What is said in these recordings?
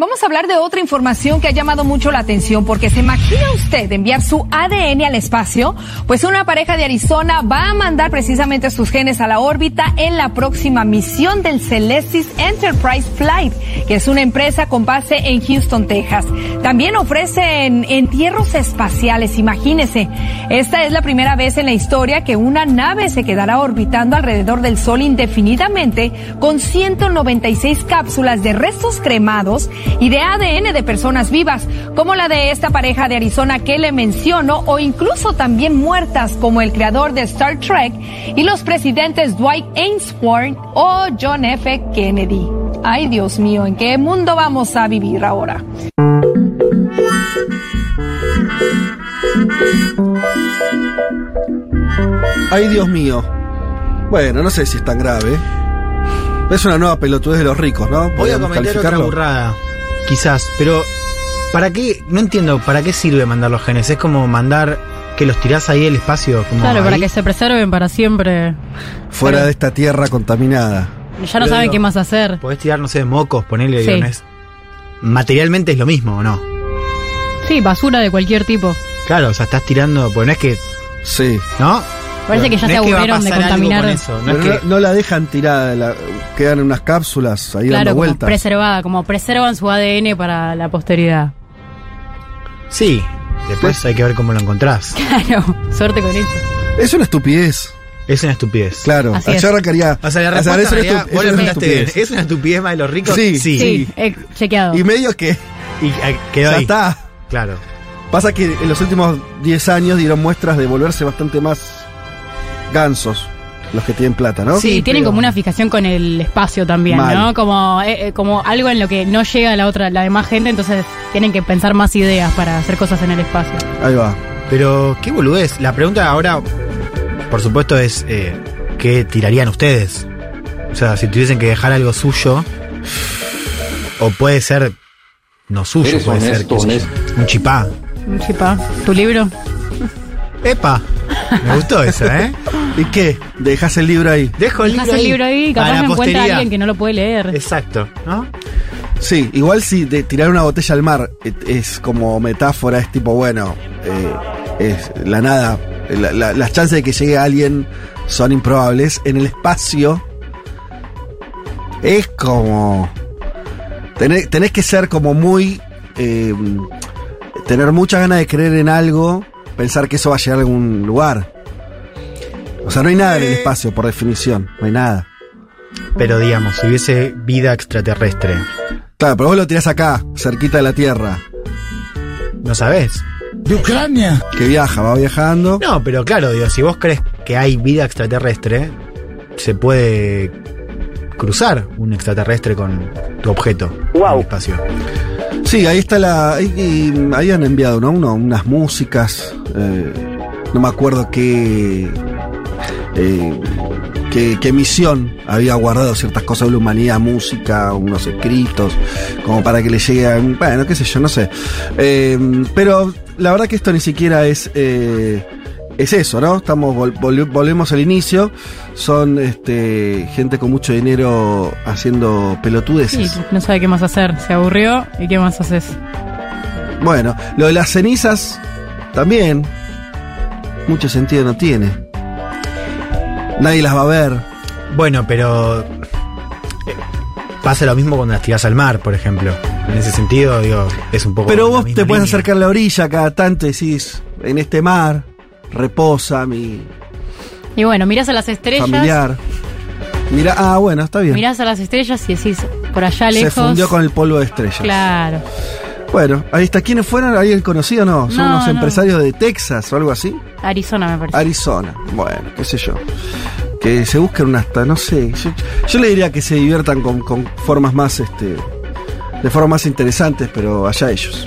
Vamos a hablar de otra información que ha llamado mucho la atención porque se imagina usted enviar su ADN al espacio, pues una pareja de Arizona va a mandar precisamente sus genes a la órbita en la próxima misión del Celestis Enterprise Flight, que es una empresa con base en Houston, Texas. También ofrecen entierros espaciales, imagínese. Esta es la primera vez en la historia que una nave se quedará orbitando alrededor del Sol indefinidamente con 196 cápsulas de restos cremados y de ADN de personas vivas, como la de esta pareja de Arizona que le menciono, o incluso también muertas, como el creador de Star Trek y los presidentes Dwight Ainsworth o John F. Kennedy. Ay, Dios mío, ¿en qué mundo vamos a vivir ahora? Ay, Dios mío. Bueno, no sé si es tan grave. Es una nueva pelotudez de los ricos, ¿no? Voy a Podríamos cometer otra burrada. Quizás, pero ¿para qué? No entiendo, ¿para qué sirve mandar los genes? Es como mandar que los tirás ahí al espacio. Como Claro, para que se preserven para siempre. Fuera Pero- de esta tierra contaminada. Ya no Pero saben digo, qué más hacer. Podés tirar, no sé, mocos, ponerle, Sí. Materialmente es lo mismo, ¿o no? Sí, basura de cualquier tipo. Claro, o sea, estás tirando, pues no es que, Sí. ¿no? Parece que ya No se es aburrieron de contaminar. con eso, no Pero es no, que- no la dejan tirada, la- quedan en unas cápsulas ahí Claro, dando como vueltas. preservada, como preservan su ADN para la posteridad. Sí, después hay que ver cómo lo encontrás. Claro, suerte con eso. Es una estupidez, Es una estupidez. claro. Así es. Allá arrancaría. O sea, la o respuesta es en una realidad, vos es una estupidez. ¿Es una estupidez más de los ricos? Sí, sí. Sí, eh, chequeado. Y medio que Y eh, quedó ya ahí. está. Claro. Pasa que en los últimos 10 años dieron muestras de volverse bastante más gansos los que tienen plata, ¿no? Sí, Sí, tienen pero- como una fijación con el espacio también, Mal. ¿no? Como, eh, eh, como algo en lo que no llega la otra, la demás gente, entonces tienen que pensar más ideas para hacer cosas en el espacio. Ahí va. Pero, ¿qué boludez? La pregunta ahora, por supuesto, es eh, ¿qué tirarían ustedes? O sea, si tuviesen que dejar algo suyo, o puede ser no suyo, puede ser honesto, honesto. un chipá. Un chipa. ¿Tu libro? ¡Epa! Me gustó esa, ¿eh? ¿Y qué? Dejas el libro ahí. Dejo el libro Dejas ahí. el libro ahí, a capaz no encuentra a alguien que no lo puede leer. Exacto, ¿no? Sí, igual si de tirar una botella al mar eh, es como metáfora, es tipo, bueno, eh, es la nada, la- la- las chances de que llegue alguien son improbables. En el espacio es como... Tenés, tenés que ser como muy... eh, tener muchas ganas de creer en algo, pensar que eso va a llegar a algún lugar. O sea, no hay nada en el espacio, por definición, no hay nada. Pero digamos, si hubiese vida extraterrestre, Claro, pero vos lo tirás acá, cerquita de la Tierra. ¿no sabés? de Ucrania. Que viaja, va viajando. No, pero claro, digo, si vos crees que hay vida extraterrestre, se puede cruzar un extraterrestre con tu objeto en el espacio. Sí, ahí está la. Ahí, y- ahí han enviado, ¿no? Uno- unas músicas. eh, no me acuerdo qué. Eh, qué, qué misión había guardado ciertas cosas de la humanidad, música, unos escritos, como para que le llegue a. Bueno, qué sé yo, no sé. Eh, pero la verdad que esto ni siquiera es. eh, es eso, ¿no? Estamos vol- vol- volvemos al inicio. Son este gente con mucho dinero haciendo Sí, pelotudeces. no sabe qué más hacer. Se aburrió y qué más haces. Bueno, lo de las cenizas también mucho sentido no tiene. Nadie las va a ver. Bueno, pero eh, pasa lo mismo cuando las tirás al mar, por ejemplo. En ese sentido, digo, es un poco. Pero vos te puedes acercar a la orilla cada tanto y decís, en este mar reposa mi Y bueno, mirás a las estrellas. familiar. Mira, ah, bueno, está bien. Mirás a las estrellas y decís, por allá Se lejos. fundió con el polvo de estrellas. Claro. Bueno, ahí está. ¿Quiénes fueron? ¿Alguien conocido o no? ¿Son No, unos no. empresarios de Texas o algo así? Arizona me parece. Arizona. Bueno, qué sé yo. Que se busquen unas, ta- no sé. Yo, yo le diría que se diviertan con, con formas más, este, de formas más interesantes, pero allá ellos.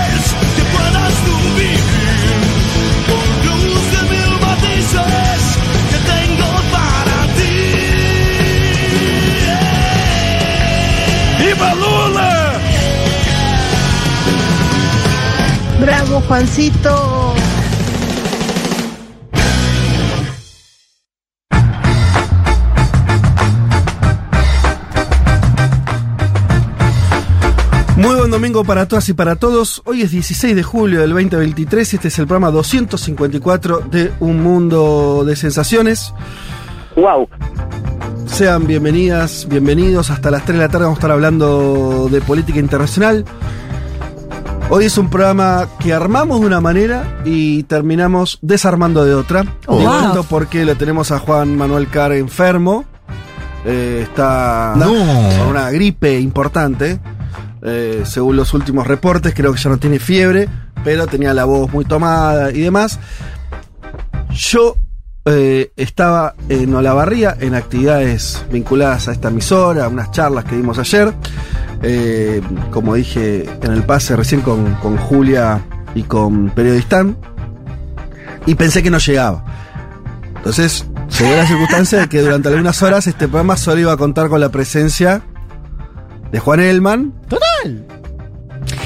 Viva Lula! Bravo, Juancito. Muy buen domingo para todas y para todos. Hoy es 16 de julio del 2023 y este es el programa 254 de Un Mundo de Sensaciones. Wow. Sean bienvenidas, bienvenidos. Hasta las 3 de la tarde vamos a estar hablando de política internacional. Hoy es un programa que armamos de una manera y terminamos desarmando de otra. Oh. Wow. esto porque lo tenemos a Juan Manuel Carr enfermo. Eh, está No. con una gripe importante. Eh, según los últimos reportes, creo que ya no tiene fiebre, pero tenía la voz muy tomada y demás. Yo eh, estaba en Olavarría en actividades vinculadas a esta emisora, unas charlas que dimos ayer. Eh, como dije en el pase recién con, con Julia y con Periodistán. Y pensé que no llegaba. Entonces, se dio la circunstancia de que durante algunas horas este programa solo iba a contar con la presencia de Juan Elman. Total.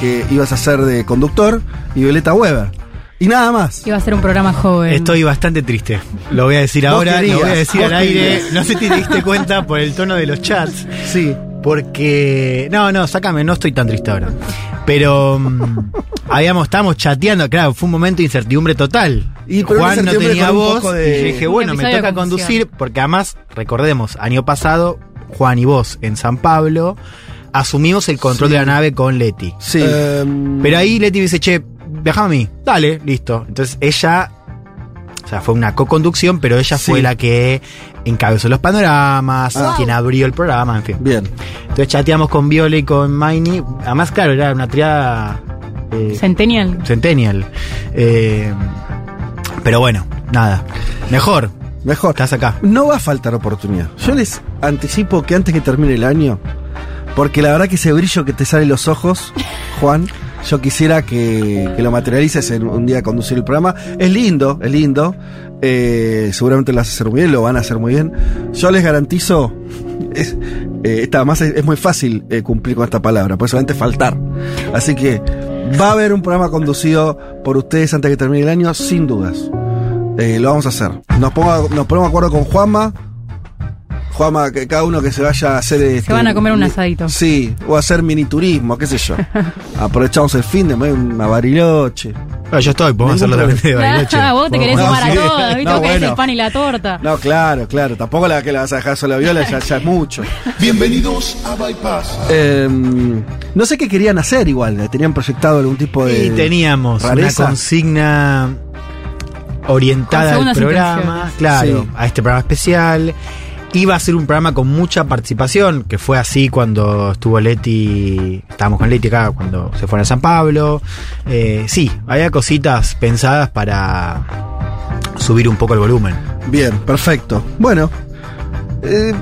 Que ibas a ser de conductor y Violeta Weber. Y nada más. Iba a ser un programa joven. Estoy bastante triste. Lo voy a decir ahora, querías, lo voy a decir al aire. querías. No sé si te diste cuenta por el tono de los chats. Sí. Porque. No, no, sácame, no estoy tan triste ahora. Pero. mm, habíamos, estábamos chateando, claro, fue un momento de incertidumbre total. Y Juan no tenía voz. de- Y yo dije, bueno, me toca conducir, porque además, recordemos, año pasado, Juan y vos en San Pablo asumimos el control de la nave con Leti. Sí. Pero ahí Leti me dice, che, déjame a mí. Dale, listo. Entonces ella. O sea, fue una co-conducción, pero ella Sí. fue la que encabezó los panoramas, Ah. quien abrió el programa, en fin. Bien. Entonces chateamos con Viola y con Maini. Además, claro, era una triada. eh, Centennial. Centennial. Eh, pero bueno, nada. Mejor. Mejor. Estás acá. No va a faltar oportunidad. Yo les anticipo que antes que termine el año, porque la verdad que ese brillo que te sale en los ojos, Juan, yo quisiera que, que lo materialices en un día de conducir el programa. Es lindo, es lindo. Eh, seguramente lo vas a hacer muy bien, lo van a hacer muy bien. Yo les garantizo, es, eh, esta, además es, muy fácil eh, cumplir con esta palabra, puede solamente faltar. Así que va a haber un programa conducido por ustedes antes que termine el año, sin dudas. Lo vamos a hacer. Nos ponemos de acuerdo con Juanma. Juanma, que cada uno que se vaya a hacer. este, van a comer un asadito. Sí, o a hacer mini turismo, qué sé yo. Aprovechamos el fin de una bariloche. No, yo estoy, podemos hacerlo también de Bariloche. Ah, vos te querés No, sumar sí. a todas, ¿viste? No, Vos querés bueno. el pan y la torta. No, claro, claro. Tampoco la que la vas a dejar sola a viola, ya, ya es mucho. Bienvenidos a Bypass. Eh, no sé qué querían hacer igual. ¿Tenían proyectado algún tipo de. Y teníamos rareza? una consigna orientada al programa, claro, Sí. a este programa especial. Iba a ser un programa con mucha participación, que fue así cuando estuvo Leti, estábamos con Leti acá cuando se fueron a San Pablo. Eh, sí, había cositas pensadas para subir un poco el volumen. Bien, perfecto. Bueno, eh,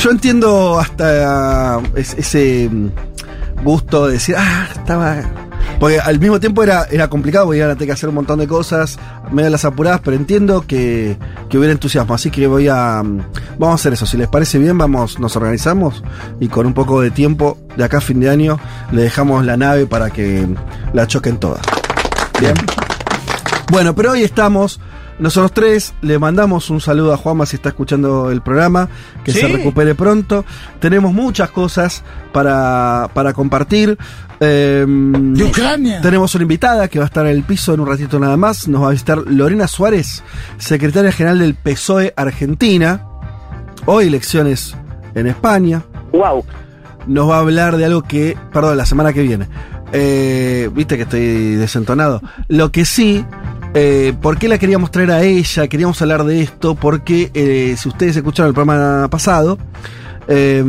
yo entiendo hasta es- ese gusto de decir, ah, estaba. Porque al mismo tiempo era, era complicado, porque iban a tener que hacer un montón de cosas, medio las apuradas, pero entiendo que, que hubiera entusiasmo. Así que voy a. mm, Vamos a hacer eso. Si les parece bien, vamos, nos organizamos y con un poco de tiempo, de acá a fin de año, le dejamos la nave para que la choquen todas. Bien. Bueno, pero hoy estamos nosotros tres. Le mandamos un saludo a Juanma si está escuchando el programa. Que Sí. se recupere pronto. Tenemos muchas cosas para, para compartir. Eh, De Ucrania. tenemos una invitada que va a estar en el piso en un ratito nada más. Nos va a visitar Lorena Suárez, secretaria general del PSOE Argentina. Hoy elecciones en España Wow. nos va a hablar de algo que, perdón, la semana que viene. Eh, Viste que estoy desentonado. Lo que sí, Eh, ¿Por qué la queríamos traer a ella? Queríamos hablar de esto porque eh, si ustedes escucharon el programa pasado, eh,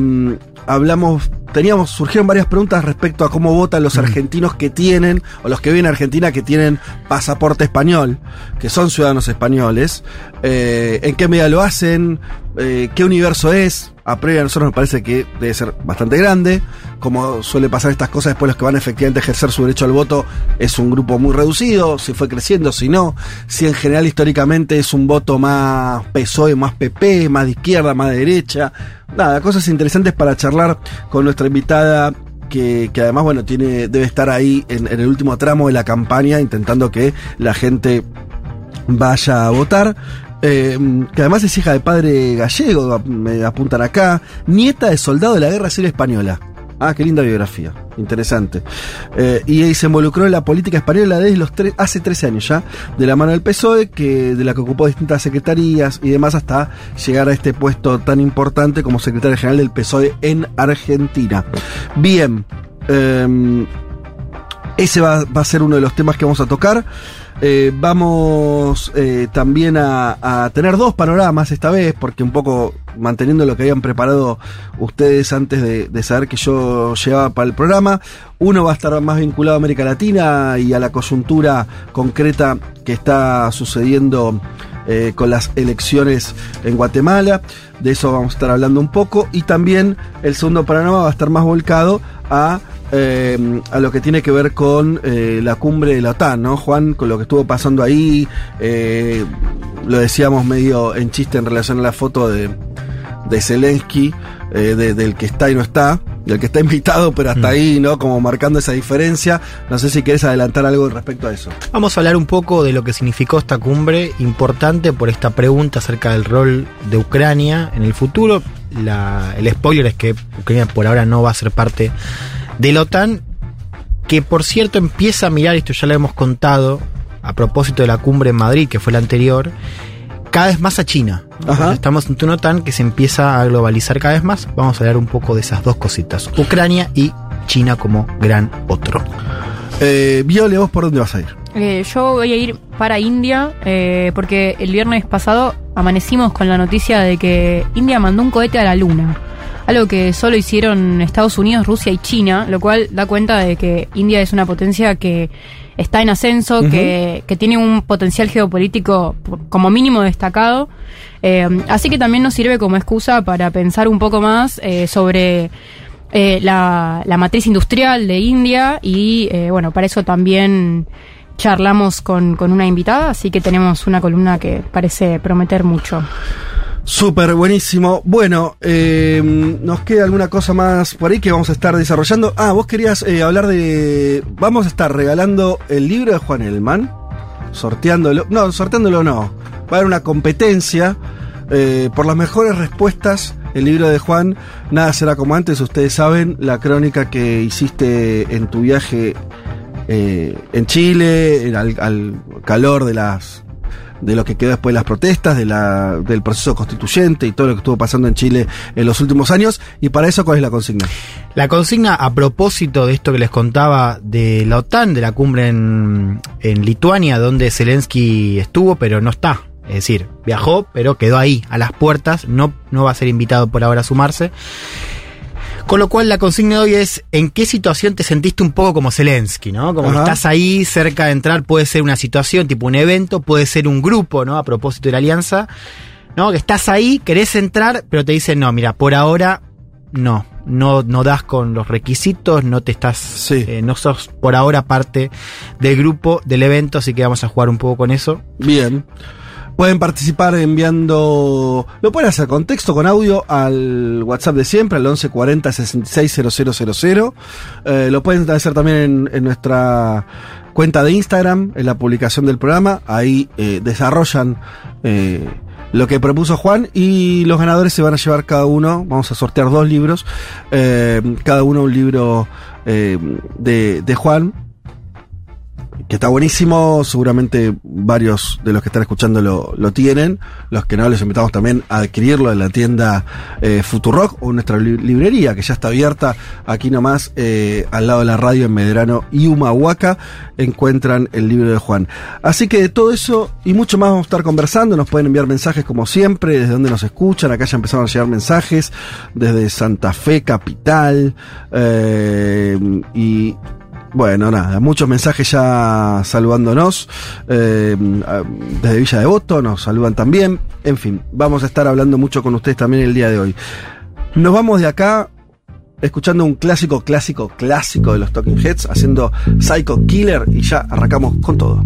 hablamos, teníamos, surgieron varias preguntas respecto a cómo votan los argentinos que tienen, o los que viven a Argentina que tienen pasaporte español, que son ciudadanos españoles, eh, en qué medida lo hacen, eh, qué universo es, a priori a nosotros nos parece que debe ser bastante grande, como suele pasar estas cosas, después los que van efectivamente a ejercer su derecho al voto es un grupo muy reducido, si fue creciendo, si no, si en general históricamente es un voto más PSOE, más PP, más de izquierda, más de derecha, nada, cosas interesantes para charlar con invitada que, además, bueno, tiene, debe estar ahí en, el último tramo de la campaña intentando que la gente vaya a votar. Eh, que además es hija de padre gallego, me apuntan acá, nieta de soldado de la Guerra Civil Española. Ah, qué linda biografía, interesante. Eh, y ahí se involucró en la política española desde los tre- hace 13 años ya, de la mano del PSOE, que, de la que ocupó distintas secretarías y demás hasta llegar a este puesto tan importante como secretaria general del PSOE en Argentina. Bien, eh, ese va a ser uno de los temas que vamos a tocar. Eh, vamos eh, también a, tener dos panoramas esta vez, porque un poco manteniendo lo que habían preparado ustedes antes de, saber que yo llegaba para el programa. Uno va a estar más vinculado a América Latina y a la coyuntura concreta que está sucediendo eh, con las elecciones en Guatemala. De eso vamos a estar hablando un poco. Y también el segundo panorama va a estar más volcado a, eh, a lo que tiene que ver con eh, la cumbre de la OTAN, ¿no, Juan? Con lo que estuvo pasando ahí. eh, lo decíamos medio en chiste en relación a la foto de, de Zelensky, de- del que está y no está. Del que está invitado, pero hasta ahí, ¿no? Como marcando esa diferencia. No sé si querés adelantar algo respecto a eso. Vamos a hablar un poco de lo que significó esta cumbre, importante por esta pregunta acerca del rol de Ucrania en el futuro. La- el spoiler es que Ucrania por ahora no va a ser parte de la OTAN, que por cierto empieza a mirar, esto ya lo hemos contado, a propósito de la cumbre en Madrid, que fue la anterior, cada vez más a China. Estamos en una OTAN que se empieza a globalizar cada vez más. Vamos a hablar un poco de esas dos cositas, Ucrania y China como gran otro. Eh, Viole, ¿vos por dónde vas a ir? Eh, yo voy a ir para India eh, porque el viernes pasado amanecimos con la noticia de que India mandó un cohete a la luna. Algo que solo hicieron Estados Unidos, Rusia y China, lo cual da cuenta de que India es una potencia que está en ascenso, que, que tiene un potencial geopolítico como mínimo destacado. Eh, así que también nos sirve como excusa para pensar un poco más eh, sobre eh, la, la matriz industrial de India y eh, bueno, para eso también charlamos con, con una invitada, así que tenemos una columna que parece prometer mucho. Súper buenísimo. Bueno, eh, nos queda alguna cosa más por ahí que vamos a estar desarrollando. Ah, vos querías eh, hablar de. Vamos a estar regalando el libro de Juan Elman. Sorteándolo. No, sorteándolo no. Va a haber una competencia eh, por las mejores respuestas. El libro de Juan, nada será como antes. Ustedes saben la crónica que hiciste en tu viaje en Chile, al calor de las de lo que quedó después de las protestas, de la, del proceso constituyente y todo lo que estuvo pasando en Chile en los últimos años. Y para eso, ¿cuál es la consigna? La consigna a propósito de esto que les contaba de la OTAN, de la cumbre en, en Lituania, donde Zelensky estuvo, pero no está. Es decir, viajó, pero quedó ahí, a las puertas, no, no va a ser invitado por ahora a sumarse. Con lo cual la consigna de hoy es ¿en qué situación te sentiste un poco como Zelensky, ¿no? Como Ajá. estás ahí cerca de entrar, puede ser una situación tipo un evento, puede ser un grupo, ¿no? A propósito de la alianza, ¿no? Que estás ahí, querés entrar, pero te dicen, no, mira, por ahora no, no, no das con los requisitos, no te estás, eh, no sos por ahora parte del grupo, del evento, así que vamos a jugar un poco con eso. Bien. Pueden participar enviando. Lo pueden hacer con texto, con audio al WhatsApp de siempre, al 1140 660000. Eh, lo pueden hacer también en, nuestra cuenta de Instagram, en la publicación del programa. Ahí eh, desarrollan eh, lo que propuso Juan y los ganadores se van a llevar cada uno. Vamos a sortear dos libros, eh, cada uno un libro de, de Juan que está buenísimo, seguramente varios de los que están escuchando lo, tienen, los que no les invitamos también a adquirirlo en la tienda eh, Futurock o nuestra li- librería que ya está abierta aquí nomás eh, al lado de la radio en Medrano y Humahuaca encuentran el libro de Juan. Así que de todo eso y mucho más vamos a estar conversando, nos pueden enviar mensajes como siempre, desde donde nos escuchan, acá ya empezaron a llegar mensajes desde Santa Fe, capital, eh, y bueno, nada, muchos mensajes ya saludándonos. eh, desde Villa Devoto nos saludan también. En fin, vamos a estar hablando mucho con ustedes también el día de hoy. Nos vamos de acá escuchando un clásico, clásico, clásico de los Talking Heads, haciendo Psycho Killer y ya arrancamos con todo.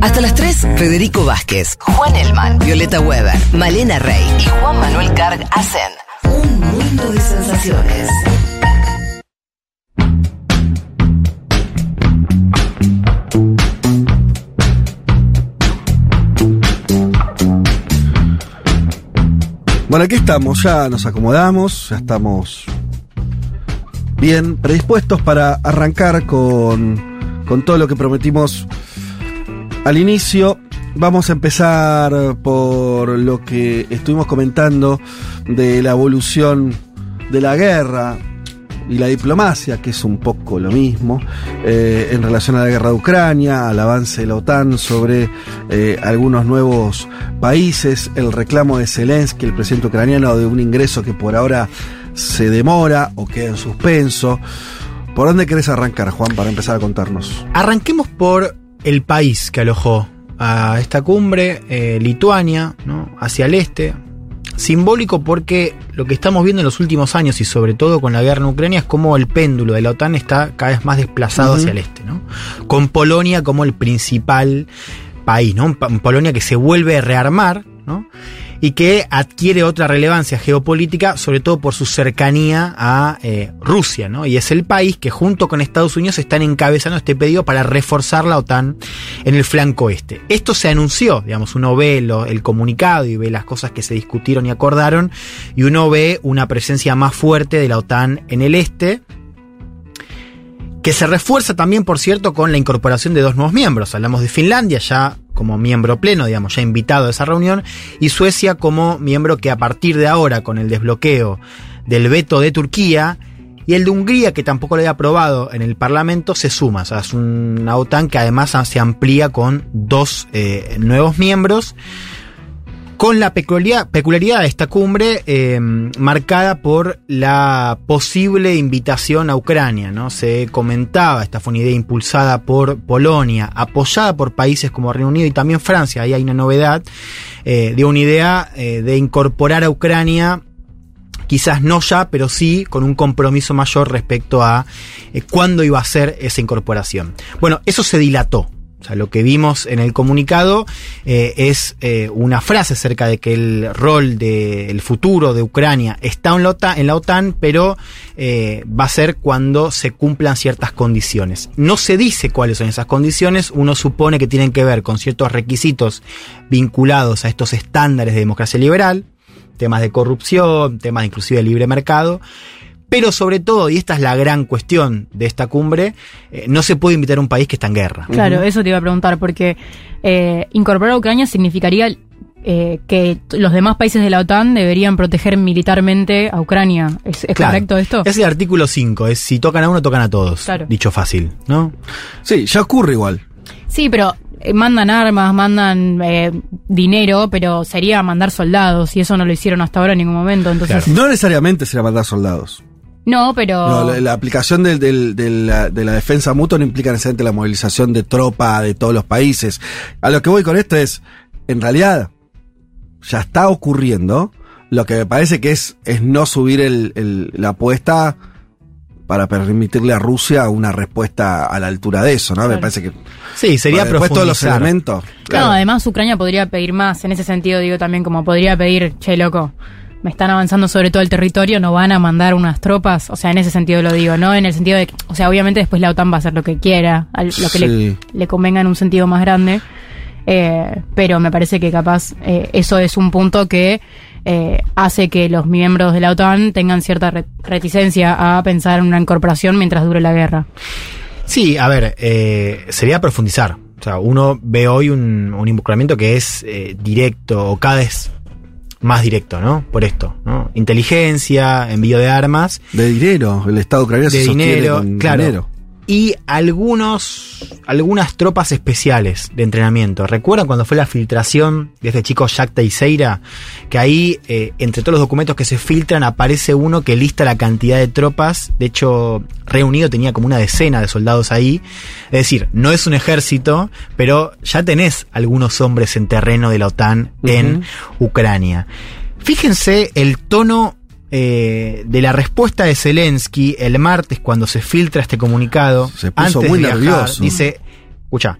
Hasta las 3, Federico Vázquez, Juan Elman, Violeta Weber, Malena Rey y Juan Manuel Carg hacen un mundo de sensaciones. Bueno, aquí estamos, ya nos acomodamos, ya estamos bien predispuestos para arrancar con, con todo lo que prometimos al inicio. Vamos a empezar por lo que estuvimos comentando de la evolución de la guerra y la diplomacia, que es un poco lo mismo, eh, en relación a la guerra de Ucrania, al avance de la OTAN sobre eh, algunos nuevos países, el reclamo de Zelensky, el presidente ucraniano, de un ingreso que por ahora se demora o queda en suspenso. ¿Por dónde querés arrancar, Juan, para empezar a contarnos? Arranquemos por el país que alojó a esta cumbre, eh, Lituania, ¿no? hacia el este. Simbólico porque lo que estamos viendo en los últimos años y sobre todo con la guerra en Ucrania es como el péndulo de la OTAN está cada vez más desplazado hacia el este, ¿no? Con Polonia como el principal país, ¿no? Polonia que se vuelve a rearmar, ¿no? Y que adquiere otra relevancia geopolítica, sobre todo por su cercanía a eh, Rusia, ¿no? Y es el país que junto con Estados Unidos están encabezando este pedido para reforzar la OTAN en el flanco este. Esto se anunció, digamos, uno ve el comunicado y ve las cosas que se discutieron y acordaron, y uno ve una presencia más fuerte de la OTAN en el este, que se refuerza también, por cierto, con la incorporación de dos nuevos miembros. Hablamos de Finlandia ya como miembro pleno, digamos, ya invitado a esa reunión, y Suecia como miembro que a partir de ahora, con el desbloqueo del veto de Turquía, y el de Hungría, que tampoco lo había aprobado en el Parlamento, se suma. O sea, es una OTAN que además se amplía con dos eh, nuevos miembros con la peculiaridad, peculiaridad de esta cumbre eh, marcada por la posible invitación a Ucrania. ¿no? Se comentaba, esta fue una idea impulsada por Polonia, apoyada por países como Reino Unido y también Francia, ahí hay una novedad, eh, de una idea eh, de incorporar a Ucrania quizás no ya, pero sí con un compromiso mayor respecto a eh, cuándo iba a ser esa incorporación. Bueno, eso se dilató. O sea, lo que vimos en el comunicado eh, es eh, una frase acerca de que el rol del futuro de Ucrania está en la OTAN, en la OTAN pero eh, va a ser cuando se cumplan ciertas condiciones. No se dice cuáles son esas condiciones, uno supone que tienen que ver con ciertos requisitos vinculados a estos estándares de democracia liberal, temas de corrupción, temas inclusive de libre mercado. Pero sobre todo, y esta es la gran cuestión de esta cumbre, eh, no se puede invitar a un país que está en guerra. Claro, eso te iba a preguntar, porque eh, incorporar a Ucrania significaría eh, que los demás países de la OTAN deberían proteger militarmente a Ucrania. ¿Es, es Claro. correcto esto? Es el artículo 5, es si tocan a uno, tocan a todos. Claro. Dicho fácil, ¿no? Sí, ya ocurre igual. Sí, pero eh, mandan armas, mandan eh, dinero, pero sería mandar soldados, y eso no lo hicieron hasta ahora en ningún momento. Entonces, No necesariamente será mandar soldados. No, pero. No, la, la aplicación del- del- de, la, de la defensa mutua no implica necesariamente la movilización de tropa de todos los países. A lo que voy con esto es, en realidad, ya está ocurriendo. Lo que me parece que es, es no subir el- el- la apuesta para permitirle a Rusia una respuesta a la altura de eso, ¿no? Me Claro. parece que... Sí, sería Bueno, después todos los elementos. No, además Ucrania podría pedir más, en ese sentido digo también como podría pedir, che loco, me están avanzando sobre todo el territorio, no van a mandar unas tropas. O sea, en ese sentido lo digo, ¿no? En el sentido de que, o sea, obviamente después la OTAN va a hacer lo que quiera, al- lo que le, Sí. le convenga en un sentido más grande. Eh, pero me parece que capaz eh, eso es un punto que eh, hace que los miembros de la OTAN tengan cierta re- reticencia a pensar en una incorporación mientras dure la guerra. Sí, a ver, eh, sería profundizar. O sea, uno ve hoy un, un involucramiento que es directo o cada vez más directo, ¿no? Por esto, ¿no? Inteligencia, envío de armas, De dinero, el Estado ucraniano de se dinero, con claro. dinero. Y algunos, algunas tropas especiales de entrenamiento. ¿Recuerdan cuando fue la filtración de este chico Jack Teixeira? Que ahí, eh, entre todos los documentos que se filtran, aparece uno que lista la cantidad de tropas. De hecho, Reino Unido tenía como una decena de soldados ahí. Es decir, no es un ejército, pero ya tenés algunos hombres en terreno de la OTAN en Ucrania. Fíjense el tono eh, de la respuesta de Zelensky el martes cuando se filtra este comunicado. Se puso antes muy de viajar, nervioso. Dice, escucha,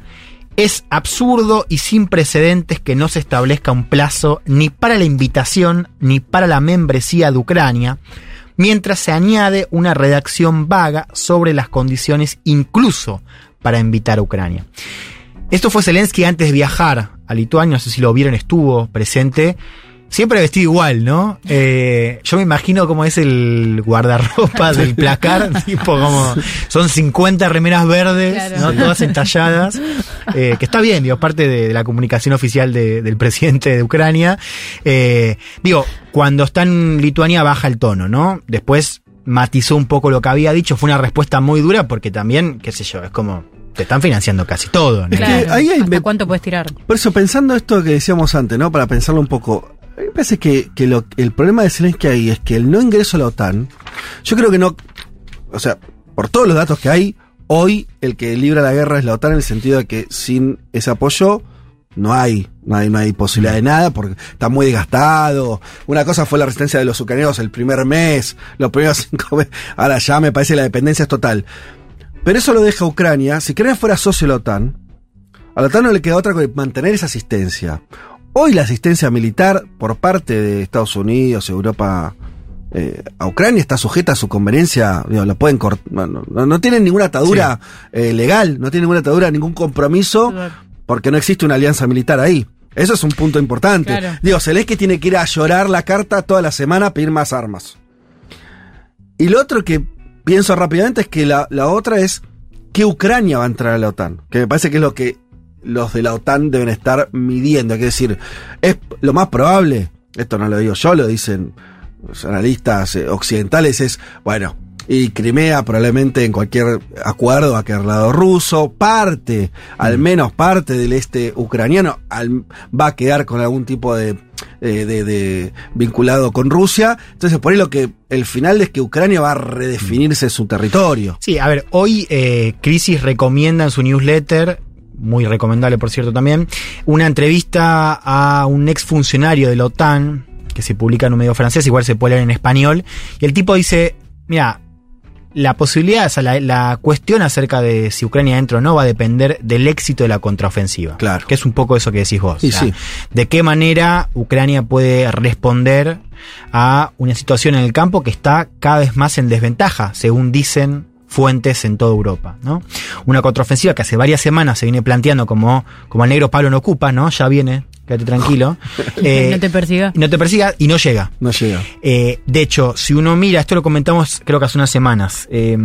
es absurdo y sin precedentes que no se establezca un plazo ni para la invitación ni para la membresía de Ucrania, mientras se añade una redacción vaga sobre las condiciones incluso para invitar a Ucrania. Esto fue Zelensky antes de viajar a Lituania, no sé si lo vieron, estuvo presente. Siempre vestido igual, ¿no? Eh, yo me imagino cómo es el guardarropa del placar, tipo como son 50 remeras verdes, Claro. ¿no? todas entalladas, eh, que está bien, digo, parte de, de la comunicación oficial de- del presidente de Ucrania. Eh, digo, cuando está en Lituania baja el tono, ¿no? Después matizó un poco lo que había dicho, fue una respuesta muy dura porque también, qué sé yo, es como, te están financiando casi todo, ¿no? Que ahí hay- ¿Hasta me- cuánto puedes tirar? Por eso, pensando esto que decíamos antes, ¿no? Para pensarlo un poco. A mí Me parece que, que el problema de Zelensky ahí es que el no ingreso a la OTAN, yo creo que no. O sea, por todos los datos que hay, hoy el que libra la guerra es la OTAN en el sentido de que sin ese apoyo no hay, no hay, no hay posibilidad de nada porque está muy desgastado. Una cosa fue la resistencia de los ucranianos el primer mes, los primeros cinco meses. Ahora ya me parece que la dependencia es total. Pero eso lo deja Ucrania. Si Ucrania fuera socio de la OTAN, a la OTAN no le queda otra que mantener esa asistencia. Hoy la asistencia militar por parte de Estados Unidos, Europa, eh, a Ucrania está sujeta a su conveniencia, digo, la pueden no, no tienen ninguna atadura eh, legal, no tienen ninguna atadura, ningún compromiso, porque no existe una alianza militar ahí. Eso es un punto importante. Claro. Digo, Zelensky tiene que ir a llorar la carta toda la semana a pedir más armas. Y lo otro que pienso rápidamente es que la, la otra es que Ucrania va a entrar a la OTAN. Que me parece que es lo que los de la OTAN deben estar midiendo. Es decir, es lo más probable, esto no lo digo yo, lo dicen los analistas eh, occidentales, es, bueno, y Crimea probablemente en cualquier acuerdo va a quedar lado ruso, parte, al menos parte del este ucraniano, al- va a quedar con algún tipo de, eh, de, de- vinculado con Rusia. Entonces, por ahí lo que el final es que Ucrania va a redefinirse su territorio. Sí, a ver, hoy eh, Crisis recomienda en su newsletter, muy recomendable por cierto también, una entrevista a un ex funcionario de la OTAN, que se publica en un medio francés, igual se puede leer en español, y el tipo dice, mira, la posibilidad, o sea, la, la cuestión acerca de si Ucrania entra o no va a depender del éxito de la contraofensiva. Claro. Que es un poco eso que decís vos. Sí, o sea, sí. De qué manera Ucrania puede responder a una situación en el campo que está cada vez más en desventaja, según dicen fuentes en toda Europa, ¿no? Una contraofensiva que hace varias semanas se viene planteando como, como el negro Pablo no ocupa, ¿no? Ya viene, quédate tranquilo. Eh, no te persiga. no te persiga y no llega. No llega. Eh, de hecho, si uno mira, esto lo comentamos creo que hace unas semanas, eh,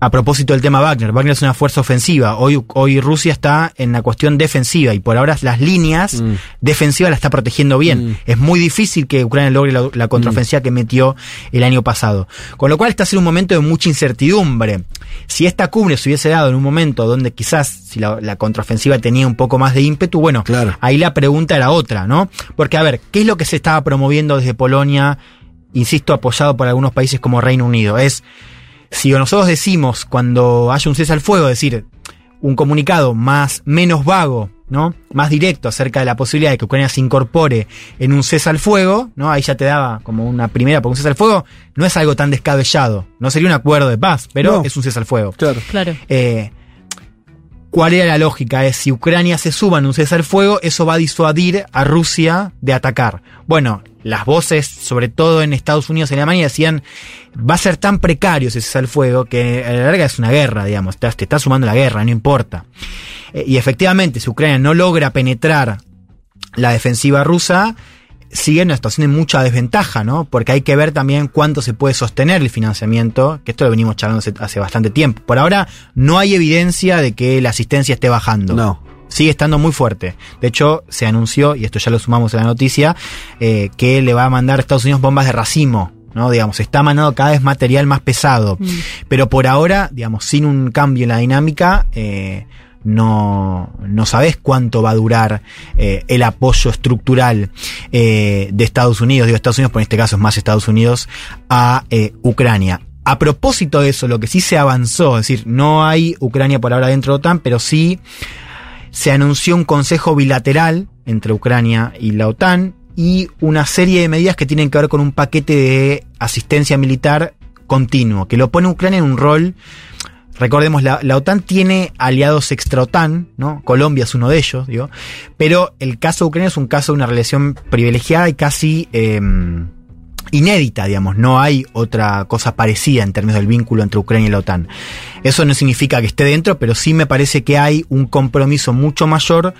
a propósito del tema Wagner, Wagner es una fuerza ofensiva, hoy, hoy Rusia está en la cuestión defensiva y por ahora las líneas Mm. defensivas la está protegiendo bien. Mm. Es muy difícil que Ucrania logre la, la contraofensiva que metió el año pasado. Con lo cual está en un momento de mucha incertidumbre. Si esta cumbre se hubiese dado en un momento donde quizás si la, la contraofensiva tenía un poco más de ímpetu, bueno, Claro. ahí la pregunta era otra, ¿no? Porque a ver, ¿qué es lo que se estaba promoviendo desde Polonia, insisto, apoyado por algunos países como Reino Unido? Es, si nosotros decimos cuando haya un cese al fuego, es decir, un comunicado más, menos vago, ¿no? Más directo acerca de la posibilidad de que Ucrania se incorpore en un cese al fuego, ¿no? Ahí ya te daba como una primera, porque un cese al fuego no es algo tan descabellado, no sería un acuerdo de paz, pero No. es un cese al fuego. Claro. Claro. Eh, ¿Cuál era la lógica? Es si Ucrania se suba en un cesar fuego, eso va a disuadir a Rusia de atacar. Bueno, las voces, sobre todo en Estados Unidos y Alemania, decían, va a ser tan precario ese cesar fuego que a la larga es una guerra, digamos, te, te está sumando la guerra, no importa. Eh, y efectivamente, si Ucrania no logra penetrar la defensiva rusa, sigue en una situación de mucha desventaja, ¿no? Porque hay que ver también cuánto se puede sostener el financiamiento, que esto lo venimos charlando hace, hace bastante tiempo. Por ahora no hay evidencia de que la asistencia esté bajando. No. Sigue estando muy fuerte. De hecho, se anunció, y esto ya lo sumamos en la noticia, eh, que le va a mandar a Estados Unidos bombas de racimo. ¿no? Digamos, está mandando cada vez material más pesado. Pero por ahora, digamos, sin un cambio en la dinámica, eh, no, no sabes cuánto va a durar eh, el apoyo estructural eh, de Estados Unidos, digo Estados Unidos, pero en este caso es más Estados Unidos, a eh, Ucrania. A propósito de eso, lo que sí se avanzó, es decir, no hay Ucrania por ahora dentro de OTAN, pero sí se anunció un consejo bilateral entre Ucrania y la OTAN y una serie de medidas que tienen que ver con un paquete de asistencia militar continuo, que lo pone Ucrania en un rol Recordemos, la, OTAN tiene aliados extra-OTAN, ¿no? Colombia es uno de ellos, digo. Pero el caso de Ucrania es un caso de una relación privilegiada y casi eh, inédita, digamos. No hay otra cosa parecida en términos del vínculo entre Ucrania y la OTAN. Eso no significa que esté dentro, pero sí me parece que hay un compromiso mucho mayor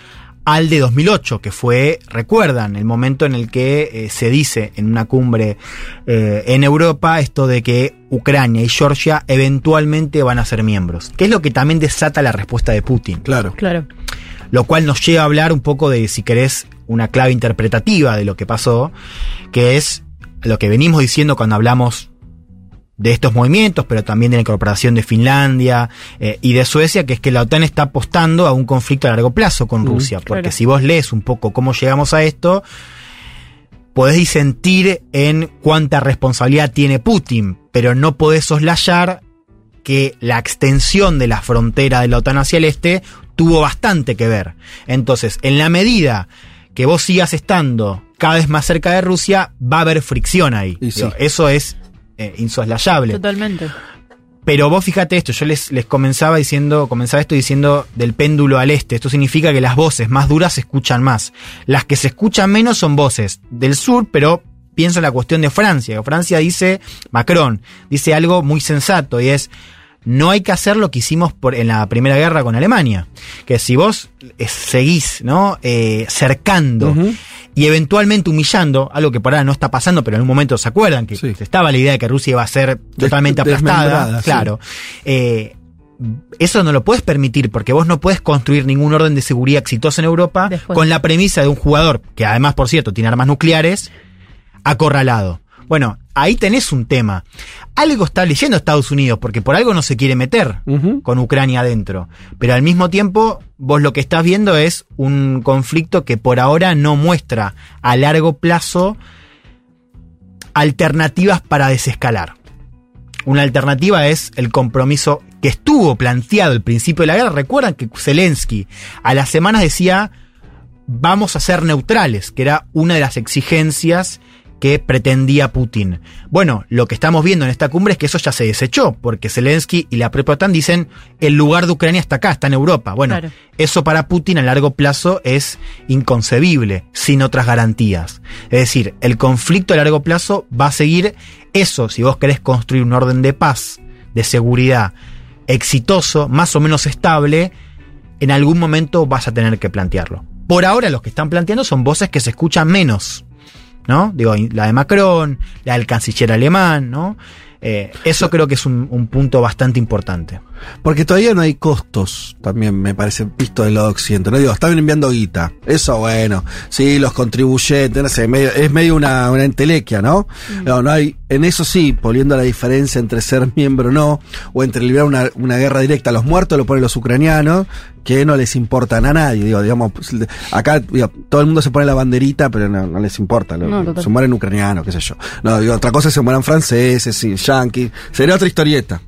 al de 2008, que fue, recuerdan, el momento en el que eh, se dice en una cumbre eh, en Europa esto de que Ucrania y Georgia eventualmente van a ser miembros, que es lo que también desata la respuesta de Putin. Claro. Claro. Lo cual nos lleva a hablar un poco de, si querés, una clave interpretativa de lo que pasó, que es lo que venimos diciendo cuando hablamos de estos movimientos, pero también de la incorporación de Finlandia eh, y de Suecia, que es que la OTAN está apostando a un conflicto a largo plazo con Mm, Rusia. Porque claro. si vos lees un poco cómo llegamos a esto, podés disentir en cuánta responsabilidad tiene Putin, pero no podés soslayar que la extensión de la frontera de la OTAN hacia el este tuvo bastante que ver. Entonces, en la medida que vos sigas estando cada vez más cerca de Rusia, va a haber fricción ahí. Y sí. Digo, Eso es eh, insoslayable. Totalmente. Pero vos fíjate esto, yo les, les comenzaba diciendo, comenzaba esto diciendo del péndulo al este. Esto significa que las voces más duras se escuchan más. Las que se escuchan menos son voces del sur, pero pienso en la cuestión de Francia. Francia dice, Macron, dice algo muy sensato y es, no hay que hacer lo que hicimos por, en la Primera Guerra con Alemania. Que si vos eh, seguís, ¿no? Eh, cercando. Y eventualmente humillando, algo que por ahora no está pasando, pero en un momento se acuerdan que Sí. estaba la idea de que Rusia iba a ser totalmente aplastada. sí. Claro. Eh, eso no lo puedes permitir porque vos no puedes construir ningún orden de seguridad exitoso en Europa Después. con la premisa de un jugador que además, por cierto, tiene armas nucleares, acorralado. Bueno, ahí tenés un tema. Algo está leyendo Estados Unidos porque por algo no se quiere meter con Ucrania adentro. Pero al mismo tiempo, vos lo que estás viendo es un conflicto que por ahora no muestra a largo plazo alternativas para desescalar. Una alternativa es el compromiso que estuvo planteado al principio de la guerra. Recuerdan que Zelensky a las semanas decía vamos a ser neutrales, que era una de las exigencias que pretendía Putin. Bueno, lo que estamos viendo en esta cumbre es que eso ya se desechó, porque Zelensky y la propia OTAN dicen el lugar de Ucrania está acá, está en Europa. Bueno, Claro. eso para Putin a largo plazo es inconcebible, sin otras garantías. Es decir, el conflicto a largo plazo va a seguir eso, si vos querés construir un orden de paz, de seguridad exitoso, más o menos estable, en algún momento vas a tener que plantearlo. Por ahora los que están planteando son voces que se escuchan menos, ¿no? Digo, la de Macron, la del canciller alemán, ¿no? Eh, eso creo que es un, un punto bastante importante. Porque todavía no hay costos, también me parece, visto del lado occidente. No digo, están enviando guita. Eso bueno. Sí, los contribuyentes, no sé, medio- es medio una, una entelequia, ¿no? No, no hay, en eso sí, poniendo la diferencia entre ser miembro o no, o entre librar una, una guerra directa. Los muertos lo ponen los ucranianos, que no les importan a nadie. Digo, digamos, pues, acá digo, todo el mundo se pone la banderita, pero no, no les importa. No, se mueren ucranianos, qué sé yo. No, digo, otra cosa es que se mueran franceses, sí, yanquis. Sería otra historieta.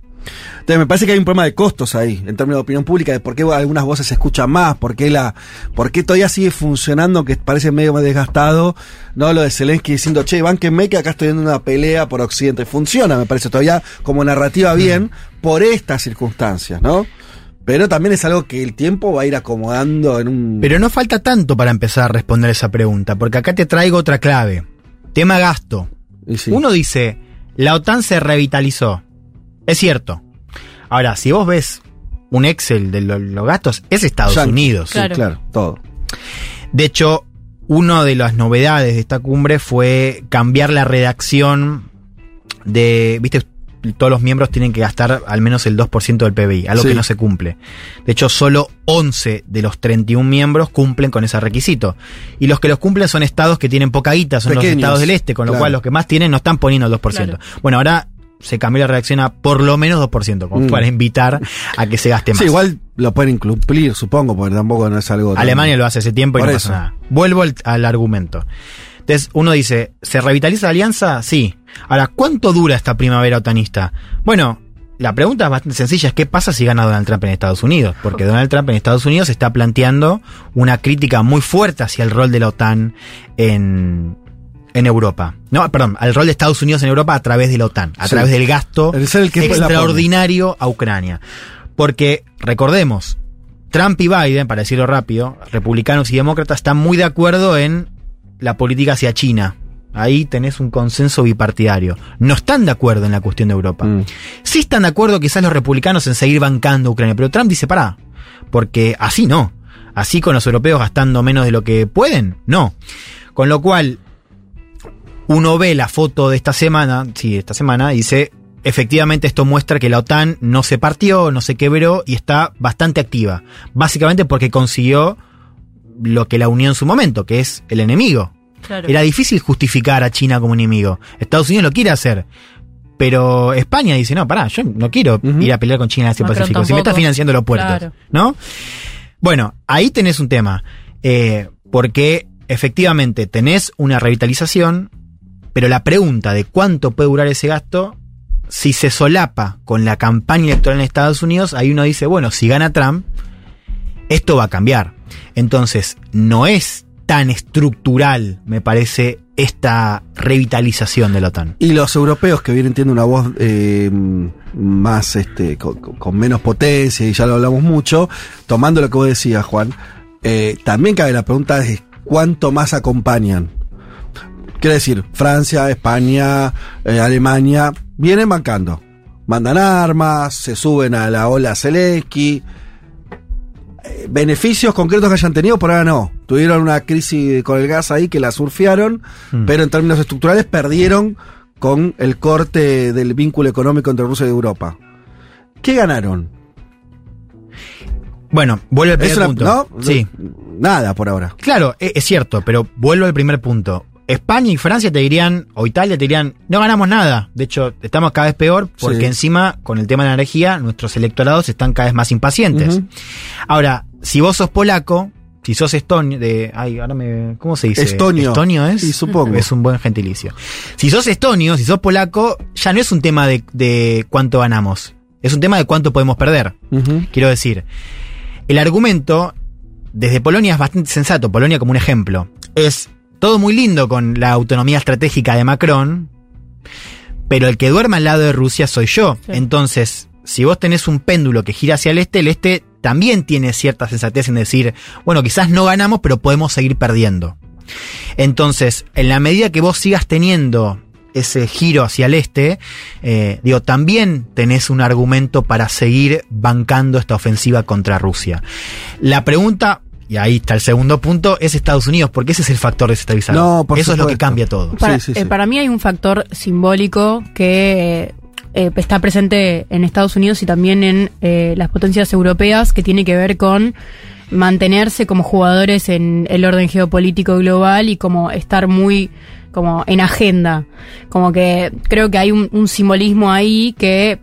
Entonces me parece que hay un problema de costos ahí, en términos de opinión pública, de por qué algunas voces se escuchan más, por qué, la, por qué todavía sigue funcionando, que parece medio más desgastado, no lo de Zelensky diciendo, che, banquenme que acá estoy viendo una pelea por Occidente. Funciona, me parece, todavía como narrativa bien, por estas circunstancias, ¿no? Pero también es algo que el tiempo va a ir acomodando en un. Pero no falta tanto para empezar a responder esa pregunta, porque acá te traigo otra clave. Tema gasto. Sí. Uno dice, la OTAN se revitalizó. Es cierto. Ahora, si vos ves un Excel de lo- los gastos, es Estados Yankee. Unidos. Sí, claro. todo. De hecho, una de las novedades de esta cumbre fue cambiar la redacción de, viste, todos los miembros tienen que gastar al menos el 2% del PBI, algo Sí. que no se cumple. De hecho, solo 11 de los 31 miembros cumplen con ese requisito. Y los que los cumplen son estados que tienen poca guita, son los estados del este, con lo claro. cual los que más tienen no están poniendo el 2%. Bueno, ahora se cambió la redacción a por lo menos 2%, como Mm. para invitar a que se gaste más. Sí, igual lo pueden cumplir, supongo, porque tampoco no es algo. tan- Alemania lo hace hace tiempo y Por no eso. pasa nada. Vuelvo al, al argumento. Entonces, uno dice, ¿se revitaliza la alianza? Sí. Ahora, ¿cuánto dura esta primavera otanista? Bueno, la pregunta es bastante sencilla, es qué pasa si gana Donald Trump en Estados Unidos? Porque Donald Trump en Estados Unidos está planteando una crítica muy fuerte hacia el rol de la OTAN en, en Europa. No, perdón, al rol de Estados Unidos en Europa a través de la OTAN, a Sí. través del gasto El el que extraordinario a Ucrania. Porque, recordemos, Trump y Biden, para decirlo rápido, republicanos y demócratas están muy de acuerdo en la política hacia China. Ahí tenés un consenso bipartidario. No están de acuerdo en la cuestión de Europa. Mm. Sí están de acuerdo quizás los republicanos en seguir bancando a Ucrania, pero Trump dice, pará, porque así no. Así con los europeos gastando menos de lo que pueden, no. Con lo cual, uno ve la foto de esta semana, sí, esta semana, y dice, efectivamente esto muestra que la OTAN no se partió, no se quebró y está bastante activa. Básicamente porque consiguió lo que la unió en su momento, que es el enemigo. Claro. Era difícil justificar a China como enemigo. Estados Unidos lo quiere hacer. Pero España dice, no, pará, yo no quiero ir a pelear con China en este Macron Pacífico. Si me está financiando los puertos. Claro. ¿No? Bueno, ahí tenés un tema. Eh, porque efectivamente tenés una revitalización, pero la pregunta de cuánto puede durar ese gasto, si se solapa con la campaña electoral en Estados Unidos, ahí uno dice, bueno, si gana Trump, esto va a cambiar. Entonces, no es tan estructural, me parece, esta revitalización de la OTAN. Y los europeos que vienen teniendo una voz eh, más, este, con, con menos potencia, y ya lo hablamos mucho, tomando lo que vos decías, Juan, eh, también cabe la pregunta de cuánto más acompañan. Quiero decir, Francia, España, eh, Alemania, vienen bancando. Mandan armas, se suben a la ola Zelensky. Eh, beneficios concretos que hayan tenido, por ahora no. Tuvieron una crisis con el gas ahí que la surfearon, Mm. pero en términos estructurales perdieron con el corte del vínculo económico entre Rusia y Europa. ¿Qué ganaron? Bueno, vuelve al primer una- punto. ¿no? Sí. Nada por ahora. Claro, e- es cierto, pero vuelvo al primer punto. España y Francia te dirían, o Italia te dirían, no ganamos nada. De hecho, estamos cada vez peor porque Sí. encima, con el tema de la energía, nuestros electorados están cada vez más impacientes. Ahora, si vos sos polaco, si sos estonio, de, ay, ahora me, ¿cómo se dice? Estonio. Estonio es. Sí, supongo. Es un buen gentilicio. Si sos estonio, si sos polaco, ya no es un tema de, de cuánto ganamos. Es un tema de cuánto podemos perder. Quiero decir, el argumento desde Polonia es bastante sensato. Polonia como un ejemplo. Es todo muy lindo con la autonomía estratégica de Macron, pero el que duerme al lado de Rusia soy yo. Sí. Entonces, si vos tenés un péndulo que gira hacia el este, el este también tiene cierta sensatez en decir, bueno, quizás no ganamos, pero podemos seguir perdiendo. Entonces, en la medida que vos sigas teniendo ese giro hacia el este, eh, digo, también tenés un argumento para seguir bancando esta ofensiva contra Rusia. La pregunta, y ahí está el segundo punto, es Estados Unidos, porque ese es el factor desestabilizador. No, por Eso es lo que cambia todo. Para, Sí, sí, eh, sí. para mí hay un factor simbólico que eh, está presente en Estados Unidos y también en eh, las potencias europeas que tiene que ver con mantenerse como jugadores en el orden geopolítico global y como estar muy como en agenda. Como que creo que hay un, un simbolismo ahí que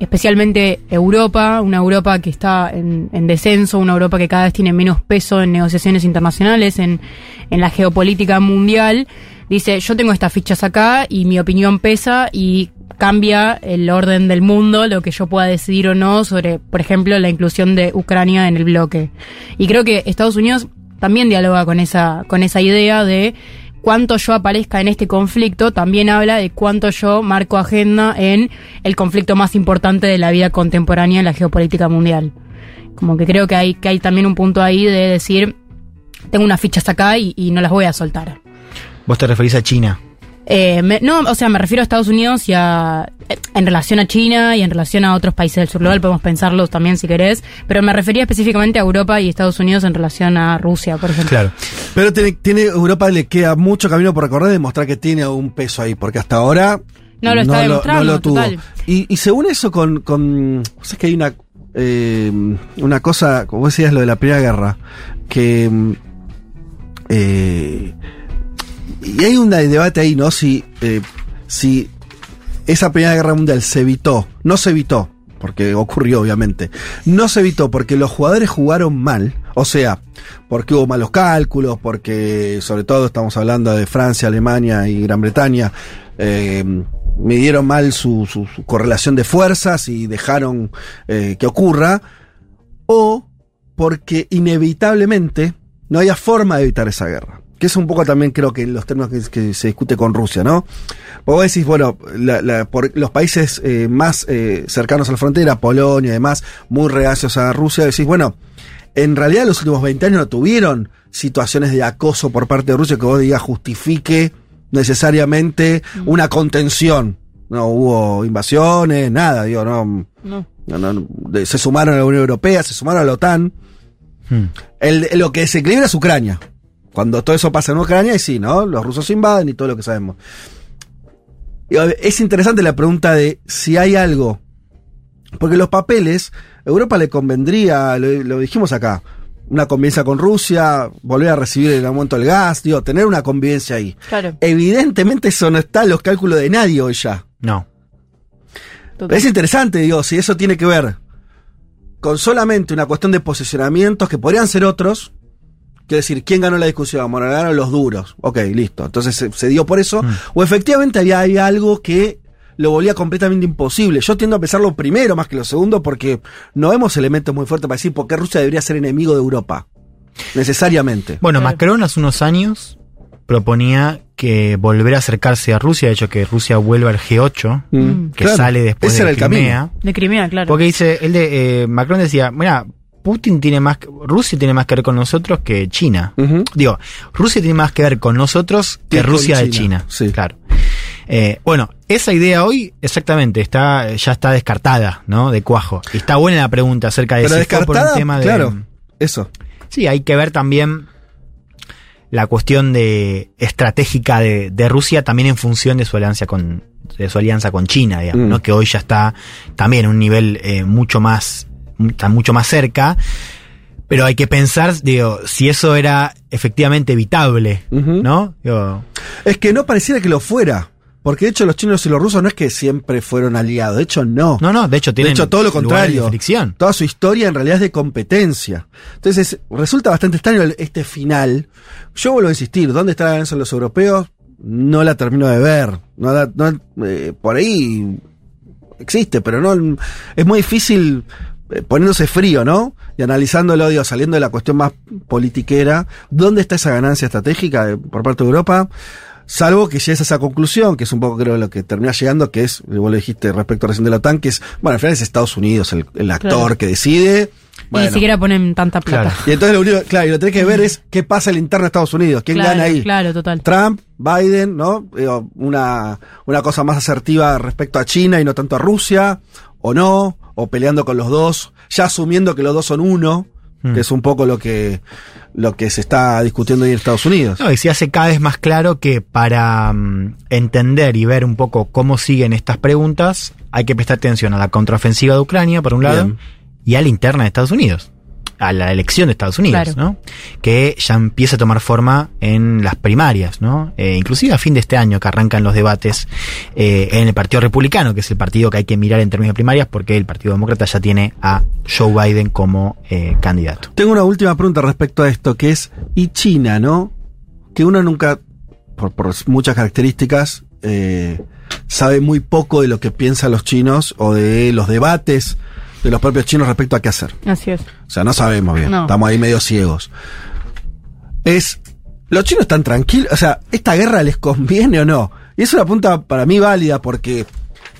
especialmente Europa, una Europa que está en, en descenso, una Europa que cada vez tiene menos peso en negociaciones internacionales, en, en la geopolítica mundial, dice, yo tengo estas fichas acá y mi opinión pesa y cambia el orden del mundo, lo que yo pueda decidir o no sobre, por ejemplo, la inclusión de Ucrania en el bloque. Y creo que Estados Unidos también dialoga con esa, con esa idea de cuánto yo aparezca en este conflicto, también habla de cuánto yo marco agenda en el conflicto más importante de la vida contemporánea en la geopolítica mundial. Como que creo que hay, que hay también un punto ahí de decir, tengo unas fichas acá y, y no las voy a soltar. Vos te referís a China. Eh, me- no, o sea, me refiero a Estados Unidos y a. eh, En relación a China y en relación a otros países del sur global, podemos pensarlos también si querés. Pero me refería específicamente a Europa y Estados Unidos en relación a Rusia, por ejemplo. Claro. Pero tiene, tiene- Europa le queda mucho camino por recorrer y demostrar que tiene un peso ahí, porque hasta ahora No lo está demostrando, no lo tuvo. total. Y, y según eso, con, con ¿sabes que hay una eh, una cosa, como decías lo de la Primera Guerra, que mm, eh, y hay un debate ahí, ¿no? Si eh, si esa Primera Guerra Mundial se evitó, no se evitó, porque ocurrió obviamente, no se evitó porque los jugadores jugaron mal, o sea, porque hubo malos cálculos, porque sobre todo estamos hablando de Francia, Alemania y Gran Bretaña, eh, midieron mal su, correlación de fuerzas y dejaron eh, que ocurra, o porque inevitablemente no había forma de evitar esa guerra. Que es un poco también creo que los términos que, que se discute con Rusia, ¿no? Vos decís, bueno, la- la- por los países eh, más eh, cercanos a la frontera, Polonia y demás, muy reacios a Rusia, decís, bueno, en realidad los últimos 20 años no tuvieron situaciones de acoso por parte de Rusia que vos digas justifique necesariamente una contención. No hubo invasiones, nada, digo, no. No. no, se sumaron a la Unión Europea, se sumaron a la OTAN. Hmm. El, lo que se equilibra es Ucrania. Cuando todo eso pasa en Ucrania, y sí, ¿no? Los rusos invaden y todo lo que sabemos. Es interesante la pregunta de si hay algo. Porque los papeles, a Europa le convendría, lo, lo dijimos acá, una convivencia con Rusia, volver a recibir el aumento del gas, digo, tener una convivencia ahí. Claro. Evidentemente eso no está en los cálculos de nadie hoy ya. No. total. Es interesante, digo, si eso tiene que ver con solamente una cuestión de posicionamientos que podrían ser otros. Quiero decir, ¿quién ganó la discusión? Bueno, ganaron los duros. Ok, listo. Entonces se, se dio por eso. O efectivamente había, había algo que lo volvía completamente imposible. Yo tiendo a pensar lo primero más que lo segundo porque no vemos elementos muy fuertes para decir por qué Rusia debería ser enemigo de Europa. Necesariamente. Bueno. Macron hace unos años proponía que volver a acercarse a Rusia, de hecho que Rusia vuelva al G8, Mm, que claro. sale después Ese de era el camino. Crimea. De Crimea, claro. Porque dice, él de, eh, Macron decía, mira, Putin tiene más, Rusia tiene más que ver con nosotros que China. Digo, Rusia tiene más que ver con nosotros que Rusia de China, China. sí. Claro. Eh, bueno, esa idea hoy, exactamente, está, ya está descartada, ¿no? De cuajo. Y está buena la pregunta acerca de Pero si fue por un descartada, tema de. claro, eso. Sí, hay que ver también la cuestión de estratégica de, de Rusia también en función de su alianza con de su alianza con China, digamos, Mm. ¿no? que hoy ya está también en un nivel eh, mucho más está mucho más cerca, pero hay que pensar, digo, si eso era efectivamente evitable. ¿no? Digo, Es que no pareciera que lo fuera. Porque de hecho los chinos y los rusos no es que siempre fueron aliados. De hecho, no. no, no, de hecho de tienen hecho, todo lo contrario. de. Toda su historia en realidad es de competencia. Entonces, resulta bastante extraño este final. Yo vuelvo a insistir, ¿dónde está la de los europeos? No la termino de ver. No la- no, eh, por ahí existe, pero no es muy difícil poniéndose frío, ¿no? Y analizándolo, digo, saliendo de la cuestión más politiquera, ¿dónde está esa ganancia estratégica de- por parte de Europa? Salvo que llegues a esa conclusión, que es un poco creo lo que termina llegando, que es, vos lo dijiste respecto recién de la OTAN, que es, bueno, al final es Estados Unidos el, el actor Claro. que decide. Y Bueno, ni siquiera ponen tanta plata. Claro. y entonces lo único, claro, y lo que tenés que ver es qué pasa en el interno de Estados Unidos, quién Claro, gana ahí. Claro, total. Trump, Biden, ¿no? Una, una cosa más asertiva respecto a China y no tanto a Rusia, o no, o peleando con los dos, ya asumiendo que los dos son uno, Mm. que es un poco lo que, lo que se está discutiendo ahí en Estados Unidos. No, y se hace cada vez más claro que para mm, entender y ver un poco cómo siguen estas preguntas, hay que prestar atención a la contraofensiva de Ucrania, por un lado, Bien. y a la interna de Estados Unidos, a la elección de Estados Unidos, Claro. ¿no? Que ya empieza a tomar forma en las primarias, ¿no? Eh, inclusive a fin de este año que arrancan los debates eh, en el Partido Republicano, que es el partido que hay que mirar en términos de primarias, porque el Partido Demócrata ya tiene a Joe Biden como eh, candidato. Tengo una última pregunta respecto a esto, que es, ¿y China, no? Que uno nunca, por, por muchas características, eh, sabe muy poco de lo que piensan los chinos o de los debates de los propios chinos respecto a qué hacer. Así es. O sea, no sabemos bien, No. estamos ahí medio ciegos. Es, ¿los chinos están tranquilos? O sea, ¿esta guerra les conviene o no? Y es una punta para mí válida porque,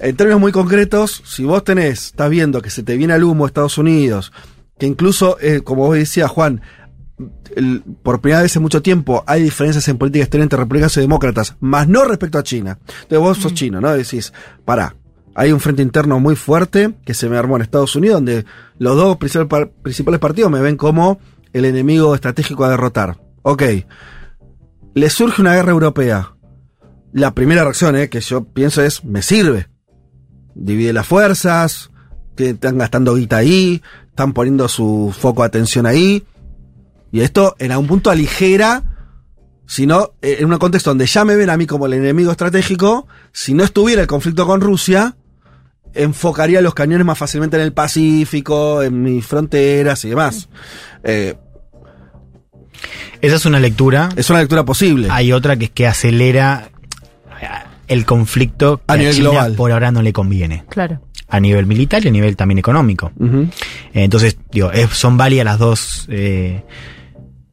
en términos muy concretos, si vos tenés, estás viendo que se te viene al humo Estados Unidos, que incluso, eh, como vos decías, Juan, el- por primera vez en mucho tiempo hay diferencias en política exterior entre republicanos y demócratas, más no respecto a China. Entonces vos sos chino, ¿no? Decís, pará, hay un frente interno muy fuerte que se me armó en Estados Unidos, donde los dos principales partidos me ven como el enemigo estratégico a derrotar. Ok, le surge una guerra europea. La primera reacción eh, que yo pienso es, me sirve. Divide las fuerzas, que están gastando guita ahí, están poniendo su foco de atención ahí. Y esto en algún punto aligera, si no, eh, en un contexto donde ya me ven a mí como el enemigo estratégico, si no estuviera el conflicto con Rusia, enfocaría los cañones más fácilmente en el Pacífico, en mis fronteras y demás. Eh, Esa es una lectura. es una lectura posible. Hay otra que es que acelera eh, el conflicto que A nivel China global. por ahora no le conviene. Claro. A nivel militar y a nivel también económico. Eh, Entonces, digo, es- son válidas las dos eh,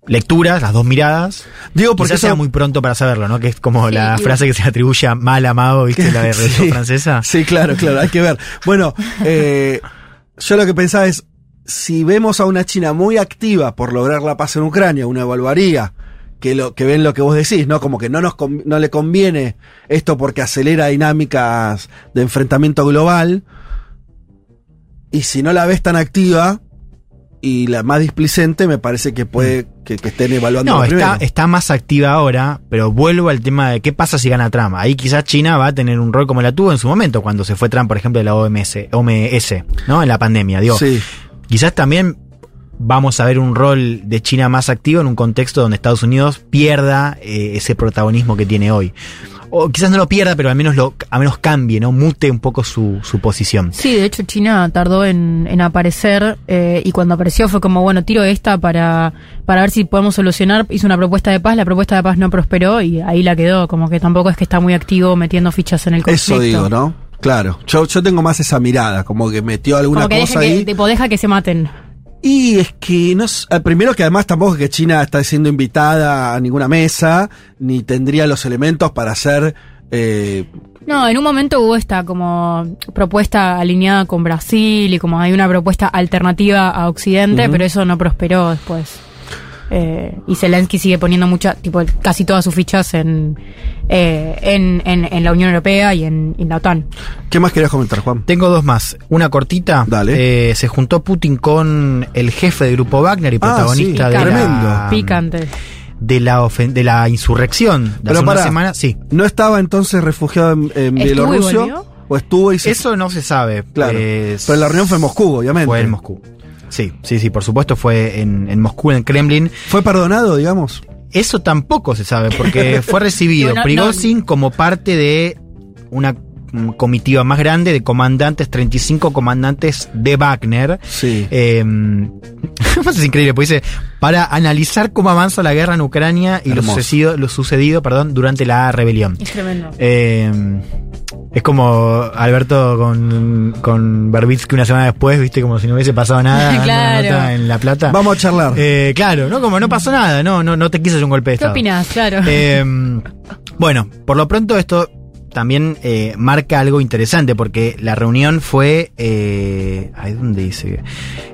lecturas, las dos miradas. Digo, porque Quizás sea eso- muy pronto para saberlo, ¿no? Que es como Sí, la y- frase que se atribuye a mal amado, ¿viste? La de Revolución Sí. Francesa. Sí, claro, claro, hay que ver. Bueno, eh, yo lo que pensaba es, si vemos a una China muy activa por lograr la paz en Ucrania, uno evaluaría que lo que ven lo que vos decís, ¿no? Como que no nos con- no le conviene esto porque acelera dinámicas de enfrentamiento global. Y si no la ves tan activa y la más displicente, me parece que puede que, que estén evaluando No, está, está más activa ahora, pero vuelvo al tema de qué pasa si gana Trump. Ahí quizás China va a tener un rol como la tuvo en su momento, cuando se fue Trump, por ejemplo, de la OMS, OMS ¿no? En la pandemia. Digo, Sí. quizás también vamos a ver un rol de China más activo en un contexto donde Estados Unidos pierda eh, ese protagonismo que tiene hoy. O quizás no lo pierda, pero al menos lo, al menos cambie, ¿no? Mute un poco su, su posición. Sí, de hecho China tardó en, en aparecer eh, y cuando apareció fue como, bueno, tiro esta para, para ver si podemos solucionar. Hizo una propuesta de paz, la propuesta de paz no prosperó y ahí la quedó, como que tampoco es que está muy activo metiendo fichas en el conflicto. Eso digo, ¿no? Claro. Yo, yo tengo más esa mirada, como que metió alguna Como que cosa deja ahí. que, tipo, deja que se maten. Y es que no eh, primero que además tampoco es que China está siendo invitada a ninguna mesa, ni tendría los elementos para hacer eh, No, en un momento hubo esta como propuesta alineada con Brasil y como hay una propuesta alternativa a Occidente, pero eso no prosperó después. Eh, y Zelensky sigue poniendo mucha, tipo, casi todas sus fichas en, eh, en, en, en la Unión Europea y en, en la OTAN. ¿Qué más querías comentar, Juan? Tengo dos más. Una cortita. Dale. Eh, se juntó Putin con el jefe del grupo Wagner y Ah, protagonista sí, de, tremendo. la, Picante. de la ofen- de la insurrección de Pero hace una pará. semana. Sí. ¿No estaba entonces refugiado en, en ¿Estuvo y Bielorrusia? ¿O estuvo y se Eso no se sabe. Claro. Pero la reunión fue en Moscú, obviamente. Fue en Moscú. Sí, sí, sí, por supuesto fue en, en Moscú, en el Kremlin. ¿Fue perdonado, digamos? Eso tampoco se sabe, porque fue recibido no- Prigozhin como parte de una comitiva más grande de comandantes, 35 comandantes de Wagner. Sí. Eh, es increíble, pues dice, para analizar cómo avanza la guerra en Ucrania y lo sucedido, lo sucedido perdón, durante la rebelión. Es tremendo. Eh, es como Alberto con, con Berbitsky una semana después, viste, como si no hubiese pasado nada Claro. nota en La Plata. Vamos a charlar. Eh, claro, ¿no? Como no pasó nada, no, no, no te quiso hacer un golpe de ¿Qué estado. opinas? Claro. Eh, bueno, por lo pronto esto también eh, marca algo interesante porque la reunión fue, eh, ¿dónde dice?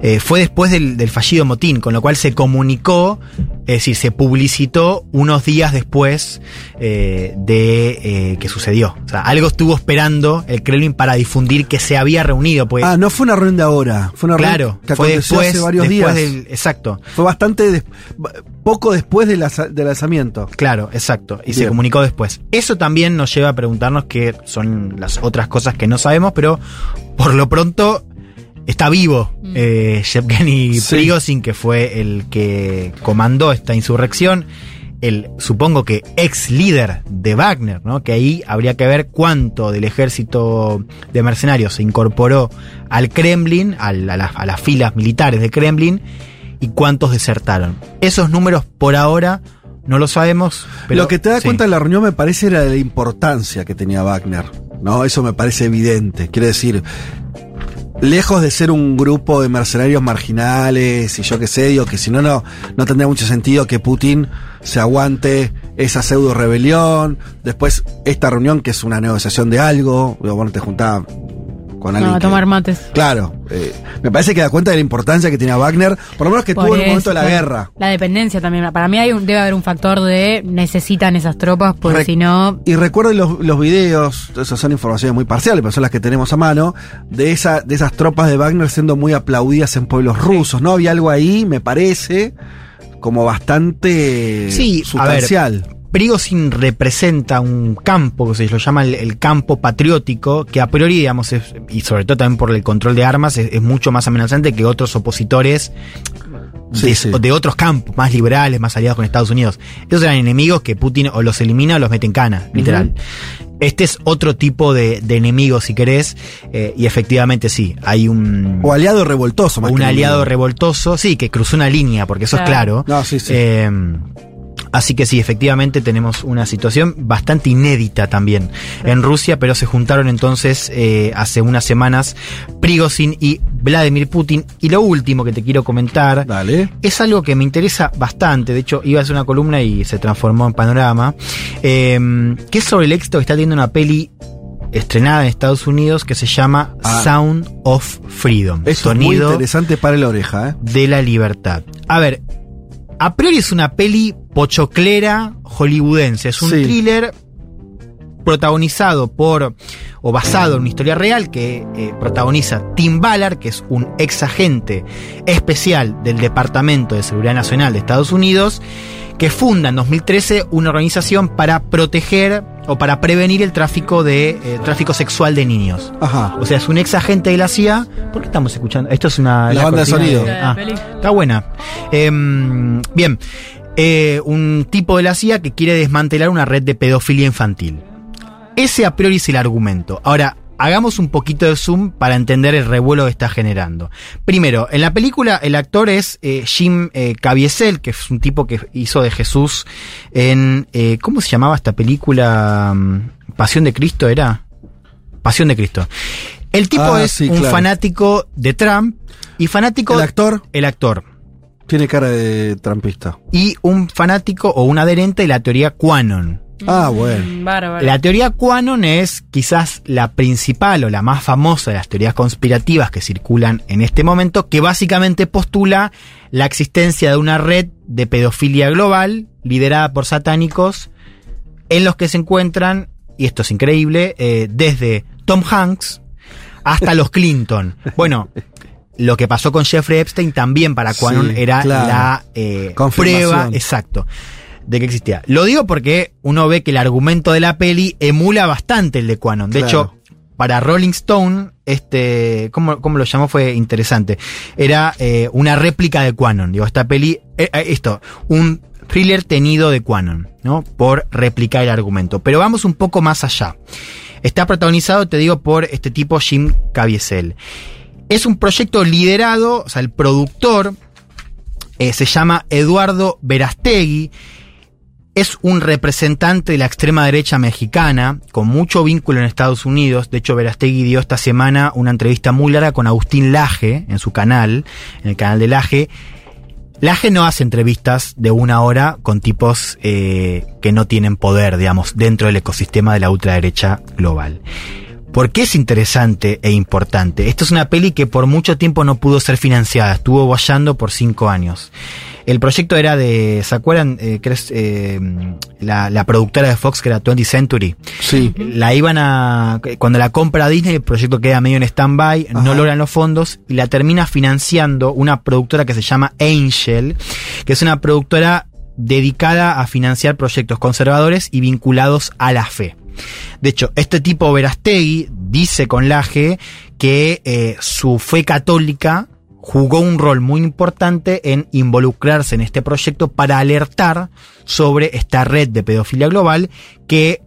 Eh, fue después del fallido motín, con lo cual se comunicó, es decir, se publicitó unos días después eh, de eh, que sucedió. O sea, algo estuvo esperando el Kremlin para difundir que se había reunido, pues. ah, no fue una reunión de ahora. Fue una claro, reunión que fue después, hace varios después días. del, exacto. Fue bastante. des- poco después del, del lanzamiento. Claro, exacto. Y se comunicó después. Eso también nos lleva a preguntarnos qué son las otras cosas que no sabemos, pero por lo pronto está vivo eh, Yevgeny Sí. Prigozhin, que fue el que comandó esta insurrección. El, supongo que ex líder de Wagner, ¿no? Que ahí habría que ver cuánto del ejército de mercenarios se incorporó al Kremlin, al- a, las- a las filas militares de Kremlin, y cuántos desertaron. Esos números por ahora no lo sabemos. Pero, Lo que te das sí. cuenta en la reunión me parece era de la importancia que tenía Wagner. ¿no? Eso me parece evidente. Quiere decir, lejos de ser un grupo de mercenarios marginales y yo qué sé, digo que si no, no, no tendría mucho sentido que Putin se aguante esa pseudo rebelión. Después, esta reunión que es una negociación de algo, bueno, te juntaba con No, que- tomar mates. Claro, eh, me parece que da cuenta de la importancia que tenía Wagner, por lo menos que Por tuvo en un momento de la guerra. La dependencia también. Para mí hay un- debe haber un factor de necesitan esas tropas, porque Re- si no. Y recuerden los, los videos, esas son informaciones muy parciales, pero son las que tenemos a mano, de, esa, de esas tropas de Wagner siendo muy aplaudidas en pueblos rusos, ¿no? Había algo ahí, me parece, como bastante Sí, a sustancial. Prigozhin representa un campo, que se lo llama el, el campo patriótico, que a priori, digamos, es- y sobre todo también por el control de armas, es, es mucho más amenazante que otros opositores de, sí. de otros campos, más liberales, más aliados con Estados Unidos. Esos eran enemigos que Putin o los elimina o los mete en cana, literal. Este es otro tipo de, de enemigo, si querés, eh, y efectivamente sí, hay un... O aliado revoltoso, más un que aliado enemigo. revoltoso, sí, que cruzó una línea, porque eso es Claro. claro. No, sí, sí. Eh, así que sí, efectivamente tenemos una situación bastante inédita también en Rusia, pero se juntaron entonces eh, hace unas semanas Prigozhin y Vladimir Putin. Y lo último que te quiero comentar Dale. es algo que me interesa bastante. De hecho, iba a hacer una columna y se transformó en panorama. eh, que es sobre el éxito que está teniendo una peli estrenada en Estados Unidos que se llama Ah. Sound of Freedom. Eso es muy Sonido interesante para la oreja, ¿eh? de la libertad. A ver, a priori es una peli pochoclera hollywoodense. Es un Sí. thriller protagonizado por o basado en una historia real que eh, protagoniza Tim Ballard, que es un ex agente especial del Departamento de Seguridad Nacional de Estados Unidos, que funda en 2013 una organización para proteger o para prevenir el tráfico de eh, tráfico sexual de niños. Ajá. O sea, es un ex agente de la CIA. ¿Por qué estamos escuchando? Esto es una. La banda de sonido. Ah, está buena. Em, bien. Eh, un tipo de la CIA que quiere desmantelar una red de pedofilia infantil. Ese a priori es el argumento. Ahora, hagamos un poquito de zoom para entender el revuelo que está generando. Primero, en la película el actor es eh, Jim eh, Caviezel, que es un tipo que hizo de Jesús en... eh, ¿Cómo se llamaba esta película? Mm, Pasión de Cristo era. Pasión de Cristo. El tipo Ah, es sí, un claro. fanático de Trump y fanático... El actor El actor. tiene cara de trampista. Y un fanático o un adherente de la teoría Quanon. Ah, bueno. Mm, Bárbaro. La teoría Quanon es quizás la principal o la más famosa de las teorías conspirativas que circulan en este momento, que básicamente postula la existencia de una red de pedofilia global liderada por satánicos en los que se encuentran, y esto es increíble, eh, desde Tom Hanks hasta los Clinton. Bueno, lo que pasó con Jeffrey Epstein también para Quanon Sí, era claro. la eh, prueba, exacto, de que existía. Lo digo porque uno ve que el argumento de la peli emula bastante el de Quanon. De Claro. hecho, para Rolling Stone, este, ¿cómo, cómo lo llamó? Fue interesante. Era eh, una réplica de Quanon. Digo, esta peli, eh, eh, esto, un thriller tenido de Quanon, ¿no? Por replicar el argumento. Pero vamos un poco más allá. Está protagonizado, te digo, por este tipo Jim Caviezel. Es un proyecto liderado, o sea, el productor eh, se llama Eduardo Verastegui. Es un representante de la extrema derecha mexicana, con mucho vínculo en Estados Unidos. De hecho, Verastegui dio esta semana una entrevista muy larga con Agustín Laje en su canal, en el canal de Laje. Laje no hace entrevistas de una hora con tipos eh, que no tienen poder, digamos, dentro del ecosistema de la ultraderecha global. ¿Por qué es interesante e importante? Esto es una peli que por mucho tiempo no pudo ser financiada, estuvo bollando por cinco años. El proyecto era de, ¿se acuerdan? Eh, eh, la, la productora de Fox, que era 20th Century. Sí. La iban a. Cuando la compra Disney, el proyecto queda medio en stand-by, no logran los fondos y la termina financiando una productora que se llama Angel, que es una productora dedicada a financiar proyectos conservadores y vinculados a la fe. De hecho, este tipo Verastegui dice con Laje que eh, su fe católica jugó un rol muy importante en involucrarse en este proyecto para alertar sobre esta red de pedofilia global que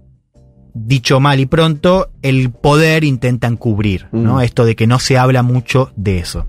dicho mal y pronto, el poder intenta encubrir, ¿no? Mm. Esto de que no se habla mucho de eso.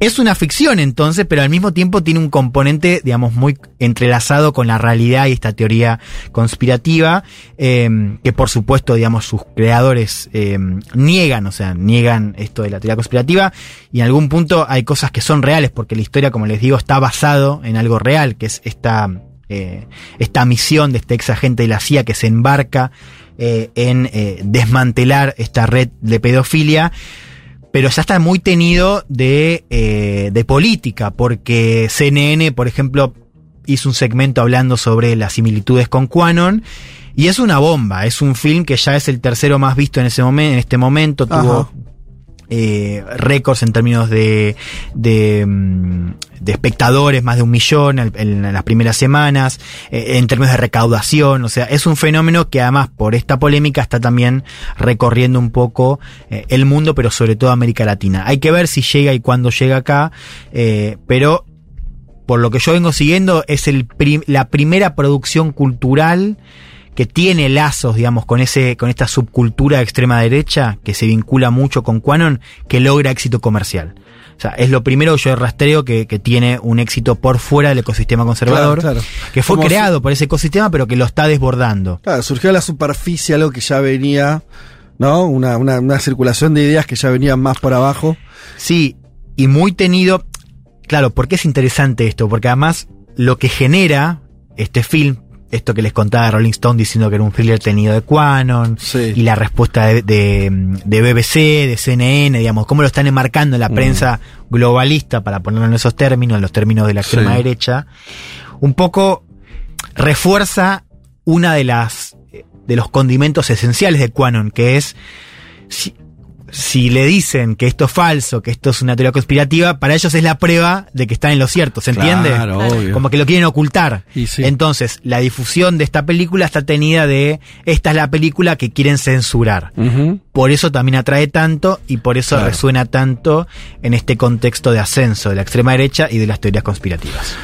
Es una ficción entonces, pero al mismo tiempo tiene un componente, digamos, muy entrelazado con la realidad y esta teoría conspirativa, eh, que por supuesto, digamos, sus creadores eh, niegan, o sea, niegan esto de la teoría conspirativa, y en algún punto hay cosas que son reales, porque la historia, como les digo, está basado en algo real, que es esta, eh, esta misión de este ex agente de la CIA que se embarca eh, en eh, desmantelar esta red de pedofilia. pero ya está muy tenido de, eh, de política, porque CNN, por ejemplo, hizo un segmento hablando sobre las similitudes con Quanon. Y es una bomba, es un film que ya es el tercero más visto en ese momento, en este momento, tuvo. Eh, récords en términos de, de, mm, espectadores, más de un millón en, en las primeras semanas, eh, en términos de recaudación, o sea, es un fenómeno que además por esta polémica está también recorriendo un poco eh, el mundo, pero sobre todo América Latina. Hay que ver si llega y cuándo llega acá, eh, pero por lo que yo vengo siguiendo, es el prim- la primera producción cultural que tiene lazos, digamos, con ese, con esta subcultura de extrema derecha, que se vincula mucho con Quanon, que logra éxito comercial. O sea, es lo primero que yo rastreo que, que tiene un éxito por fuera del ecosistema conservador, Claro, claro. que fue Como creado por ese ecosistema, pero que lo está desbordando. Claro, surgió a la superficie algo que ya venía, ¿no? Una, una, una circulación de ideas que ya venían más por abajo. Sí, y muy tenido. Claro, ¿por qué es interesante esto? Porque además lo que genera este film, esto que les contaba de Rolling Stone diciendo que era un thriller tenido de Quanon, y la respuesta de, de, de BBC, de CNN, digamos, cómo lo están enmarcando en la Mm. prensa globalista, para ponerlo en esos términos, en los términos de la extrema Sí. derecha, un poco refuerza una de las de los condimentos esenciales de Quanon, que es si, si le dicen que esto es falso, que esto es una teoría conspirativa, para ellos es la prueba de que están en lo cierto, ¿se entiende? Claro, obvio. Como que lo quieren ocultar. Y sí. Entonces, la difusión de esta película está tenida de esta es la película que quieren censurar. Por eso también atrae tanto y por eso Claro. resuena tanto en este contexto de ascenso de la extrema derecha y de las teorías conspirativas.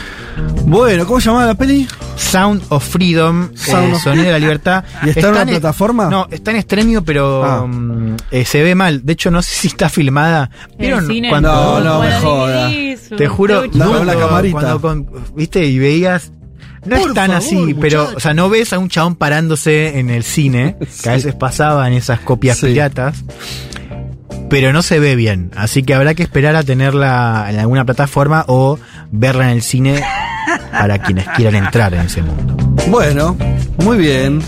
Bueno, ¿cómo se llamaba la peli? Sound of Freedom, Sound eh, of- Sonido de la Libertad. ¿Y está en una plataforma? No, está en Estremio, pero Ah. mm, eh, se ve mal. De hecho, no sé si está filmada. ¿Vieron cine? cuando- No, no, me joda. Te juro, la cuando- camarita. cuando con- viste y veías. No Por es tan favor, así, pero, o sea, no ves a un chabón parándose en el cine, que a veces pasaba en esas copias Sí. piratas, pero no se ve bien. Así que habrá que esperar a tenerla en alguna plataforma o verla en el cine para quienes quieran entrar en ese mundo. Bueno, muy bien.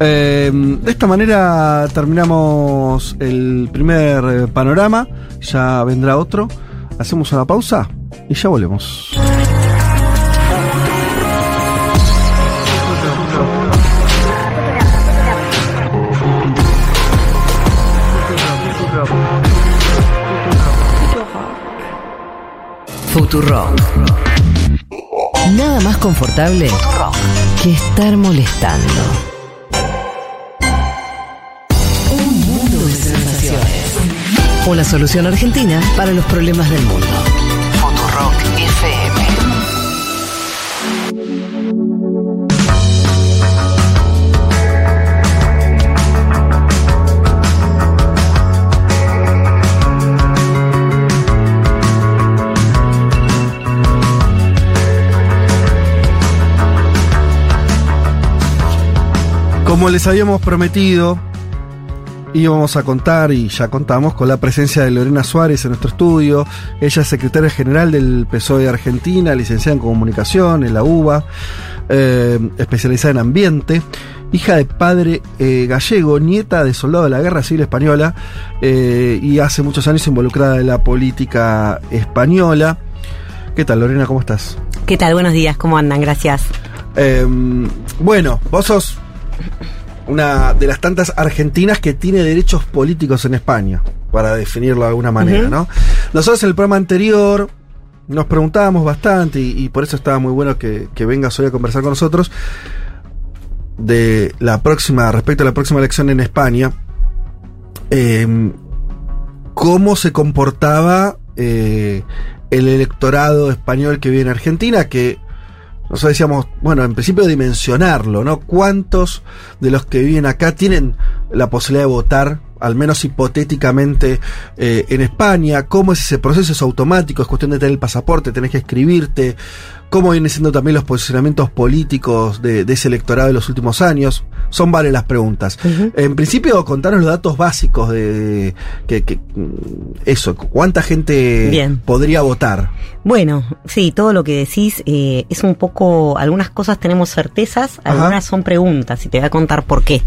Eh, de esta manera terminamos el primer panorama. Ya vendrá otro. Hacemos una pausa y ya volvemos. Futurock. Nada más confortable que estar molestando. Un mundo de sensaciones. Una solución argentina para los problemas del mundo. Futurock Como les habíamos prometido, íbamos a contar y ya contamos con la presencia de Lorena Suárez en nuestro estudio. Ella es secretaria general del PSOE de Argentina, licenciada en comunicación en la UBA, eh, especializada en ambiente, hija de padre eh, gallego, nieta de soldado de la Guerra Civil Española eh, y hace muchos años involucrada en la política española. ¿Qué tal, Lorena? ¿Cómo estás? ¿Qué tal? Buenos días, ¿cómo andan? Gracias. Eh, bueno, vos sos una de las tantas argentinas que tiene derechos políticos en España, para definirlo de alguna manera. ¿no? Nosotros en el programa anterior nos preguntábamos bastante y, y por eso estaba muy bueno que, que vengas hoy a conversar con nosotros de la próxima, respecto a la próxima elección en España, eh, cómo se comportaba eh, el electorado español que vive en Argentina, que nosotros decíamos, bueno, en principio dimensionarlo, ¿no? ¿Cuántos de los que viven acá tienen la posibilidad de votar, al menos hipotéticamente, eh, en España? ¿Cómo es ese proceso? ¿Es automático? ¿Es cuestión de tener el pasaporte? ¿Tenés que escribirte? ¿Cómo vienen siendo también los posicionamientos políticos de, de ese electorado de los últimos años? Son varias las preguntas. En principio, contanos los datos básicos de, que, que, mm, eso, cuánta gente Bien. podría votar. Bueno, sí, todo lo que decís eh, es un poco, algunas cosas tenemos certezas, Ajá. algunas son preguntas y te voy a contar por qué.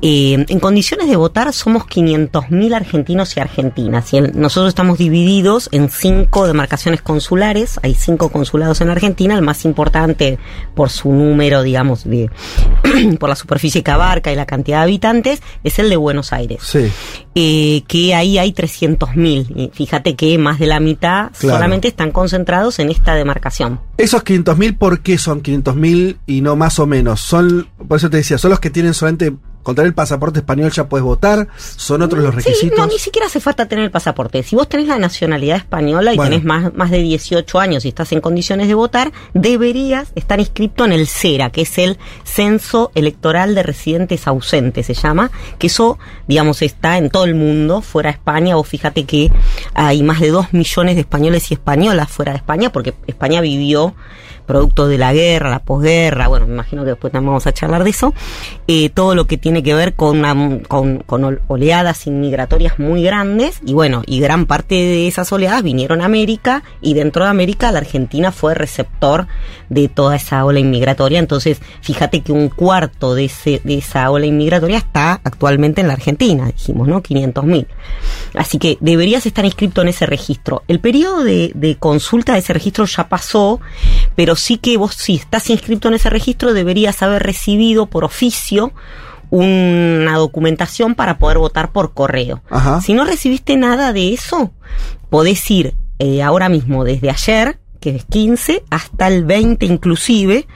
Eh, en En condiciones de votar somos 500.000 argentinos y argentinas. Y el- nosotros estamos divididos en cinco demarcaciones consulares. Hay cinco consulados en Argentina. El más importante por su número, digamos, de por la superficie que abarca y la cantidad de habitantes, es el de Buenos Aires. Sí. Eh, que ahí hay 300.000. Y Fíjate que más de la mitad Claro. solamente están concentrados en esta demarcación. Esos 500.000, ¿por qué son 500.000 y no más o menos? Son, por eso te decía, son los que tienen solamente, con tener el pasaporte español ya puedes votar, son otros los Sí, requisitos. no, ni siquiera hace falta tener el pasaporte. Si vos tenés la nacionalidad española y Bueno. tenés más, más de 18 años y estás en condiciones de votar, deberías estar inscrito en el CERA, que es el Censo Electoral de Residentes Ausentes, se llama, que eso, digamos, está en todo el mundo, fuera de España. Vos fíjate que hay más de 2 millones de españoles y españolas fuera de España, porque España vivió producto de la guerra, la posguerra, bueno, me imagino que después también vamos a charlar de eso, eh, todo lo que tiene que ver con, con, con ol- oleadas inmigratorias muy grandes, y bueno, y gran parte de esas oleadas vinieron a América, y dentro de América la Argentina fue receptor de toda esa ola inmigratoria, entonces fíjate que un cuarto de, ese, de esa ola inmigratoria está actualmente en la Argentina, dijimos, ¿no? 500 mil. Así que deberías estar inscrito en ese registro. El periodo de, de consulta de ese registro ya pasó, pero sí que vos, si estás inscrito en ese registro, deberías haber recibido por oficio una documentación para poder votar por correo. Ajá. Si no recibiste nada de eso, podés ir eh, ahora mismo, desde ayer, que es 15, hasta el 20 inclusive,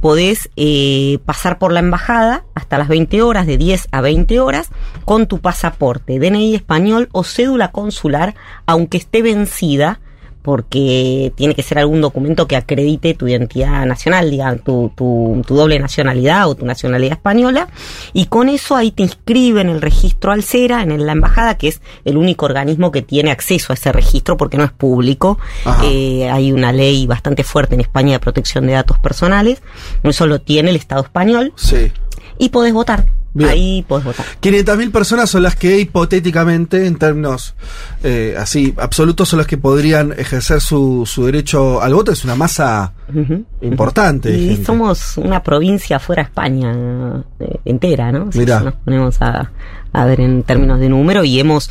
podés eh, pasar por la embajada hasta las 20 horas, de 10 a 20 horas, con tu pasaporte, DNI español o cédula consular, aunque esté vencida, porque tiene que ser algún documento que acredite tu identidad nacional, diga, tu, tu, tu doble nacionalidad o tu nacionalidad española, y con eso ahí te inscriben el registro al CERA en la embajada, que es el único organismo que tiene acceso a ese registro porque no es público. Eh, hay una ley bastante fuerte en España de protección de datos personales, eso lo tiene el Estado español, Sí. y podés votar. Bien. Ahí podés votar. 500.000 personas son las que hipotéticamente, en términos eh, así absolutos, son las que podrían ejercer su, su derecho al voto. Es una masa importante. de Y gente. somos una provincia fuera de España eh, entera, ¿no? Si nos ponemos a, a ver en términos de número y hemos,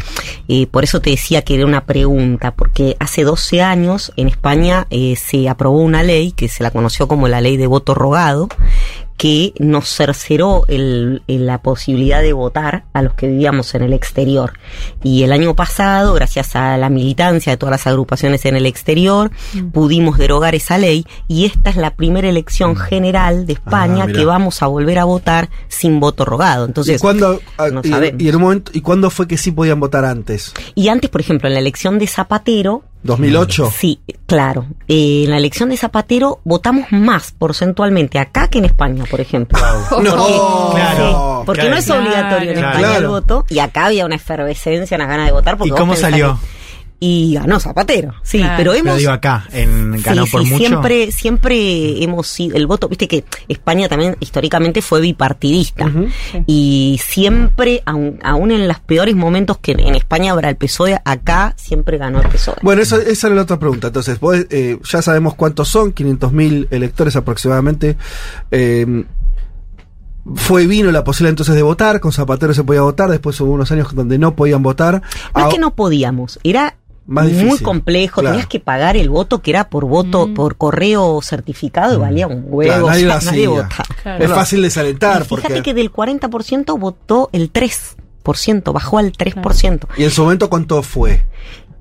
eh, por eso te decía que era una pregunta, porque hace 12 años en España eh, se aprobó una ley que se la conoció como la ley de voto rogado, que nos cerceró el, el- la posibilidad de votar a los que vivíamos en el exterior. Y el año pasado, gracias a la militancia de todas las agrupaciones en el exterior, pudimos derogar esa ley y esta es la primera elección general de España Ah, mira. que vamos a volver a votar sin voto rogado. Entonces, ¿Y cuándo, ah, no y- sabemos. y en un momento, ¿y cuándo fue que sí podían votar antes? y antes, por ejemplo, en la elección de Zapatero, ¿2008? Sí, claro. Eh, en la elección de Zapatero votamos más porcentualmente acá que en España, por ejemplo. Porque, No, Claro, sí, porque claro. no es obligatorio en Claro. España el voto y acá había una efervescencia, unas ganas de votar. Porque ¿Y cómo salió? que- Y ganó Zapatero, sí, Claro. pero Pero hemos... digo acá, en, ganó Sí, por sí, mucho. Siempre, siempre hemos sido, el voto, viste que España también históricamente fue bipartidista y siempre, aun, aún en los peores momentos que en España habrá el PSOE, acá siempre ganó el PSOE. Bueno, eso, esa era la otra pregunta. Entonces, vos, eh, ya sabemos cuántos son, 500.000 electores aproximadamente. Eh, fue vino la posibilidad entonces de votar, con Zapatero se podía votar, después hubo unos años donde no podían votar. No Ah, es que no podíamos, era Más muy difícil, complejo, claro. tenías que pagar el voto que era por voto, Mm. por correo certificado y valía un huevo, Claro, nadie o lo sea, nadie hacía. vota. Claro. Es fácil desalentar Y fíjate porque... que del 40% votó el 3%, bajó al 3%. ¿Y en su momento cuánto fue?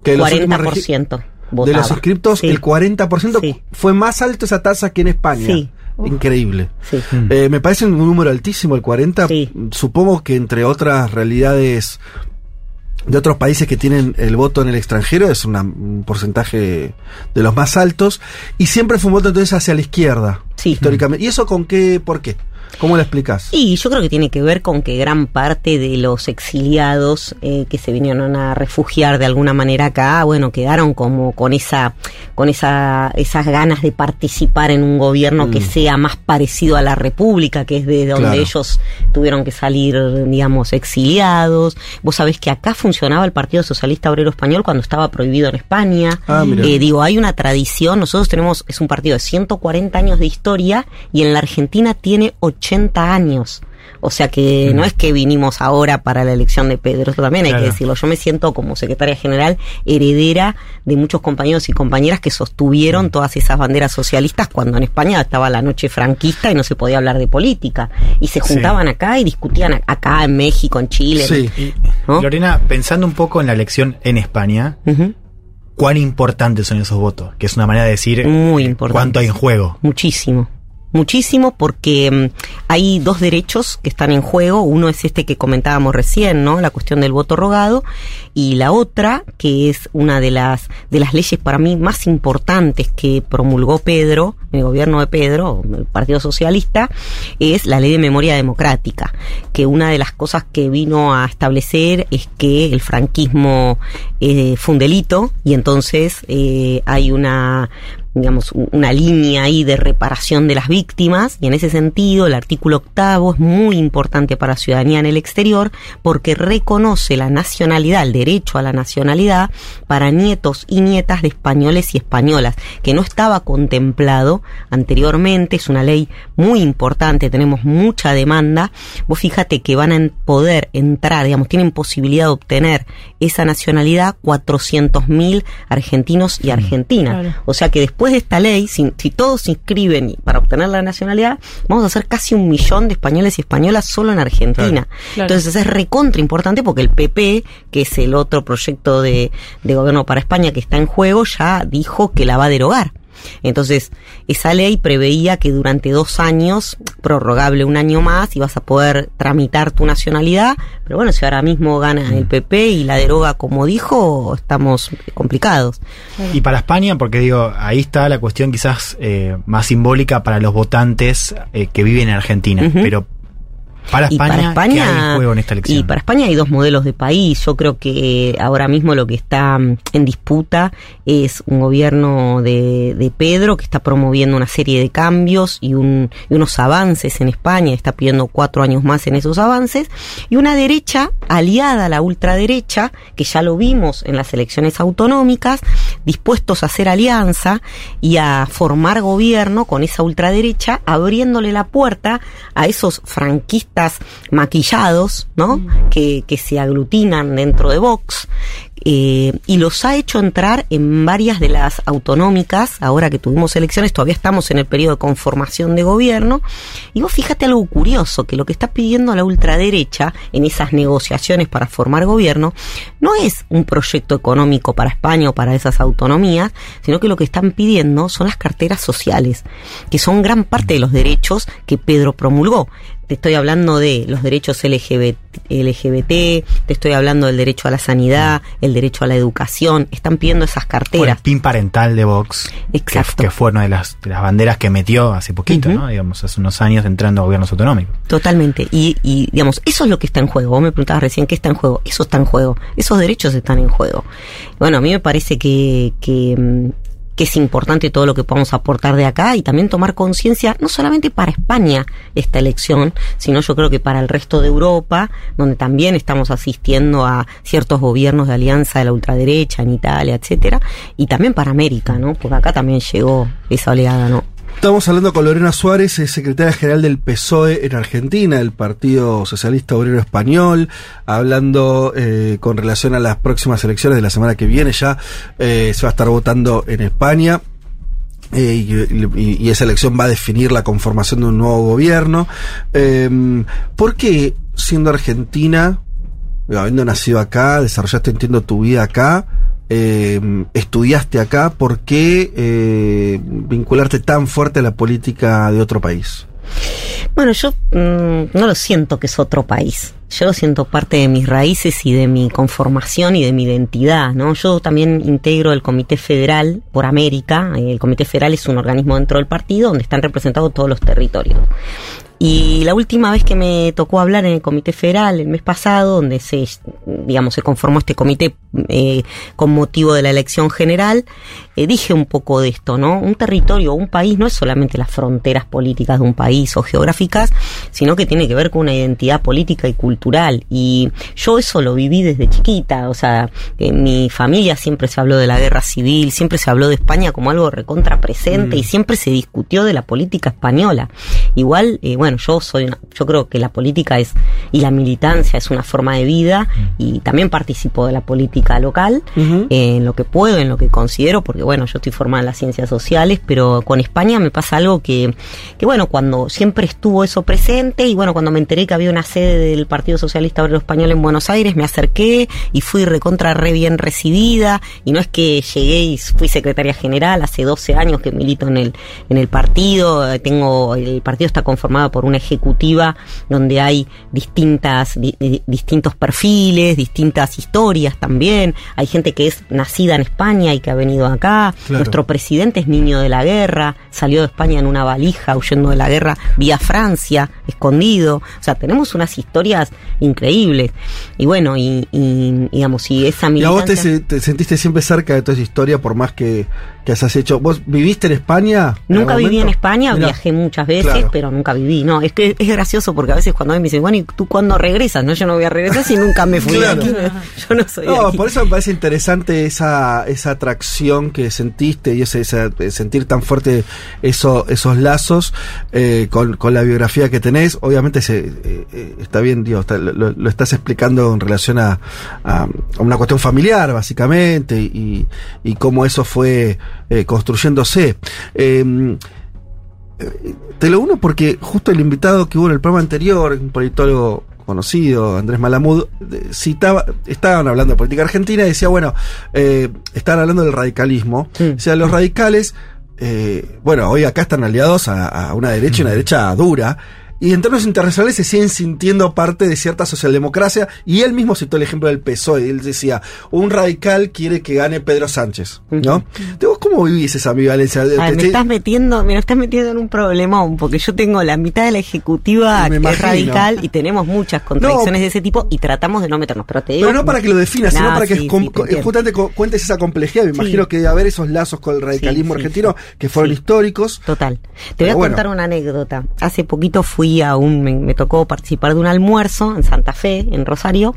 Que los últimos regi- 40% De votaba. los inscriptos, Sí. el 40% Sí. fue más alto esa tasa que en España. Sí. Increíble. Sí. Eh, me parece un número altísimo, el 40. Sí. Supongo que entre otras realidades de otros países que tienen el voto en el extranjero es una- un porcentaje de los más altos. Y siempre fue un voto entonces hacia la izquierda, Sí. históricamente. ¿Y eso con qué? ¿Por qué? ¿Cómo lo explicas? Y yo creo que tiene que ver con que gran parte de los exiliados eh, que se vinieron a refugiar de alguna manera acá, bueno, quedaron como con esa, con esa, esas ganas de participar en un gobierno que sea más parecido a la República, que es de donde Claro. ellos tuvieron que salir, digamos, exiliados. Vos sabés que acá funcionaba el Partido Socialista Obrero Español cuando estaba prohibido en España. Ah. Eh, digo, hay una tradición, nosotros tenemos, es un partido de 140 años de historia y en la Argentina tiene 80 años O sea que no es que vinimos ahora para la elección de Pedro, eso también hay que decirlo. Yo me siento como secretaria general heredera de muchos compañeros y compañeras que sostuvieron todas esas banderas socialistas cuando en España estaba la noche franquista y no se podía hablar de política. Y se Sí. juntaban acá y discutían acá en México, en Chile. Y, ¿no? Lorena, pensando un poco en la elección en España, ¿cuán importantes son esos votos? Que es una manera de decir Muy cuánto hay en juego. Muchísimo. Muchísimo porque mm, hay dos derechos que están en juego. Uno es este que comentábamos recién, ¿no? La cuestión del voto rogado. Y la otra, que es una de las, de las leyes para mí más importantes que promulgó Pedro, el gobierno de Pedro, el Partido Socialista, es la ley de memoria democrática. Que una de las cosas que vino a establecer es que el franquismo eh, fue un delito y entonces eh, hay una digamos, una línea ahí de reparación de las víctimas y en ese sentido el artículo octavo es muy importante para la ciudadanía en el exterior porque reconoce la nacionalidad, el derecho a la nacionalidad para nietos y nietas de españoles y españolas, que no estaba contemplado anteriormente, es una ley muy importante, tenemos mucha demanda, vos fíjate que van a poder entrar, digamos, tienen posibilidad de obtener esa nacionalidad 400.000 argentinos y argentinas. Claro. O sea que después de esta ley, si, si todos se inscriben para obtener la nacionalidad, vamos a hacer casi un millón de españoles y españolas solo en Argentina. Claro. Entonces es recontra importante porque el PP, que es el otro proyecto de, de gobierno para España que está en juego, ya dijo que la va a derogar. Entonces, esa ley preveía que durante dos años, prorrogable un año más, ibas a poder tramitar tu nacionalidad. Pero bueno, si ahora mismo gana el PP y la deroga como dijo, estamos complicados. Y para España, porque digo, ahí está la cuestión quizás eh, más simbólica para los votantes eh, que viven en Argentina. Pero para España, para España- ¿qué hay en juego en esta elección? Y para España hay dos modelos de país. Yo creo que ahora mismo lo que está mm, en disputa es un gobierno de, de Pedro que está promoviendo una serie de cambios y, un, y unos avances en España, está pidiendo cuatro años más en esos avances, y una derecha aliada a la ultraderecha, que ya lo vimos en las elecciones autonómicas, dispuestos a hacer alianza y a formar gobierno con esa ultraderecha, abriéndole la puerta a esos franquistas maquillados, ¿no? Que, que se aglutinan dentro de Vox. eh, y los ha hecho entrar en varias de las autonómicas, ahora que tuvimos elecciones, todavía estamos en el periodo de conformación de gobierno, y vos fíjate algo curioso, que lo que está pidiendo la ultraderecha en esas negociaciones para formar gobierno, no es un proyecto económico para España o para esas autonomías, sino que lo que están pidiendo son las carteras sociales, que son gran parte de los derechos que Pedro promulgó. Te estoy hablando de los derechos LGBT, LGBT, te estoy hablando del derecho a la sanidad, el derecho a la educación, están pidiendo esas Por el carteras. PIN parental de Vox, Exacto. que fue una de las, de las banderas que metió hace poquito. ¿no? Digamos, hace unos años entrando a gobiernos autonómicos. Totalmente. Y, y, digamos, eso es lo que está en juego. Vos me preguntabas recién qué está en juego. Eso está en juego. Esos derechos están en juego. Bueno, a mí me parece que, que, mm, que es importante todo lo que podamos aportar de acá y también tomar conciencia, no solamente para España esta elección, sino yo creo que para el resto de Europa, donde también estamos asistiendo a ciertos gobiernos de alianza de la ultraderecha en Italia, etcétera, y también para América, ¿no? Porque acá también llegó esa oleada, ¿no? Estamos hablando con Lorena Suárez, es secretaria general del PSOE en Argentina, el Partido Socialista Obrero Español, hablando eh, con relación a las próximas elecciones de la semana que viene. Ya eh, se va a estar votando en España. eh, y, y- esa elección va a definir la conformación de un nuevo gobierno. Eh, ¿Por qué, siendo Argentina, habiendo nacido acá, desarrollaste, entiendo, tu vida acá, eh, estudiaste acá, ¿por qué eh, vincularte tan fuerte a la política de otro país? Bueno, yo mm, no lo siento que es otro país. Yo lo siento parte de mis raíces y de mi conformación y de mi identidad, ¿no? Yo también integro el Comité Federal por América. El Comité Federal es un organismo dentro del partido donde están representados todos los territorios. Y la última vez que me tocó hablar en el Comité Federal, el mes pasado, donde se, digamos, se conformó este comité eh, con motivo de la elección general, eh, dije un poco de esto, ¿no? Un territorio, un país no es solamente las fronteras políticas de un país o geográficas, sino que tiene que ver con una identidad política y cultural. Y yo eso lo viví desde chiquita, o sea, en mi familia siempre se habló de la guerra civil, siempre se habló de España como algo recontra presente Mm. y siempre se discutió de la política española. Igual, eh, bueno, yo soy una- yo creo que la política es y la militancia es una forma de vida y también participo de la política local en lo que puedo, en lo que considero, porque bueno, yo estoy formada en las ciencias sociales, pero con España me pasa algo que, que bueno, cuando siempre estuvo eso presente y bueno, cuando me enteré que había una sede del Partido Socialista Obrero Español en Buenos Aires, me acerqué y fui recontra re bien recibida y no es que llegué y fui secretaria general hace 12 años que milito en el, en el partido, tengo, el partido está conformado por una ejecutiva donde hay distintas, di- di- distintos perfiles, distintas historias también, hay gente que es nacida en España y que ha venido acá, Claro. nuestro presidente es niño de la guerra, salió de España en una valija huyendo de la guerra vía Francia, escondido, o sea, tenemos unas historias increíbles. Y bueno, y, y, digamos, y esa Y a vos te, militancia... te sentiste siempre cerca de toda esa historia, por más que, que hayas hecho. ¿Vos viviste en España? Nunca viví en? España, Mirá. viajé muchas veces, Claro. pero nunca viví. No, es que es gracioso porque a veces cuando me dicen, bueno, ¿y tú cuándo regresas? No, yo no voy a regresar si nunca me fui Claro. de aquí. Yo no soy de No, aquí. por eso me parece interesante esa, esa atracción que sentiste y ese, ese- eh, sentir tan fuerte eso, esos lazos eh, con, con la biografía que tenés. Obviamente se, eh, está bien, digo, está- lo, lo estás explicando en relación a, a- a una cuestión familiar, básicamente, y, y cómo eso fue eh, construyéndose. Eh, eh, te lo uno porque justo el invitado que hubo en el programa anterior, un politólogo conocido, Andrés Malamud, citaba, estaban hablando de política argentina y decía, bueno, eh, estaban hablando del radicalismo. O sea, los radicales, eh, bueno, hoy acá están aliados a, a una derecha y una derecha dura. Y en términos internacionales se siguen sintiendo parte de cierta socialdemocracia. Y él mismo citó el ejemplo del PSOE. Él decía, un radical quiere que gane Pedro Sánchez. ¿No? ¿Vos cómo vivís esa ambivalencia? Ay, me estás metiendo, me estás metiendo en un problemón, porque yo tengo la mitad de la ejecutiva que es radical y tenemos muchas contradicciones de ese tipo y tratamos de no meternos. Pero te digo. Pero no para que lo definas, sino para que sí, justamente cu- cuentes esa complejidad. Me Sí. imagino que debe haber esos lazos con el radicalismo argentino que fueron históricos. Total. Te voy a bueno. contar una anécdota. Hace poquito fui a un, me, tocó participar de un almuerzo en Santa Fe, en Rosario,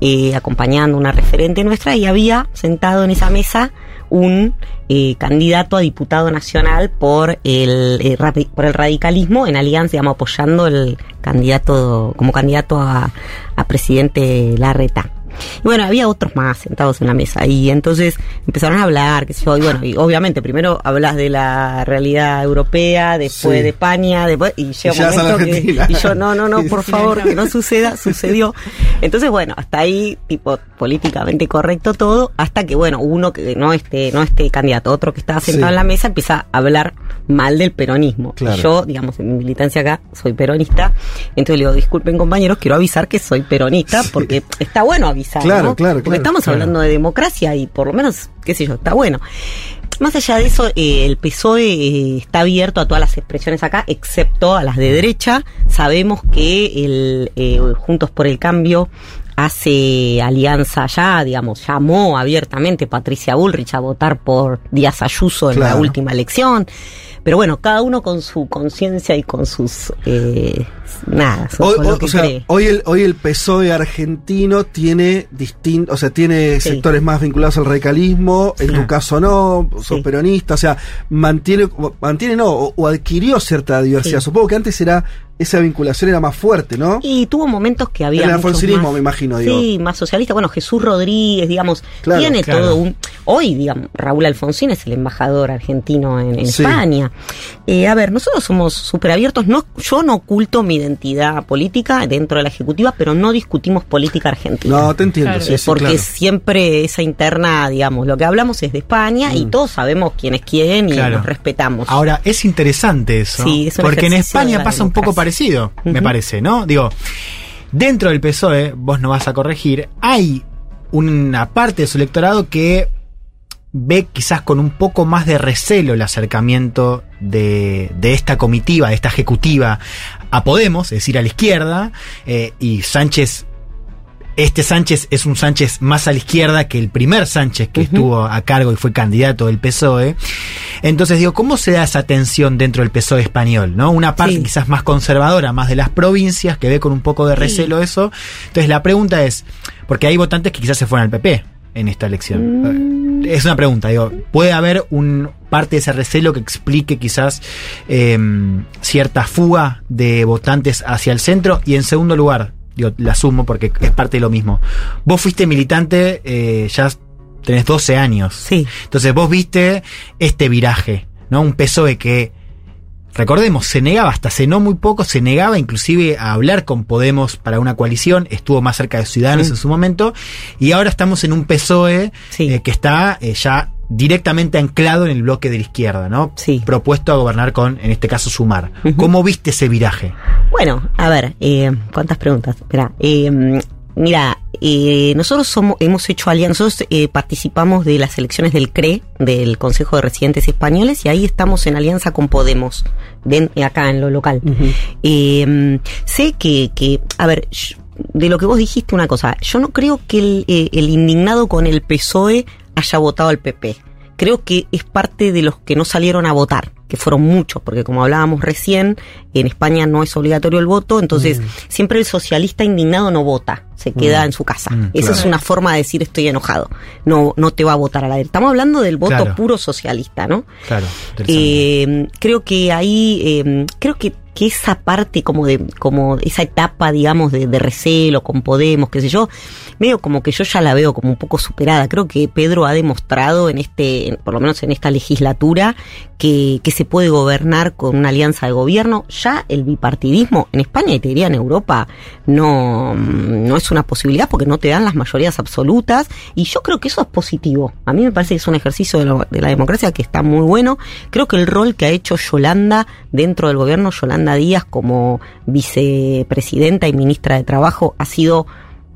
eh, acompañando una referente nuestra y había sentado en esa mesa un eh, candidato a diputado nacional por el, eh, por el radicalismo en alianza, digamos, apoyando el candidato, como candidato a presidente Larreta. Y bueno, había otros más sentados en la mesa y entonces empezaron a hablar, qué sé yo, y bueno, y obviamente primero hablas de la realidad europea, después Sí. de España, después, y llega un momento que, y yo, no, no, no, por favor, que no suceda, sucedió. Entonces, bueno, hasta ahí, tipo, políticamente correcto todo, hasta que, bueno, uno que no este, no este candidato, otro que estaba sentado Sí. en la mesa empieza a hablar mal del peronismo. Claro. Yo, digamos, en mi militancia acá, soy peronista, entonces le digo, disculpen compañeros, quiero avisar que soy peronista, Sí. porque está bueno avisar, Claro, ¿no? claro, Porque estamos hablando de democracia y por lo menos, qué sé yo, está bueno. Más allá de eso, eh, el PSOE eh, está abierto a todas las expresiones acá, excepto a las de derecha. Sabemos que el eh, Juntos por el Cambio hace alianza ya, digamos, llamó abiertamente Patricia Bullrich a votar por Díaz Ayuso en la última elección. Pero bueno, cada uno con su conciencia y con sus... Eh, nada, Hoy, con o sea, cree. hoy el, hoy el PSOE argentino tiene distinto, o sea, tiene Sí. sectores más vinculados al radicalismo, en tu caso no, sos Sí. peronista, o sea, mantiene, mantiene no, o, o adquirió cierta diversidad. Sí. Supongo que antes era, esa vinculación era más fuerte, ¿no? Y tuvo momentos que había. El alfonsinismo, más- me imagino, digo. Sí, más socialista. Bueno, Jesús Rodríguez, digamos, Claro, tiene claro. todo un. Hoy, digamos, Raúl Alfonsín es el embajador argentino en, en Sí. España. Eh, a ver, nosotros somos súper abiertos. No, yo no oculto mi identidad política dentro de la ejecutiva, pero no discutimos política argentina. No, te entiendo, Claro. sí, Eh, sí, porque claro. siempre esa interna, digamos, lo que hablamos es de España y Mm. todos sabemos quiénes quieren y Claro. nos respetamos. Ahora, es interesante eso. Sí, es porque en España pasa un poco parecido, me parece, ¿no? Digo, dentro del PSOE, vos no vas a corregir, hay una parte de su electorado que ve quizás con un poco más de recelo el acercamiento de, de esta comitiva, de esta ejecutiva a Podemos, es decir, a la izquierda, eh, y Sánchez este Sánchez es un Sánchez más a la izquierda que el primer Sánchez que estuvo a cargo y fue candidato del PSOE. Entonces digo, ¿cómo se da esa tensión dentro del PSOE español? ¿no? Una parte Sí. quizás más conservadora, más de las provincias, que ve con un poco de recelo eso. Entonces la pregunta es, porque hay votantes que quizás se fueron al PP en esta elección. Mm. Es una pregunta, digo, ¿puede haber un, parte de ese recelo que explique quizás eh, cierta fuga de votantes hacia el centro. Y en segundo lugar, digo, la asumo porque es parte de lo mismo. Vos fuiste militante, eh, ya tenés 12 años. Sí. Entonces vos viste este viraje, ¿no? Un PSOE que, recordemos, se negaba, hasta hace no muy poco, se negaba inclusive a hablar con Podemos para una coalición, estuvo más cerca de Ciudadanos Mm. en su momento, y ahora estamos en un PSOE eh, que está eh, ya directamente anclado en el bloque de la izquierda, ¿no? Propuesto a gobernar con, en este caso, Sumar. ¿Cómo viste ese viraje? Bueno, a ver, eh, ¿cuántas preguntas? Espera, mira, eh, nosotros somos, hemos hecho alianzas, nosotros eh, participamos de las elecciones del CRE, del Consejo de Residentes Españoles, y ahí estamos en alianza con Podemos, ven- acá en lo local. Eh, sé que, que, a ver, de lo que vos dijiste una cosa, yo no creo que el, eh, el indignado con el PSOE haya votado al PP. Creo que es parte de los que no salieron a votar, que fueron muchos, porque como hablábamos recién, en España no es obligatorio el voto, entonces siempre el socialista indignado no vota, se queda Mm. en su casa. Mm, Esa es una forma de decir estoy enojado. No, no te va a votar a la derecha. Estamos hablando del voto Claro. puro socialista, ¿no? Claro, Eh, creo que ahí, eh, creo que, que esa parte como de, como esa etapa, digamos, de, de recelo con Podemos, qué sé yo, medio como que yo ya la veo como un poco superada. Creo que Pedro ha demostrado en este, por lo menos en esta legislatura, que, que se puede gobernar con una alianza de gobierno. Ya el bipartidismo en España y te diría en Europa no, no es una posibilidad porque no te dan las mayorías absolutas y yo creo que eso es positivo. A mí me parece que es un ejercicio de, lo- de la democracia que está muy bueno. Creo que el rol que ha hecho Yolanda dentro del gobierno, Yolanda Díaz como vicepresidenta y ministra de Trabajo, ha sido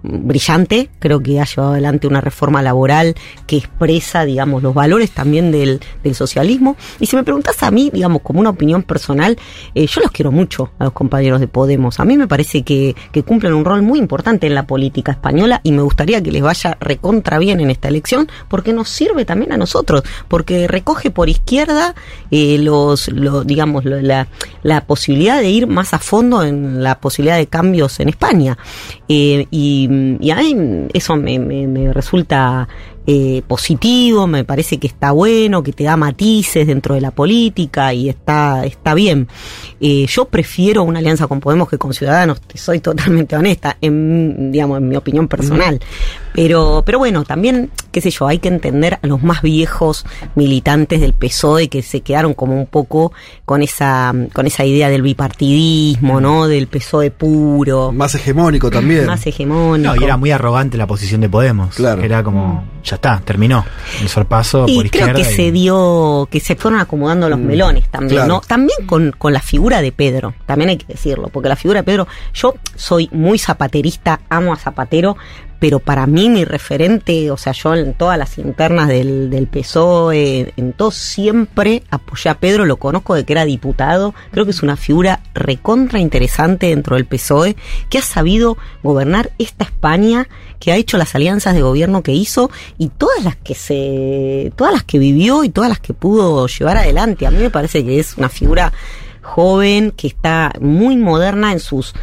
brillante, creo que ha llevado adelante una reforma laboral que expresa, digamos, los valores también del, del socialismo. Y si me preguntas a mí, digamos, como una opinión personal, eh, yo los quiero mucho a los compañeros de Podemos. A mí me parece que, que cumplen un rol muy importante en la política española y me gustaría que les vaya recontra bien en esta elección porque nos sirve también a nosotros, porque recoge por izquierda eh, los, lo- digamos, la, la posibilidad de ir más a fondo en la posibilidad de cambios en España. Eh, y, y a mí eso me, me- me resulta eh, positivo, me parece que está bueno, que te da matices dentro de la política y está, está bien. Eh, yo prefiero una alianza con Podemos que con Ciudadanos, te soy totalmente honesta, en, digamos, en mi opinión personal. Pero, pero bueno, también, qué sé yo, hay que entender a los más viejos militantes del PSOE que se quedaron como un poco con esa, con esa idea del bipartidismo, ¿no? Del PSOE puro. Más hegemónico también. Más hegemónico. No, y era muy arrogante la posición de Podemos. Claro. Era como, ya está, terminó. El sorpaso Y por creo izquierda. que y- se dio, que se fueron acomodando los Mm, melones también, claro. ¿no? También con, con la figura de Pedro, también hay que decirlo, porque la figura de Pedro, yo soy muy zapaterista, amo a Zapatero, pero para mí mi referente, o sea, yo en todas las internas del, del PSOE, en todo siempre apoyé a Pedro, lo conozco de que era diputado, creo que es una figura recontra interesante dentro del PSOE, que ha sabido gobernar esta España, que ha hecho las alianzas de gobierno que hizo y todas las que se, todas las que vivió y todas las que pudo llevar adelante. A mí me parece que es una figura joven que está muy moderna en sus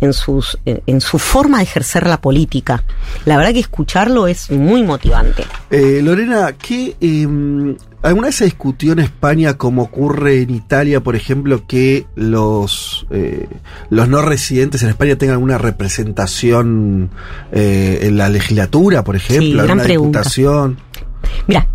en sus en, en su forma de ejercer la política. La verdad que escucharlo es muy motivante. Eh, Lorena, ¿qué, eh, ¿alguna vez se discutió en España como ocurre en Italia, por ejemplo, que los, eh, los no residentes en España tengan una representación eh, en la legislatura, por ejemplo, gran alguna pregunta. diputación? Mira,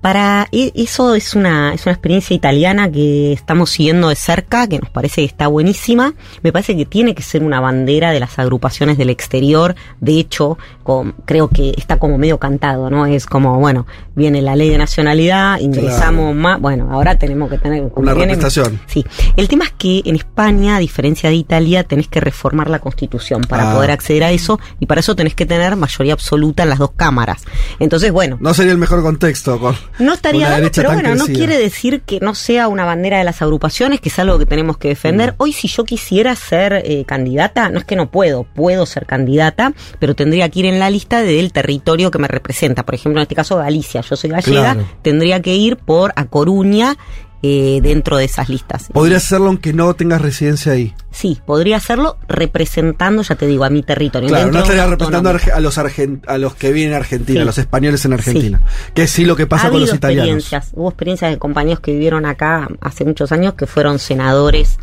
para eso es una, es una experiencia italiana que estamos siguiendo de cerca, que nos parece que está buenísima. Me parece que tiene que ser una bandera de las agrupaciones del exterior. De hecho, con- creo que está como medio cantado, ¿no? Es como, bueno, viene la ley de nacionalidad, ingresamos más. Bueno, ahora tenemos que tener Una viene-. Sí. El tema es que en España, a diferencia de Italia, tenés que reformar la constitución para Ah. poder acceder a eso y para eso tenés que tener mayoría absoluta en las dos cámaras. Entonces, bueno, No sería el mejor contexto con no estaría derecha pero bueno, no quiere decir que no sea una bandera de las agrupaciones, que es algo que tenemos que Mm. defender. Hoy, si yo quisiera ser eh, candidata, no es que no puedo, puedo ser candidata, pero tendría que ir en la lista del territorio que me representa. Por ejemplo, en este caso, Galicia. Yo soy gallega, Claro. tendría que ir por A Coruña eh, dentro de esas listas. Podrías hacerlo aunque no tengas residencia ahí. Sí, podría hacerlo representando, ya te digo, a mi territorio. Claro, no estaría representando a los, argen- a los que vienen a Argentina, Sí. a los españoles en Argentina. Que es sí lo que pasa ha con los italianos. experiencias, hubo experiencias de compañeros que vivieron acá hace muchos años que fueron senadores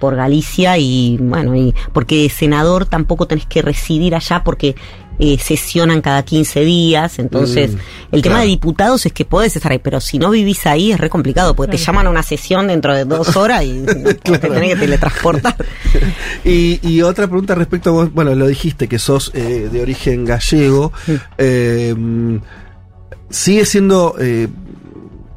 por Galicia y bueno, y porque senador tampoco tenés que residir allá porque eh, sesionan cada 15 días, entonces Mm, el tema claro. de diputados es que podés estar ahí, pero si no vivís ahí es re complicado porque te llaman a una sesión dentro de dos horas y te tenés que teletransportar. Y, y otra pregunta respecto a vos, bueno, lo dijiste que sos eh, de origen gallego. eh, sigue siendo, eh,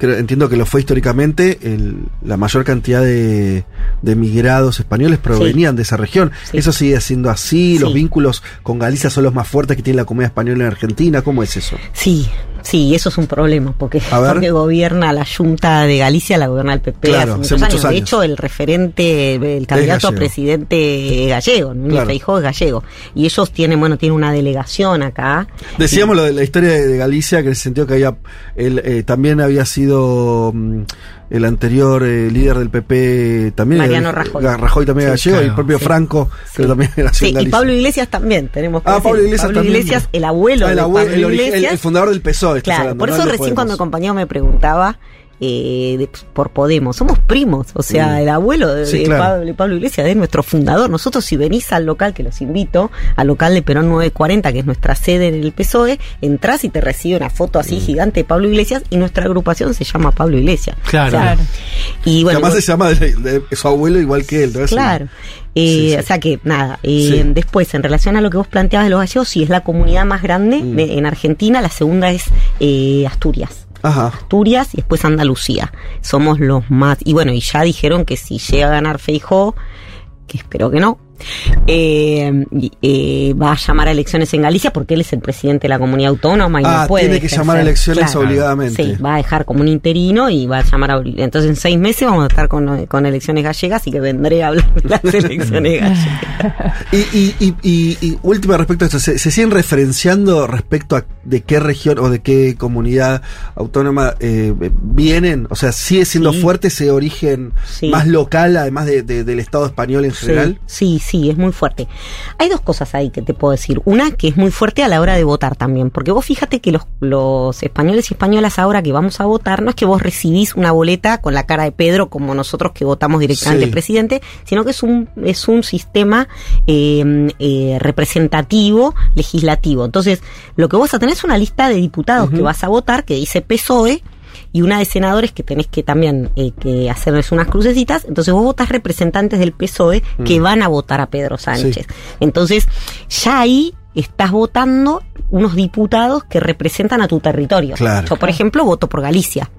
creo- entiendo que lo fue históricamente, el- la mayor cantidad de, de migrados españoles provenían de esa región. ¿Eso sigue siendo así? ¿Los Sí. vínculos con Galicia son los más fuertes que tiene la comunidad española en Argentina? ¿Cómo es eso? Sí, sí, eso es un problema, porque, porque gobierna la Junta de Galicia, la gobierna el PP Claro, hace hace muchos, muchos años. De hecho, el referente, el candidato a presidente gallego, Núñez Claro. Feijóo es gallego. Y ellos tienen, bueno, tienen una delegación acá. Decíamos lo de la historia de, de Galicia, que en el sentido que había, él, eh, también había sido mm, el anterior eh, líder del PP, también Mariano Rajoy. Rajoy también Sí, gallego, y el claro. propio Sí. Franco, que también Sí, en y. Pablo Iglesias también, tenemos que Ah, decir. Pablo Iglesias también. Iglesias, el abuelo Ah, el de abue- Pablo el ori- el- Iglesias. el fundador del PSOE, Claro, hablando, por no eso de recién Podemos. cuando el compañero me preguntaba eh, de- por Podemos, somos primos, o sea, Mm. el abuelo de, Sí, de claro. Pablo, Pablo Iglesias es nuestro fundador. Nosotros si venís al local, que los invito, al local de Perón 940, que es nuestra sede en el PSOE, entrás y te recibe una foto así Mm. gigante de Pablo Iglesias y nuestra agrupación se llama Pablo Iglesias. Claro. O sea, Claro. Y bueno, además se llama de, de su abuelo igual que él, ¿no? Claro. Eh, O sea que, nada, eh, Sí. después, en relación a lo que vos planteabas de los gallegos, sí es la comunidad más grande Mm. de- en Argentina, la segunda es eh, Asturias. Ajá. Asturias y después Andalucía. Somos los más. Y bueno, y ya dijeron que si llega a ganar Feijó, que espero que no, eh, eh, va a llamar a elecciones en Galicia porque él es el presidente de la comunidad autónoma y Ah, no puede. tiene que ejercer. llamar a elecciones obligadamente. Sí, va a dejar como un interino y va a llamar a. Entonces en seis meses vamos a estar con, con elecciones gallegas y que vendré a hablar de las elecciones gallegas. Y, y, y, y- y última respecto a esto, ¿se, se siguen referenciando respecto a de qué región o de qué comunidad autónoma eh, vienen? O sea, ¿sigue siendo Sí. fuerte ese origen Sí. más local, además de- de- del Estado español en general? Sí, sí, sí, es muy fuerte. Hay dos cosas ahí que te puedo decir. Una que es muy fuerte a la hora de votar también, porque vos fíjate que los, los españoles y españolas ahora que vamos a votar, no es que vos recibís una boleta con la cara de Pedro como nosotros que votamos directamente al presidente, sino que es un, es un sistema eh, eh, representativo legislativo. Entonces, lo que vos vas a tener es una lista de diputados que vas a votar que dice PSOE y una de senadores que tenés que también eh, que hacerles unas crucecitas. Entonces vos votás representantes del PSOE Mm. que van a votar a Pedro Sánchez. Entonces ya ahí estás votando unos diputados que representan a tu territorio. Claro. Yo, por ejemplo, voto por Galicia.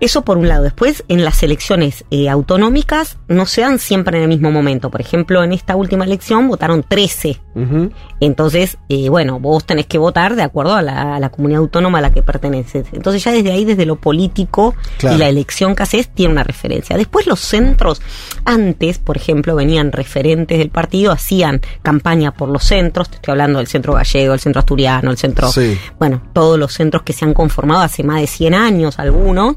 Eso por un lado. Después, en las elecciones eh, autonómicas no se dan siempre en el mismo momento. Por ejemplo, en esta última elección votaron 13 Ujú. entonces, eh, bueno, vos tenés que votar de acuerdo a la, a la comunidad autónoma a la que perteneces. Entonces ya desde ahí, desde lo político Claro. y la elección que haces, tiene una referencia. Después los centros, antes, por ejemplo, venían referentes del partido, hacían campaña por los centros, te estoy hablando del centro gallego, el centro asturiano, el centro, Sí. bueno, todos los centros que se han conformado hace más de 100 años, algunos,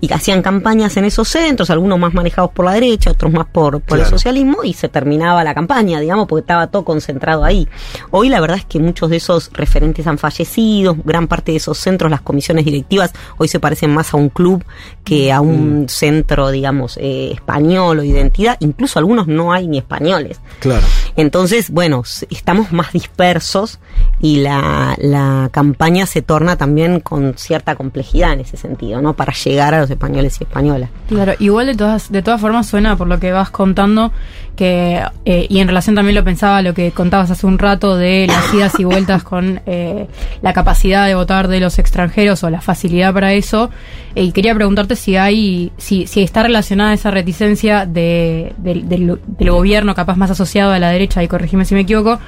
y hacían campañas en esos centros, algunos más manejados por la derecha, otros más por, por el socialismo, y se terminaba la campaña, digamos, porque estaba todo concentrado ahí. Hoy la verdad es que muchos de esos referentes han fallecido, gran parte de esos centros, las comisiones directivas, hoy se parecen más a un club que a un centro, digamos, eh, español o identidad, incluso algunos no hay ni españoles. Claro. Entonces, bueno, estamos más dispersos y la, la campaña se torna también con cierta complejidad en ese sentido, ¿no? Para llegar a los españoles y españolas. Claro, igual de todas, de todas formas suena por lo que vas contando que, eh, y en relación también lo pensaba lo que contabas hace un rato de las idas y vueltas con eh, la capacidad de votar de los extranjeros o la facilidad para eso, eh, y quería preguntarte si hay, si, si está relacionada esa reticencia de, del- del, gobierno, capaz más asociado a la derecha, y corregime si me equivoco,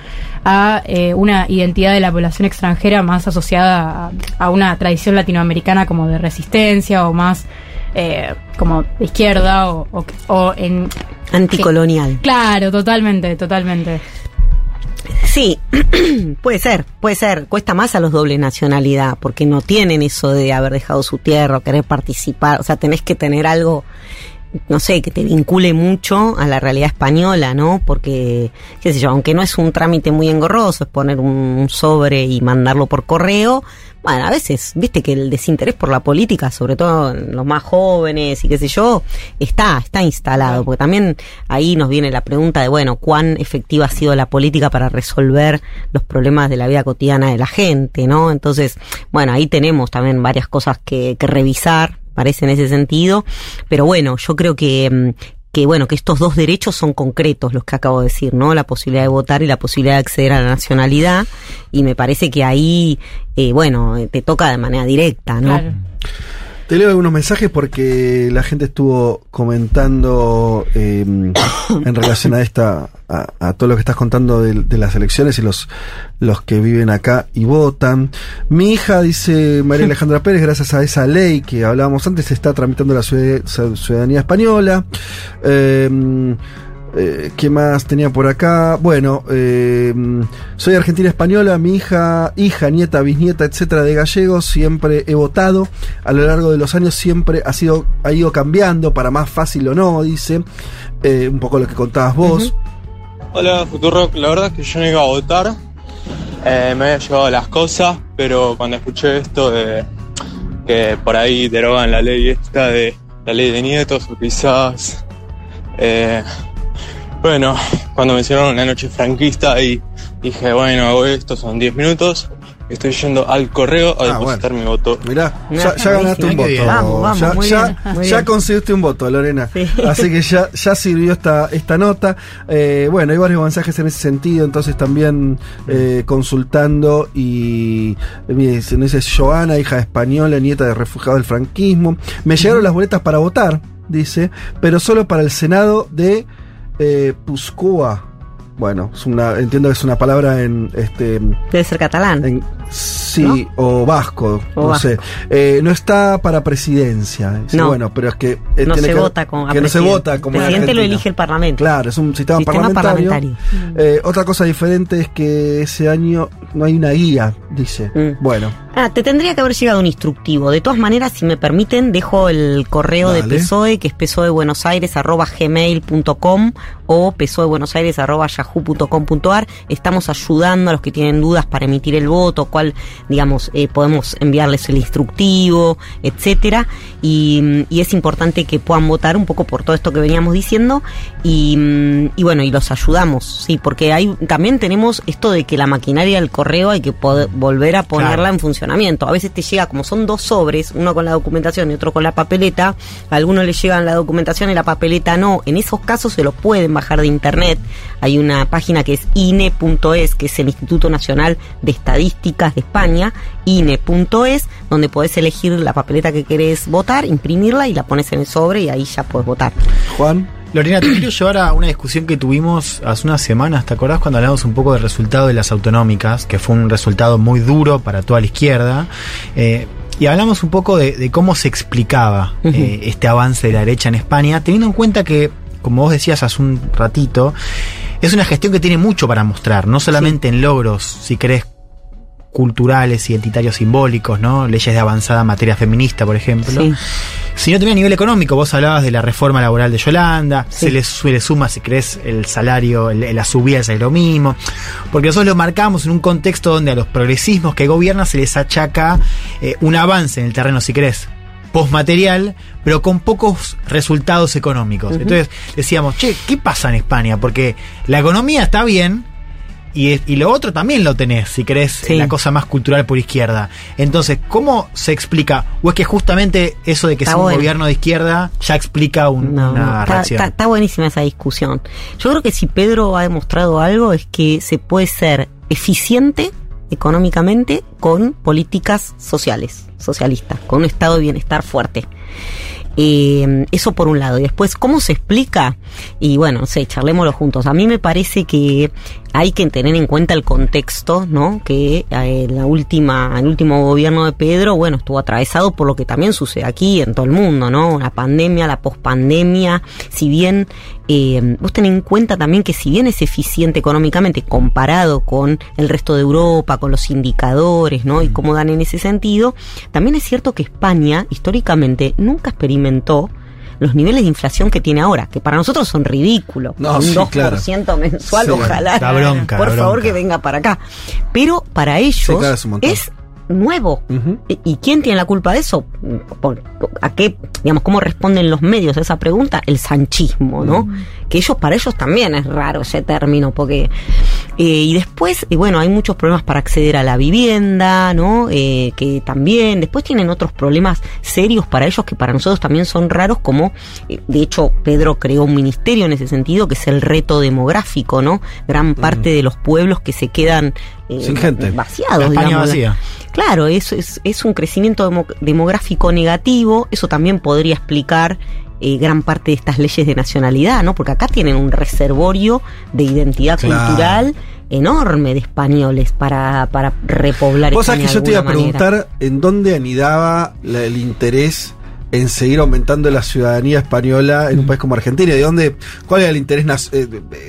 a eh, una identidad de la población extranjera más asociada a una tradición latinoamericana como de resistencia o más eh, como de izquierda o, o, o en Anticolonial. Claro, totalmente, totalmente. Sí, puede ser, puede ser. Cuesta más a los doble nacionalidad, porque no tienen eso de haber dejado su tierra o querer participar. O sea, tenés que tener algo, no sé, que te vincule mucho a la realidad española, ¿no? Porque, qué sé yo, aunque no es un trámite muy engorroso, es poner un sobre y mandarlo por correo. Bueno, a veces, viste que el desinterés por la política, sobre todo en los más jóvenes y qué sé yo, está, está instalado, porque también ahí nos viene la pregunta de, bueno, cuán efectiva ha sido la política para resolver los problemas de la vida cotidiana de la gente, ¿no? Entonces, bueno, ahí tenemos también varias cosas que, que revisar, parece en ese sentido, pero bueno, yo creo que, mm, que bueno, que estos dos derechos son concretos, los que acabo de decir, ¿no? La posibilidad de votar y la posibilidad de acceder a la nacionalidad, y me parece que ahí, eh, bueno, te toca de manera directa, ¿no? Te leo algunos mensajes porque la gente estuvo comentando eh, en relación a esta, a, a todo lo que estás contando de, de las elecciones y los, los que viven acá y votan. Mi hija, dice María Alejandra Pérez, gracias a esa ley que hablábamos antes, se está tramitando la ciudad- ciudadanía española. Eh, eh, ¿Qué más tenía por acá? Bueno, eh, soy argentina española, mi hija, hija, nieta, bisnieta, etcétera, de gallegos, siempre he votado. A lo largo de los años siempre ha sido, ha ido cambiando para más fácil o no, dice. Eh, un poco lo que contabas vos. Hola Futurock, la verdad es que yo no iba a votar, eh, me había llevado las cosas, pero cuando escuché esto de que por ahí derogan la ley esta de la ley de nietos o quizás, eh, bueno, cuando mencionaron la noche franquista ahí dije, bueno, hago esto, son 10 minutos, estoy yendo al correo a Ah, depositar mi voto. Mirá, ya, ya ganaste un voto. Vamos, vamos, ya muy ya- bien, muy ya bien. conseguiste un voto, Lorena. Así que ya, ya sirvió esta, esta nota. Eh, bueno, hay varios mensajes en ese sentido, entonces también eh, consultando y eh, mire, se nos dice Joana, hija española, nieta de refugiado del franquismo. Me llegaron las boletas para votar, dice, pero solo para el Senado de eh, Puscoa. Bueno, es una, entiendo que es una palabra en este Debe ser catalán. en- sí, o vasco, O no vasco. sé. Eh, no está para presidencia. No. Bueno, pero es que. eh, no tiene se que- vota con a Que no se presidente. vota como El en presidente lo elige el parlamento. Claro, es un sistema, Sistema parlamentario. parlamentario. Eh, otra cosa diferente es que ese año no hay una guía, dice. Mm. Bueno, Ah, te tendría que haber llegado un instructivo. De todas maneras, si me permiten, dejo el correo de. PSOE, que es psoebuenosaires.gmail.com o psoebuenosaires.yahoo.com.ar. Estamos ayudando a los que tienen dudas para emitir el voto, cuál, digamos, eh, podemos enviarles el instructivo, etcétera. Y, mm, y es importante que puedan votar un poco por todo esto que veníamos diciendo. Y, mm, y bueno, y los ayudamos, sí, porque hay, también tenemos esto de que la maquinaria del correo hay que poder volver a ponerla Claro. en funcionamiento. A veces te llega, como son dos sobres, uno con la documentación y otro con la papeleta, a algunos les llegan la documentación y la papeleta no. En esos casos se lo pueden bajar de internet. Hay una página que es INE.es, que es el Instituto Nacional de Estadísticas de España, INE.es, donde podés elegir la papeleta que querés votar, imprimirla y la pones en el sobre y ahí ya podés votar. Juan. Lorena, te quiero llevar a una discusión que tuvimos hace unas semanas, ¿te acordás cuando hablamos un poco del resultado de las autonómicas, que fue un resultado muy duro para toda la izquierda? Eh, y hablamos un poco de, de cómo se explicaba eh, este avance de la derecha en España, teniendo en cuenta que, como vos decías hace un ratito, es una gestión que tiene mucho para mostrar, no solamente en logros, si querés, culturales, identitarios, simbólicos, ¿no? Leyes de avanzada en materia feminista, por ejemplo. Sí. Sino también a nivel económico, vos hablabas de la reforma laboral de Yolanda, se le, se le suma, si querés, el salario, el- la subida del salario mínimo, porque nosotros lo marcamos en un contexto donde a los progresismos que gobiernan se les achaca eh, un avance en el terreno, si querés, postmaterial, pero con pocos resultados económicos. Entonces decíamos, che, ¿qué pasa en España? Porque la economía está bien, y, es- y lo otro también lo tenés, si querés, Sí. la cosa más cultural por izquierda. Entonces, ¿cómo se explica? ¿O es que justamente eso de que Está sea un bueno. gobierno de izquierda ya explica un- No, una no, está, reacción? está- está buenísima esa discusión. Yo creo que si Pedro ha demostrado algo es que se puede ser eficiente económicamente con políticas sociales, socialistas, con un estado de bienestar fuerte. Eh, eso por un lado. Y después, ¿cómo se explica? Y bueno, no sé, charlémoslo juntos. A mí me parece que hay que tener en cuenta el contexto, ¿no? Que eh, la última, el último gobierno de Pedro, bueno, estuvo atravesado por lo que también sucede aquí en todo el mundo, ¿no? La pandemia, la pospandemia, si bien eh, vos tenés en cuenta también que si bien es eficiente económicamente comparado con el resto de Europa, con los indicadores, ¿no? Y cómo dan en ese sentido, también es cierto que España históricamente nunca experimentó los niveles de inflación que tiene ahora, que para nosotros son ridículos. No, un sí, 2% claro. mensual, Sí. ojalá. La bronca, por la favor, que venga para acá. Pero para ellos Sí, claro, es nuevo. ¿Y- ¿Y quién tiene la culpa de eso? ¿A qué, digamos, cómo responden los medios a esa pregunta? El sanchismo, ¿no? Que ellos, para ellos también es raro ese término, porque... eh, y después, eh, bueno, hay muchos problemas para acceder a la vivienda, ¿no? Eh, que también, después tienen otros problemas serios para ellos que para nosotros también son raros, como, eh, de hecho, Pedro creó un ministerio en ese sentido, que es el reto demográfico, ¿no? Gran parte de los pueblos que se quedan... eh, Sin gente. Vaciados, La digamos. vacía. Claro, eso es, es un crecimiento demo- demográfico negativo, eso también podría explicar eh, gran parte de estas leyes de nacionalidad, ¿no? Porque acá tienen un reservorio de identidad Claro. cultural enorme de españoles para, para repoblar Vos sabés que yo te iba a manera. preguntar en dónde anidaba la- el interés en seguir aumentando la ciudadanía española en un país como Argentina. ¿De dónde, cuál era el interés eh,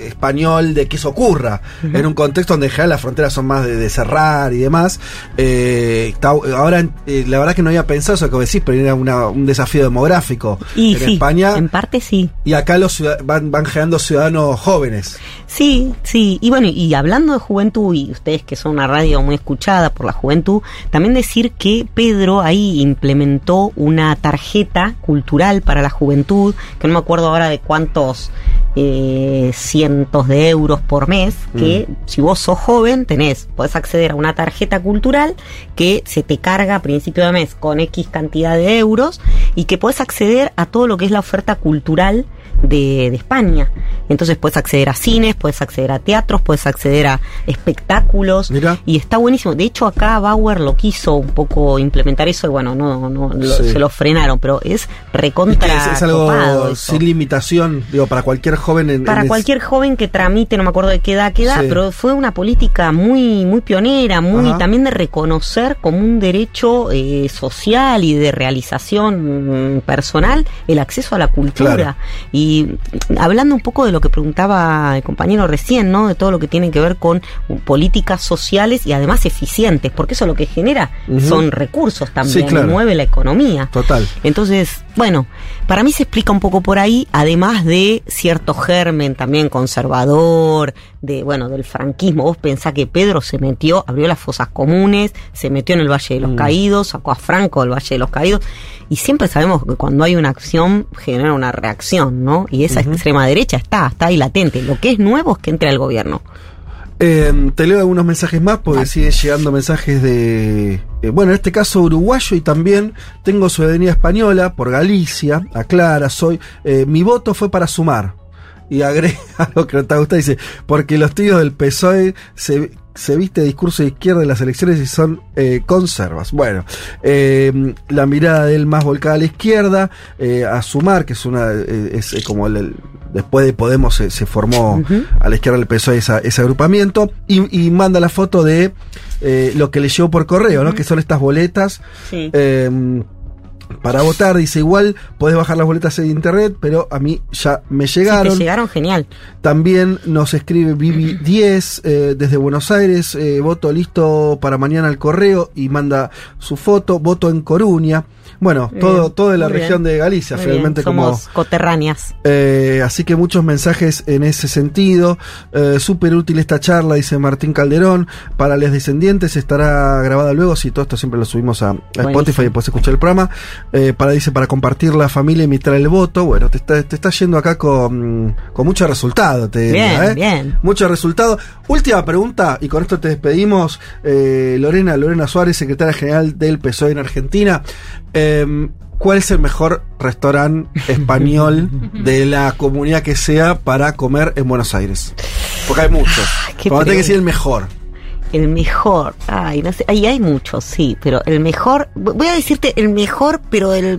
español de que eso ocurra? En un contexto donde en general las fronteras son más de, de cerrar y demás. Eh, ahora, eh, la verdad que no había pensado eso que decís, pero era una- un desafío demográfico. Y en sí, España. en parte sí. Y acá los van, van generando ciudadanos jóvenes. Sí, sí. Y bueno, y hablando de juventud, y ustedes que son una radio muy escuchada por la juventud, también decir que Pedro ahí implementó una tarjeta cultural para la juventud, que no me acuerdo ahora de cuántos eh, cientos de euros por mes, que si vos sos joven tenés, podés acceder a una tarjeta cultural que se te carga a principio de mes con X cantidad de euros y que podés acceder a todo lo que es la oferta cultural de, de España. Entonces puedes acceder a cines, puedes acceder a teatros, puedes acceder a espectáculos Mira. y está buenísimo. De hecho acá Bauer lo quiso un poco implementar eso y bueno, no, no lo- Sí. se lo frenaron, pero es recontra es, es algo sin limitación, digo, para cualquier joven en Para en es- cualquier joven que tramite, no me acuerdo de qué edad, qué edad, Sí. pero fue una política muy, muy pionera, muy Ajá. también de reconocer como un derecho eh, social y de realización mm, personal el acceso a la cultura. Claro. Y mm, hablando un poco de lo que preguntaba el compañero recién, ¿no? De todo lo que tiene que ver con políticas sociales y además eficientes, porque eso lo que genera son recursos también, Sí, claro. mueve la economía. Total. Entonces, bueno, para mí se explica un poco por ahí, además de cierto germen también conservador, de bueno, del franquismo. Vos pensás que Pedro se metió, abrió las fosas comunes, se metió en el Valle de los Caídos, sacó a Franco del Valle de los Caídos, y siempre sabemos que cuando hay una acción genera una reacción, ¿no? Y esa extrema derecha está, está ahí latente. Lo que es nuevo es que entre al gobierno. Eh, te leo algunos mensajes más porque siguen llegando mensajes de, eh, bueno, en este caso uruguayo y también tengo ciudadanía española por Galicia, aclara, soy, eh, mi voto fue para sumar. Y agrega algo que no te gusta, dice, porque los tíos del PSOE se, se viste discurso de izquierda en las elecciones y son eh, conservas. Bueno, eh, la mirada de él más volcada a la izquierda, eh, a sumar, que es una, eh, es eh, como el- el- después de Podemos se, se formó a la izquierda del PSOE esa- ese agrupamiento y, y manda la foto de eh, lo que le llegó por correo, ¿no? Que son estas boletas Sí. Para votar. Dice igual podés bajar las boletas en internet, pero a mí ya me llegaron. te llegaron, genial. También nos escribe Vivi 10 eh, desde Buenos Aires, eh, voto listo para mañana al correo y manda su foto, voto en Coruña. Bueno, Muy todo, bien, de la bien. región de Galicia, Muy finalmente bien, como... Somos coterráneas. Eh, así que muchos mensajes en ese sentido. Eh, Súper útil esta charla, dice Martín Calderón. Para los descendientes estará grabada luego. Si todo esto siempre lo subimos a, a Spotify y puedes escuchar el programa. Eh, para, dice, para compartir la familia y imitar el voto. Bueno, te está, te está yendo acá con, con mucho resultado, te diría, Bien, ¿eh? bien. Mucho resultado. Última pregunta, y con esto te despedimos. Eh, Lorena, Lorena Suárez, secretaria general del PSOE en Argentina. Em, ¿Cuál es el mejor restaurante español de la comunidad que sea para comer en Buenos Aires? Porque hay muchos. qué Pero tenés que decir el mejor. el mejor. Ay, no sé. Ahí hay muchos, sí, pero el mejor. Voy a decirte el mejor, pero el,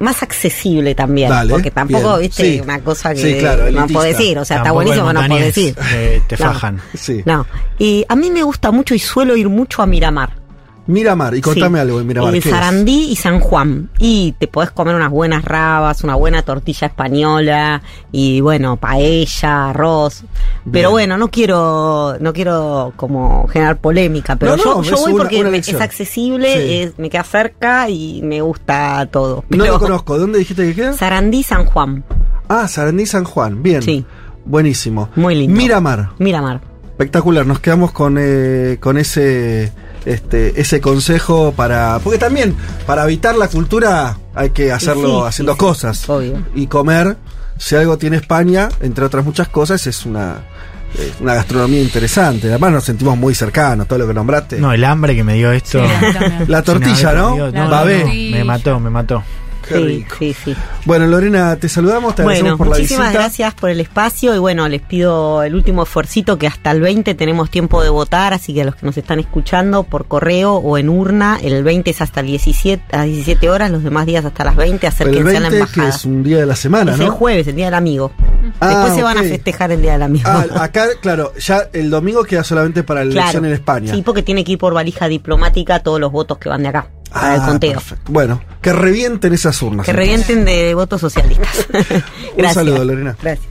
más accesible también. Dale, porque tampoco, bien. viste, Sí. una cosa que Sí, claro, no elitista. puedo decir. O sea, está Tampoco buenísimo, no puedo decir. eh, te No. fajan. Sí. No. Y a mí me gusta mucho y suelo ir mucho a Miramar. Miramar, y contame Sí. algo de Miramar. El. Sarandí y San Juan. Y te podés comer unas buenas rabas, una buena tortilla española y bueno, paella, arroz. Pero bueno, no quiero no quiero como generar polémica, pero No, yo, no, yo voy una- porque una es accesible, Sí. es- me queda cerca y me gusta todo. No lo conozco. ¿Dónde dijiste que queda? Sarandí, San Juan. Ah, Sarandí San Juan. Bien. Sí. Buenísimo. Muy lindo. Miramar. Miramar. Espectacular. Nos quedamos con, eh, con ese, este, ese consejo para. Porque también, para evitar la cultura, hay que hacerlo sí, haciendo sí, sí. cosas. Obvio. Y comer, si algo tiene España, entre otras muchas cosas, es una. Una gastronomía interesante. Además nos sentimos muy cercanos, todo lo que nombraste. No, el hambre que me dio esto. Sí, la tortilla, ¿no? La tortilla. Me mató, me mató. Qué sí, rico. sí, sí. Bueno, Lorena, te saludamos, te agradecemos Bueno, por la muchísimas visita. gracias por el espacio y bueno, les pido el último esfuercito que hasta el 20 tenemos tiempo de votar, así que a los que nos están escuchando por correo o en urna, el 20 es hasta el 17, a las 17 horas, los demás días hasta las 20, Pero el acérquense a la 20, que embajada. es un día de la semana, Es ¿no? el jueves, el Día del Amigo. Ah, Después se van a festejar el Día del Amigo. Ah, acá, claro, ya el domingo queda solamente para la elección Claro. en España. Sí, porque tiene que ir por valija diplomática todos los votos que van de acá, para el Ah, conteo. perfecto. Bueno, que revienten esas urnas. Que entonces. revienten de votos socialistas. Un saludo, Lorena. Gracias.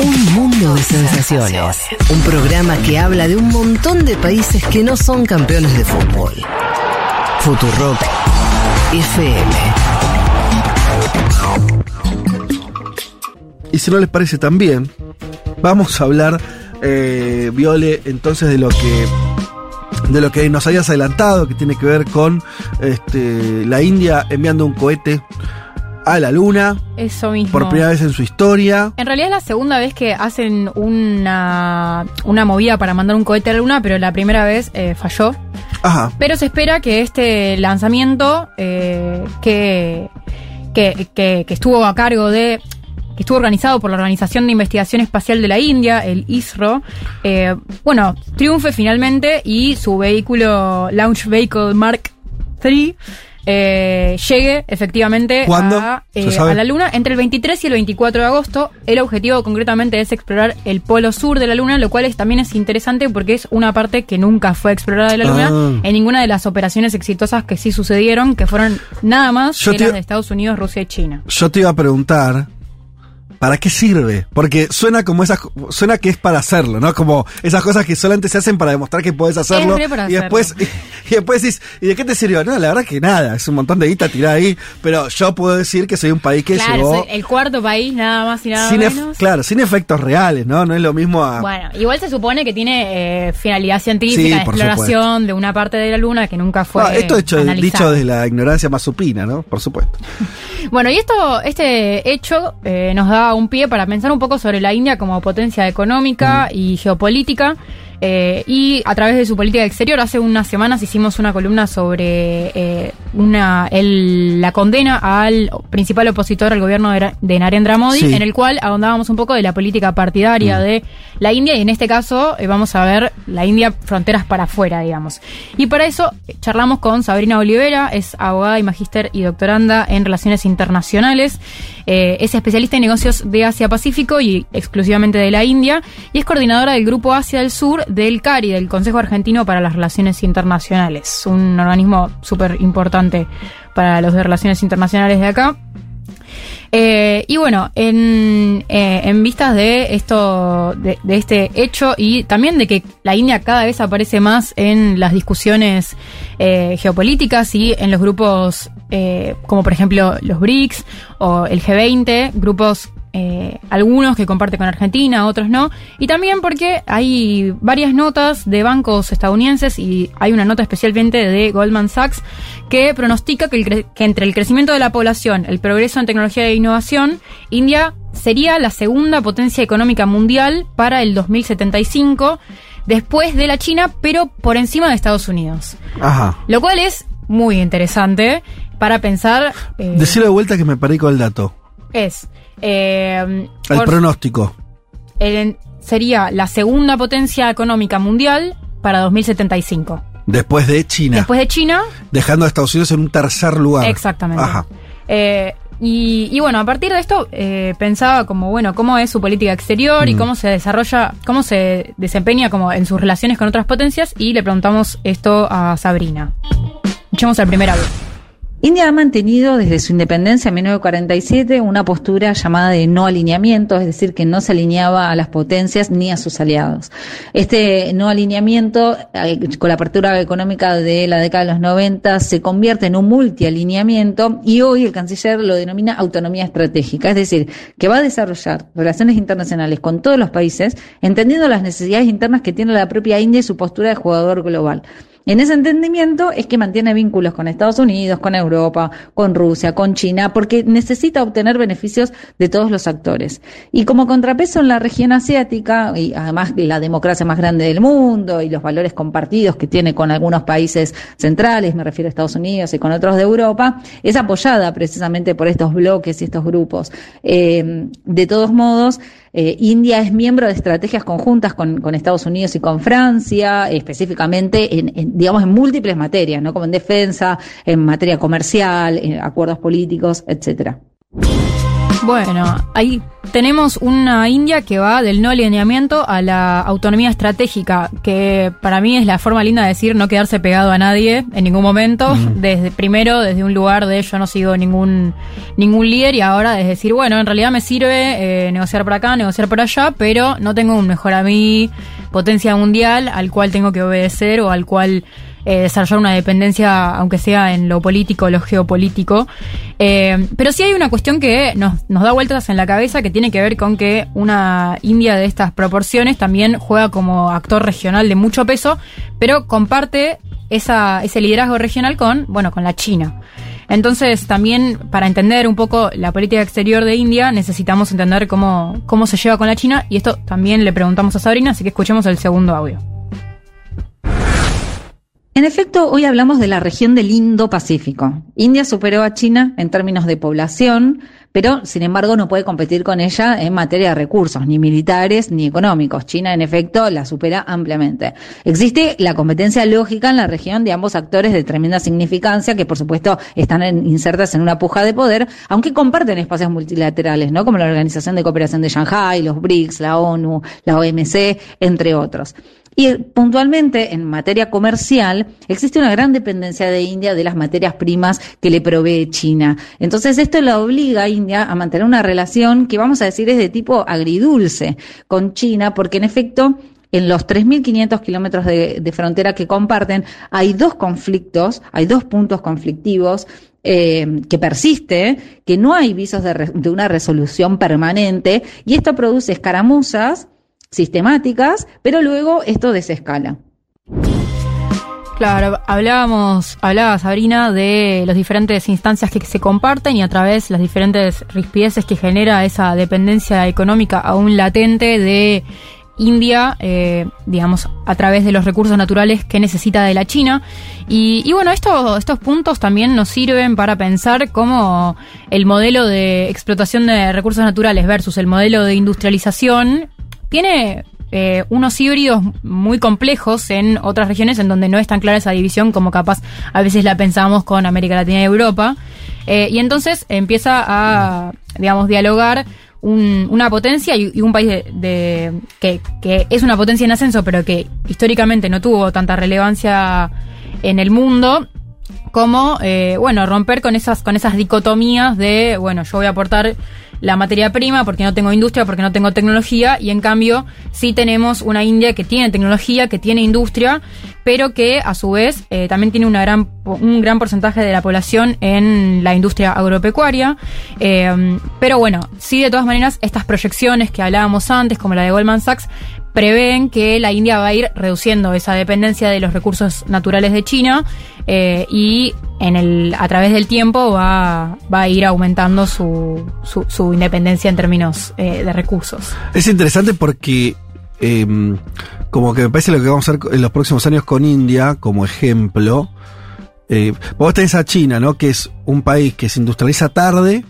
Un mundo de sensaciones. Un programa que habla de un montón de países que no son campeones de fútbol. Futurock FM. Y si no les parece también, vamos a hablar, eh, Viole, entonces de lo que de lo que nos habías adelantado, que tiene que ver con este, la India enviando un cohete a la Luna Eso mismo. por primera vez en su historia. En realidad es la segunda vez que hacen una, una movida para mandar un cohete a la luna, pero la primera vez eh, falló. Pero se espera que este lanzamiento eh, que, que, que- que estuvo a cargo de que estuvo organizado por la Organización de Investigación Espacial de la India, el ISRO, eh, bueno, triunfe finalmente y su vehículo Launch Vehicle Mark III eh, llegue efectivamente ¿Cuándo? a, ¿Se eh, a la Luna entre el 23 y el 24 de agosto. El objetivo concretamente es explorar el polo sur de la Luna, lo cual es, también es interesante porque es una parte que nunca fue explorada de la Luna Ah. en ninguna de las operaciones exitosas que sí sucedieron, que fueron nada más Yo que te- las de Estados Unidos, Rusia y China. Yo te iba a preguntar. ¿Para qué sirve? Porque suena como esas, suena que es para hacerlo, ¿no? Como esas cosas que solamente se hacen para demostrar que puedes hacerlo. para y después, y, después decís, ¿y de qué te sirvió? No, la verdad que nada, es un montón de guita tirada ahí, pero yo puedo decir que soy un país que claro, llegó el cuarto país, nada más y nada sin menos. claro, sin efectos reales, ¿no? No es lo mismo a Bueno, igual se supone que tiene eh, finalidad científica, Sí, exploración de una parte de la Luna que nunca fue Ah, esto hecho, dicho desde la ignorancia más supina, ¿no? Por supuesto. Bueno, y esto, este hecho eh, nos da un pie para pensar un poco sobre la India como potencia económica y geopolítica. Eh, y a través de su política exterior, hace unas semanas hicimos una columna sobre eh, una el- la condena al principal opositor al gobierno de, Ra- de Narendra Modi, Sí. en el cual ahondábamos un poco de la política partidaria de la India y en este caso eh, vamos a ver la India fronteras para afuera, digamos. Y para eso charlamos con Sabrina Olivera, es abogada y magíster y doctoranda en relaciones internacionales, es especialista en negocios de Asia-Pacífico y exclusivamente de la India y es coordinadora del Grupo Asia del Sur del CARI, del Consejo Argentino para las Relaciones Internacionales, un organismo súper importante para los de relaciones internacionales de acá. Eh, y bueno, en, eh, en vistas de esto, de, este hecho y también de que la India cada vez aparece más en las discusiones eh, geopolíticas y en los grupos como por ejemplo los BRICS o el G20, grupos eh, algunos que comparte con Argentina, otros no, y también porque hay varias notas de bancos estadounidenses y hay una nota especialmente de Goldman Sachs que pronostica que, el cre- que entre el crecimiento de la población, el progreso en tecnología e innovación, India sería la segunda potencia económica mundial para el 2075, después de la China, pero por encima de Estados Unidos. Ajá. Lo cual es muy interesante para pensar... eh, Decirlo de vuelta que me paré con el dato. es Eh, El por- pronóstico. el- sería la segunda potencia económica mundial para 2075. Después de China. Después de China, Dejando a Estados Unidos en un tercer lugar. Exactamente. Ajá. Eh, y, y bueno, a partir de esto eh, pensaba como, bueno, cómo es su política exterior y Mm. cómo se desarrolla, cómo se desempeña como en sus relaciones con otras potencias y le preguntamos esto a Sabrina. Echemos al primer audio. India ha mantenido desde su independencia en 1947 una postura llamada de no alineamiento, es decir, que no se alineaba a las potencias ni a sus aliados. Este no alineamiento, con la apertura económica de la década de los 90, se convierte en un multialineamiento y hoy el canciller lo denomina autonomía estratégica, es decir, que va a desarrollar relaciones internacionales con todos los países, entendiendo las necesidades internas que tiene la propia India y su postura de jugador global. En ese entendimiento es que mantiene vínculos con Estados Unidos, con Europa, con Rusia, con China, porque necesita obtener beneficios de todos los actores. Y como contrapeso en la región asiática, y además la democracia más grande del mundo y los valores compartidos que tiene con algunos países centrales, me refiero a Estados Unidos y con otros de Europa, es apoyada precisamente por estos bloques y estos grupos. Eh, de todos modos, eh, India es miembro de estrategias conjuntas con, con Estados Unidos y con Francia, específicamente en, en, digamos, en múltiples materias, ¿no? Como en defensa, en materia comercial, en acuerdos políticos, etcétera. Bueno, ahí tenemos una India que va del no alineamiento a la autonomía estratégica, que para mí es la forma linda de decir no quedarse pegado a nadie en ningún momento. Desde primero, desde un lugar de yo no sigo ningún ningún líder y ahora es decir, bueno, en realidad me sirve eh, negociar por acá, negociar por allá, pero no tengo un mejor a mí, potencia mundial al cual tengo que obedecer o al cual eh, desarrollar una dependencia, aunque sea en lo político lo geopolítico. Eh, pero sí hay una cuestión que nos, da vueltas en la cabeza que tiene que ver con que una India de estas proporciones también juega como actor regional de mucho peso, pero comparte esa, ese liderazgo regional con, bueno, con la China. Entonces, también para entender un poco la política exterior de India, necesitamos entender cómo se lleva con la China, y esto también le preguntamos a Sabrina, así que escuchemos el segundo audio. En efecto, hoy hablamos de la región del Indo-Pacífico. India superó a China en términos de población, pero sin embargo no puede competir con ella en materia de recursos, ni militares ni económicos. China, en efecto, la supera ampliamente. Existe la competencia lógica en la región de ambos actores de tremenda significancia, que por supuesto están insertas en una puja de poder, aunque comparten espacios multilaterales, ¿no? Como la Organización de Cooperación de Shanghái, los BRICS, la ONU, la OMC, entre otros. Y puntualmente en materia comercial existe una gran dependencia de India de las materias primas que le provee China. Entonces esto la obliga a India a mantener una relación que vamos a decir es de tipo agridulce con China, porque en efecto en los 3.500 kilómetros de, de frontera que comparten hay dos conflictos, hay dos puntos conflictivos eh, que persiste, que no hay visos de, re- de una resolución permanente y esto produce escaramuzas sistemáticas, pero luego esto desescala. Claro, hablábamos, hablaba Sabrina de las diferentes instancias que se comparten y a través las diferentes rispideces que genera esa dependencia económica aún latente de India, eh, digamos, a través de los recursos naturales que necesita de la China. Y, y bueno, esto- estos puntos también nos sirven para pensar cómo el modelo de explotación de recursos naturales versus el modelo de industrialización tiene eh, unos híbridos muy complejos en otras regiones en donde no es tan clara esa división como capaz a veces la pensamos con América Latina y Europa. Eh, y entonces empieza a, digamos, dialogar un- una potencia y, un país de, de- que, que es una potencia en ascenso, pero que históricamente no tuvo tanta relevancia en el mundo, como eh, bueno romper con esas con esas dicotomías de bueno yo voy a aportar la materia prima porque no tengo industria porque no tengo tecnología y en cambio sí tenemos una India que tiene tecnología que tiene industria pero que a su vez eh, también tiene gran un gran porcentaje de la población en la industria agropecuaria. Eh, pero bueno sí de todas maneras estas proyecciones que hablábamos antes como la de Goldman Sachs prevén que la India va a ir reduciendo esa dependencia de los recursos naturales de China eh, y en el a través del tiempo va, va a ir aumentando su, su, independencia en términos eh, de recursos. Es interesante porque eh, como que me parece lo que vamos a hacer en los próximos años con India como ejemplo. Eh, vos tenés a China, ¿no? Que es un país que se industrializa tarde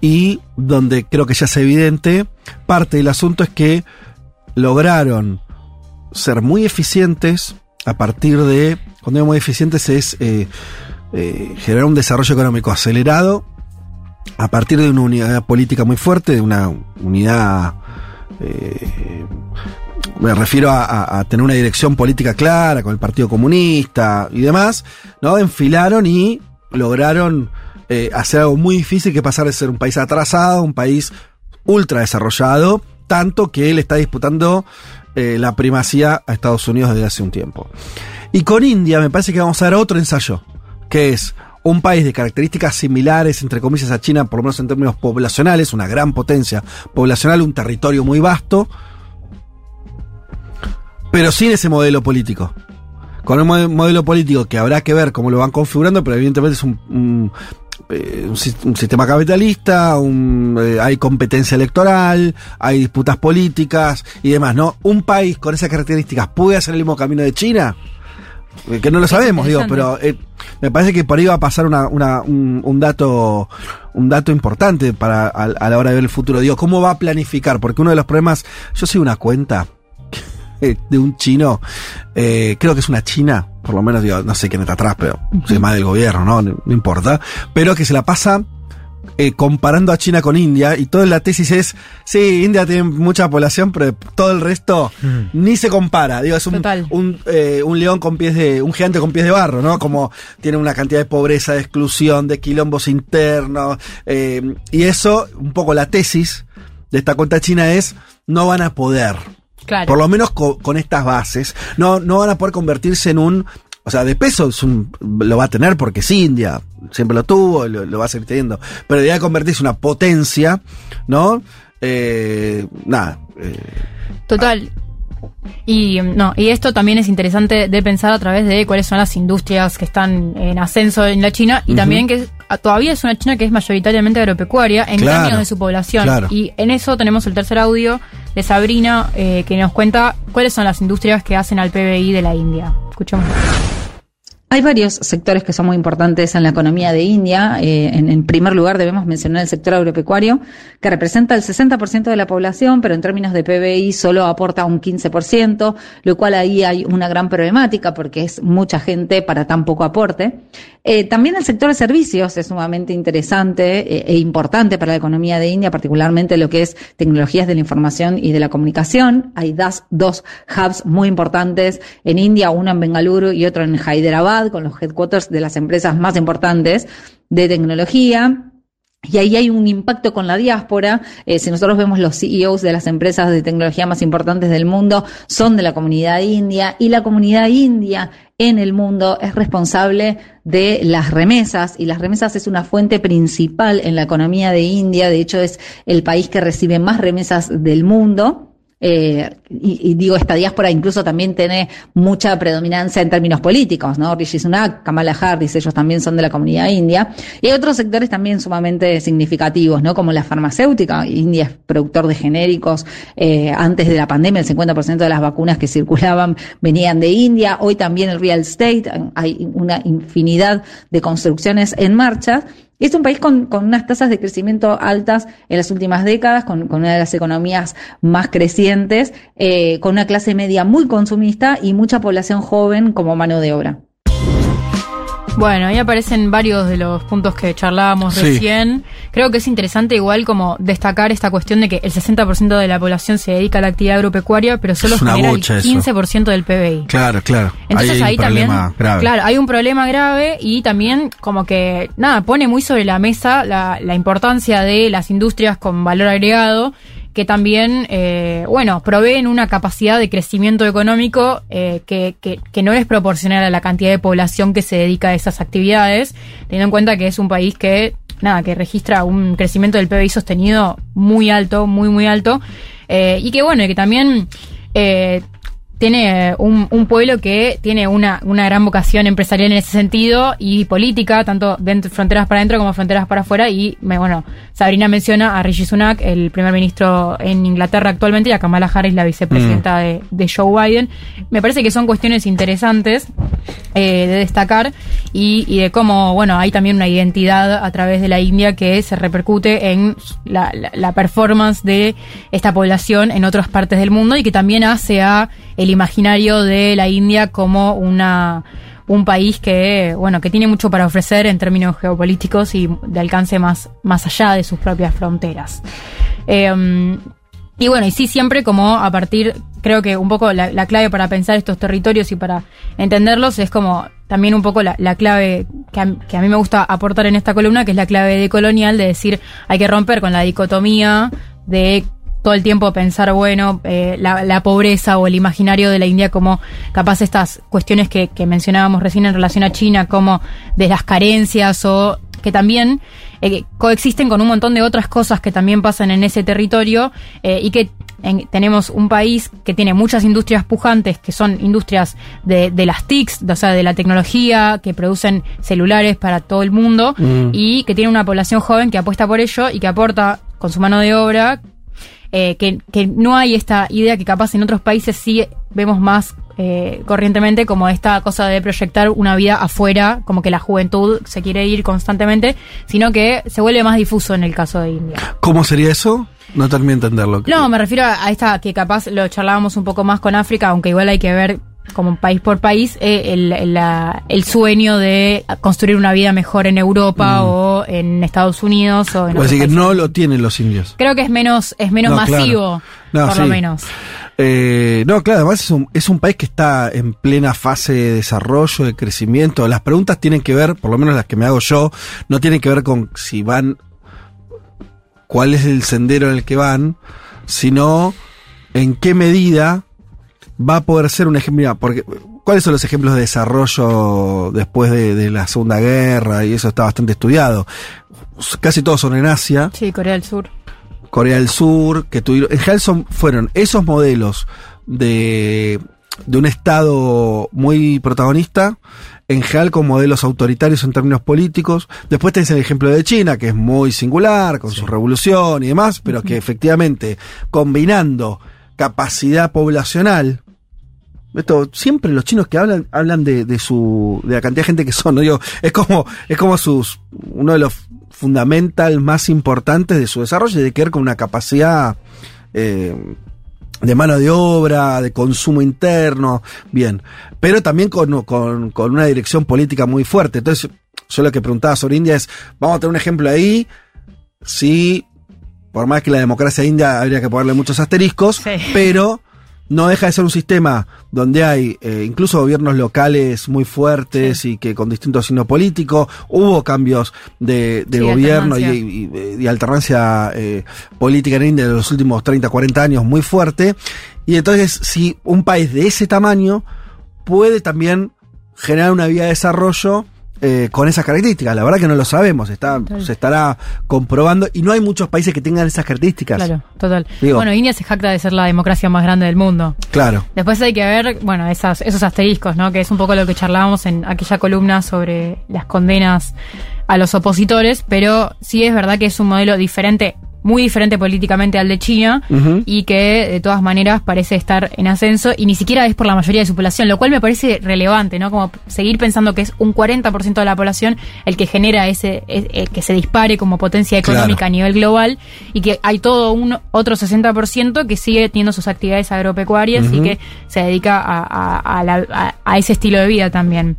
y donde creo que ya es evidente, parte del asunto es que lograron ser muy eficientes a partir de, cuando digo muy eficientes es eh, eh, generar un desarrollo económico acelerado a partir de una unidad política muy fuerte, de una unidad... eh, me refiero a, tener una dirección política clara con el Partido Comunista y demás, ¿no? Enfilaron y lograron hacer algo muy difícil que pasar de ser un país atrasado, un país ultra desarrollado, tanto que él está disputando eh, la primacía a Estados Unidos desde hace un tiempo. Y con India me parece que vamos a ver otro ensayo, que es un país de características similares, entre comillas, a China, por lo menos en términos poblacionales, una gran potencia poblacional, un territorio muy vasto, pero sin ese modelo político. Con un mode- modelo político que habrá que ver cómo lo van configurando, pero evidentemente es un, eh, un sis- un sistema capitalista, un, eh, hay competencia electoral, hay disputas políticas y demás, ¿no? Un país con esas características puede hacer el mismo camino de China, Eh, que no lo sabemos, digo, pero me parece que por ahí va a pasar una, una- un, un dato un dato importante para a, a la hora de ver el futuro. Digo, ¿cómo va a planificar? Porque uno de los problemas, yo soy una cuenta de un chino, eh, creo que es una china, por lo menos digo, no sé quién está atrás, pero soy más del gobierno, ¿no? No, no importa, pero que se la pasa eh, comparando a China con India y toda la tesis es, sí, India tiene mucha población, pero todo el resto ni se compara, digo, es un, un, eh, un león con pies de, un gigante con pies de barro, ¿no? Como tiene una cantidad de pobreza, de exclusión, de quilombos internos, eh, y eso, un poco la tesis de esta cuenta china es, no van a poder. Claro. Por lo menos co- con, estas bases. No, no van a poder convertirse en un. O sea, de peso es un- lo va a tener porque es India. Siempre lo tuvo, lo, lo va a seguir teniendo. Pero de convertirse en una potencia, ¿no? Eh, nada. eh, Total. Y no, y esto también es interesante de pensar a través de cuáles son las industrias que están en ascenso en la China y también que todavía es una China que es mayoritariamente agropecuaria en Claro, términos de su población. claro. Y en eso tenemos el tercer audio de Sabrina eh, que nos cuenta cuáles son las industrias que hacen al PBI de la India. Escuchamos. Hay varios sectores que son muy importantes en la economía de India. Eh, en, en primer lugar, debemos mencionar el sector agropecuario, que representa el 60% de la población, pero en términos de PBI solo aporta un 15%, lo cual ahí hay una gran problemática porque es mucha gente para tan poco aporte. Eh, también el sector de servicios es sumamente interesante eh, e importante para la economía de India, particularmente lo que es tecnologías de la información y de la comunicación. Hay dos hubs muy importantes en India, uno en Bengaluru y otro en Hyderabad, con los headquarters de las empresas más importantes de tecnología. Y ahí hay un impacto con la diáspora. Eh, si nosotros vemos los CEOs de las empresas de tecnología más importantes del mundo, son de la comunidad india y la comunidad india en el mundo es responsable de las remesas y las remesas es una fuente principal en la economía de India. De hecho, es el país que recibe más remesas del mundo. Eh, y, y digo, esta diáspora incluso también tiene mucha predominancia en términos políticos, ¿no? Rishi Sunak, Kamala Harris, ellos también son de la comunidad india. Y hay otros sectores también sumamente significativos, ¿no? Como la farmacéutica. India es productor de genéricos. Eh, antes de la pandemia, el 50% de las vacunas que circulaban venían de India. Hoy también el real estate. Hay una infinidad de construcciones en marcha. Es un país con, con unas tasas de crecimiento altas en las últimas décadas, con, con una de las economías más crecientes, eh, con una clase media muy consumista y mucha población joven como mano de obra. Bueno, ahí aparecen varios de los puntos que charlábamos Sí. recién. Creo que es interesante igual como destacar esta cuestión de que el 60% de la población se dedica a la actividad agropecuaria, pero solo genera el eso. 15% del PBI. claro, claro. Entonces hay ahí, un también, grave. claro, hay un problema grave y también como que, nada, pone muy sobre la mesa la, la importancia de las industrias con valor agregado que también, eh, bueno, proveen una capacidad de crecimiento económico eh, que, que, no es proporcional a la cantidad de población que se dedica a esas actividades, teniendo en cuenta que es un país que, nada, que registra un crecimiento del PBI sostenido muy alto, muy, muy alto, eh, y que, bueno, y que también... Eh, tiene un, un pueblo que tiene una, una gran vocación empresarial en ese sentido y política, tanto dentro, fronteras para adentro como fronteras para afuera. Y me- bueno, Sabrina menciona a Rishi Sunak, el primer ministro en Inglaterra actualmente, y a Kamala Harris, la vicepresidenta de, de Joe Biden. Me parece que son cuestiones interesantes. eh, de destacar y, y de cómo, bueno, hay también una identidad a través de la India que se repercute en la, la- la performance de esta población en otras partes del mundo y que también hace a el imaginario de la India como una un país que, bueno, que tiene mucho para ofrecer en términos geopolíticos y de alcance más, más allá de sus propias fronteras. Eh, y bueno, y sí, siempre como a partir, creo que un poco la, la clave para pensar estos territorios y para entenderlos es como también un poco la, la clave que a, que a mí me gusta aportar en esta columna, que es la clave decolonial, de decir, hay que romper con la dicotomía de todo el tiempo pensar, bueno, eh, la, la pobreza o el imaginario de la India como capaz estas cuestiones que, que mencionábamos recién en relación a China, como de las carencias o que también eh, coexisten con un montón de otras cosas que también pasan en ese territorio eh, y que en- tenemos un país que tiene muchas industrias pujantes, que son industrias de, de las TICs, o sea, de la tecnología, que producen celulares para todo el mundo Mm. y que tiene una población joven que apuesta por ello y que aporta con su mano de obra eh, que, que no hay esta idea que capaz en otros países sí vemos más eh, corrientemente como esta cosa de proyectar una vida afuera, como que la juventud se quiere ir constantemente, sino que se vuelve más difuso en el caso de India. ¿Cómo sería eso? No terminé de entenderlo. No, me refiero a esta que capaz lo charlábamos un poco más con África, aunque igual hay que ver como país por país eh, el, el, la- el sueño de construir una vida mejor en Europa Mm. o en Estados Unidos o en Pues decir que no lo tienen los indios. Creo que es menos, es menos No, claro. masivo, No, por sí. lo menos. Eh, no, claro, además es un, es un país que está en plena fase de desarrollo, de crecimiento. Las preguntas tienen que ver, por lo menos las que me hago yo, no tienen que ver con si van, cuál es el sendero en el que van, sino en qué medida va a poder ser un ejemplo. Mira, porque, ¿cuáles son los ejemplos de desarrollo después de, de la Segunda Guerra? Y eso está bastante estudiado. Casi todos son en Asia. Sí, Corea del Sur. Corea del Sur, que tuvieron, en general son- fueron esos modelos de, de un Estado muy protagonista, en general con modelos autoritarios en términos políticos. Después tenés el ejemplo de China, que es muy singular, con su revolución y demás, pero que efectivamente, combinando capacidad poblacional, esto, siempre los chinos que hablan, hablan de, de su, de la cantidad de gente que son, ¿no? Digo, es como, es como sus, uno de los fundamental más importantes de su desarrollo, de que ver con una capacidad, eh, de mano de obra, de consumo interno, bien, pero también con, con, con una dirección política muy fuerte. Entonces, yo lo que preguntaba sobre India es, vamos a tener un ejemplo ahí, si, por más que la democracia india habría que ponerle muchos asteriscos, pero no deja de ser un sistema donde hay eh, incluso gobiernos locales muy fuertes y que con distinto signo político, hubo cambios de, de Sí, gobierno y, alternancia. y- y alternancia eh, política en India de los últimos 30, 40 años muy fuerte. Y entonces, si un país de ese tamaño puede también generar una vía de desarrollo eh, con esas características, la verdad que no lo sabemos, está, Total. se estará comprobando y no hay muchos países que tengan esas características. Claro, total. Digo- bueno, India se jacta de ser la democracia más grande del mundo. Claro. Después hay que ver, bueno, esas, esos asteriscos, ¿no? Que es un poco lo que charlábamos en aquella columna sobre las condenas a los opositores, pero sí es verdad que es un modelo diferente, muy diferente políticamente al de China y que de todas maneras parece estar en ascenso y ni siquiera es por la mayoría de su población, lo cual me parece relevante, ¿no? Como seguir pensando que es un 40% de la población el que genera ese, es- el que se dispare como potencia económica Claro. a nivel global y que hay todo un otro 60% que sigue teniendo sus actividades agropecuarias y que se dedica a, a- a la- a- a ese estilo de vida también.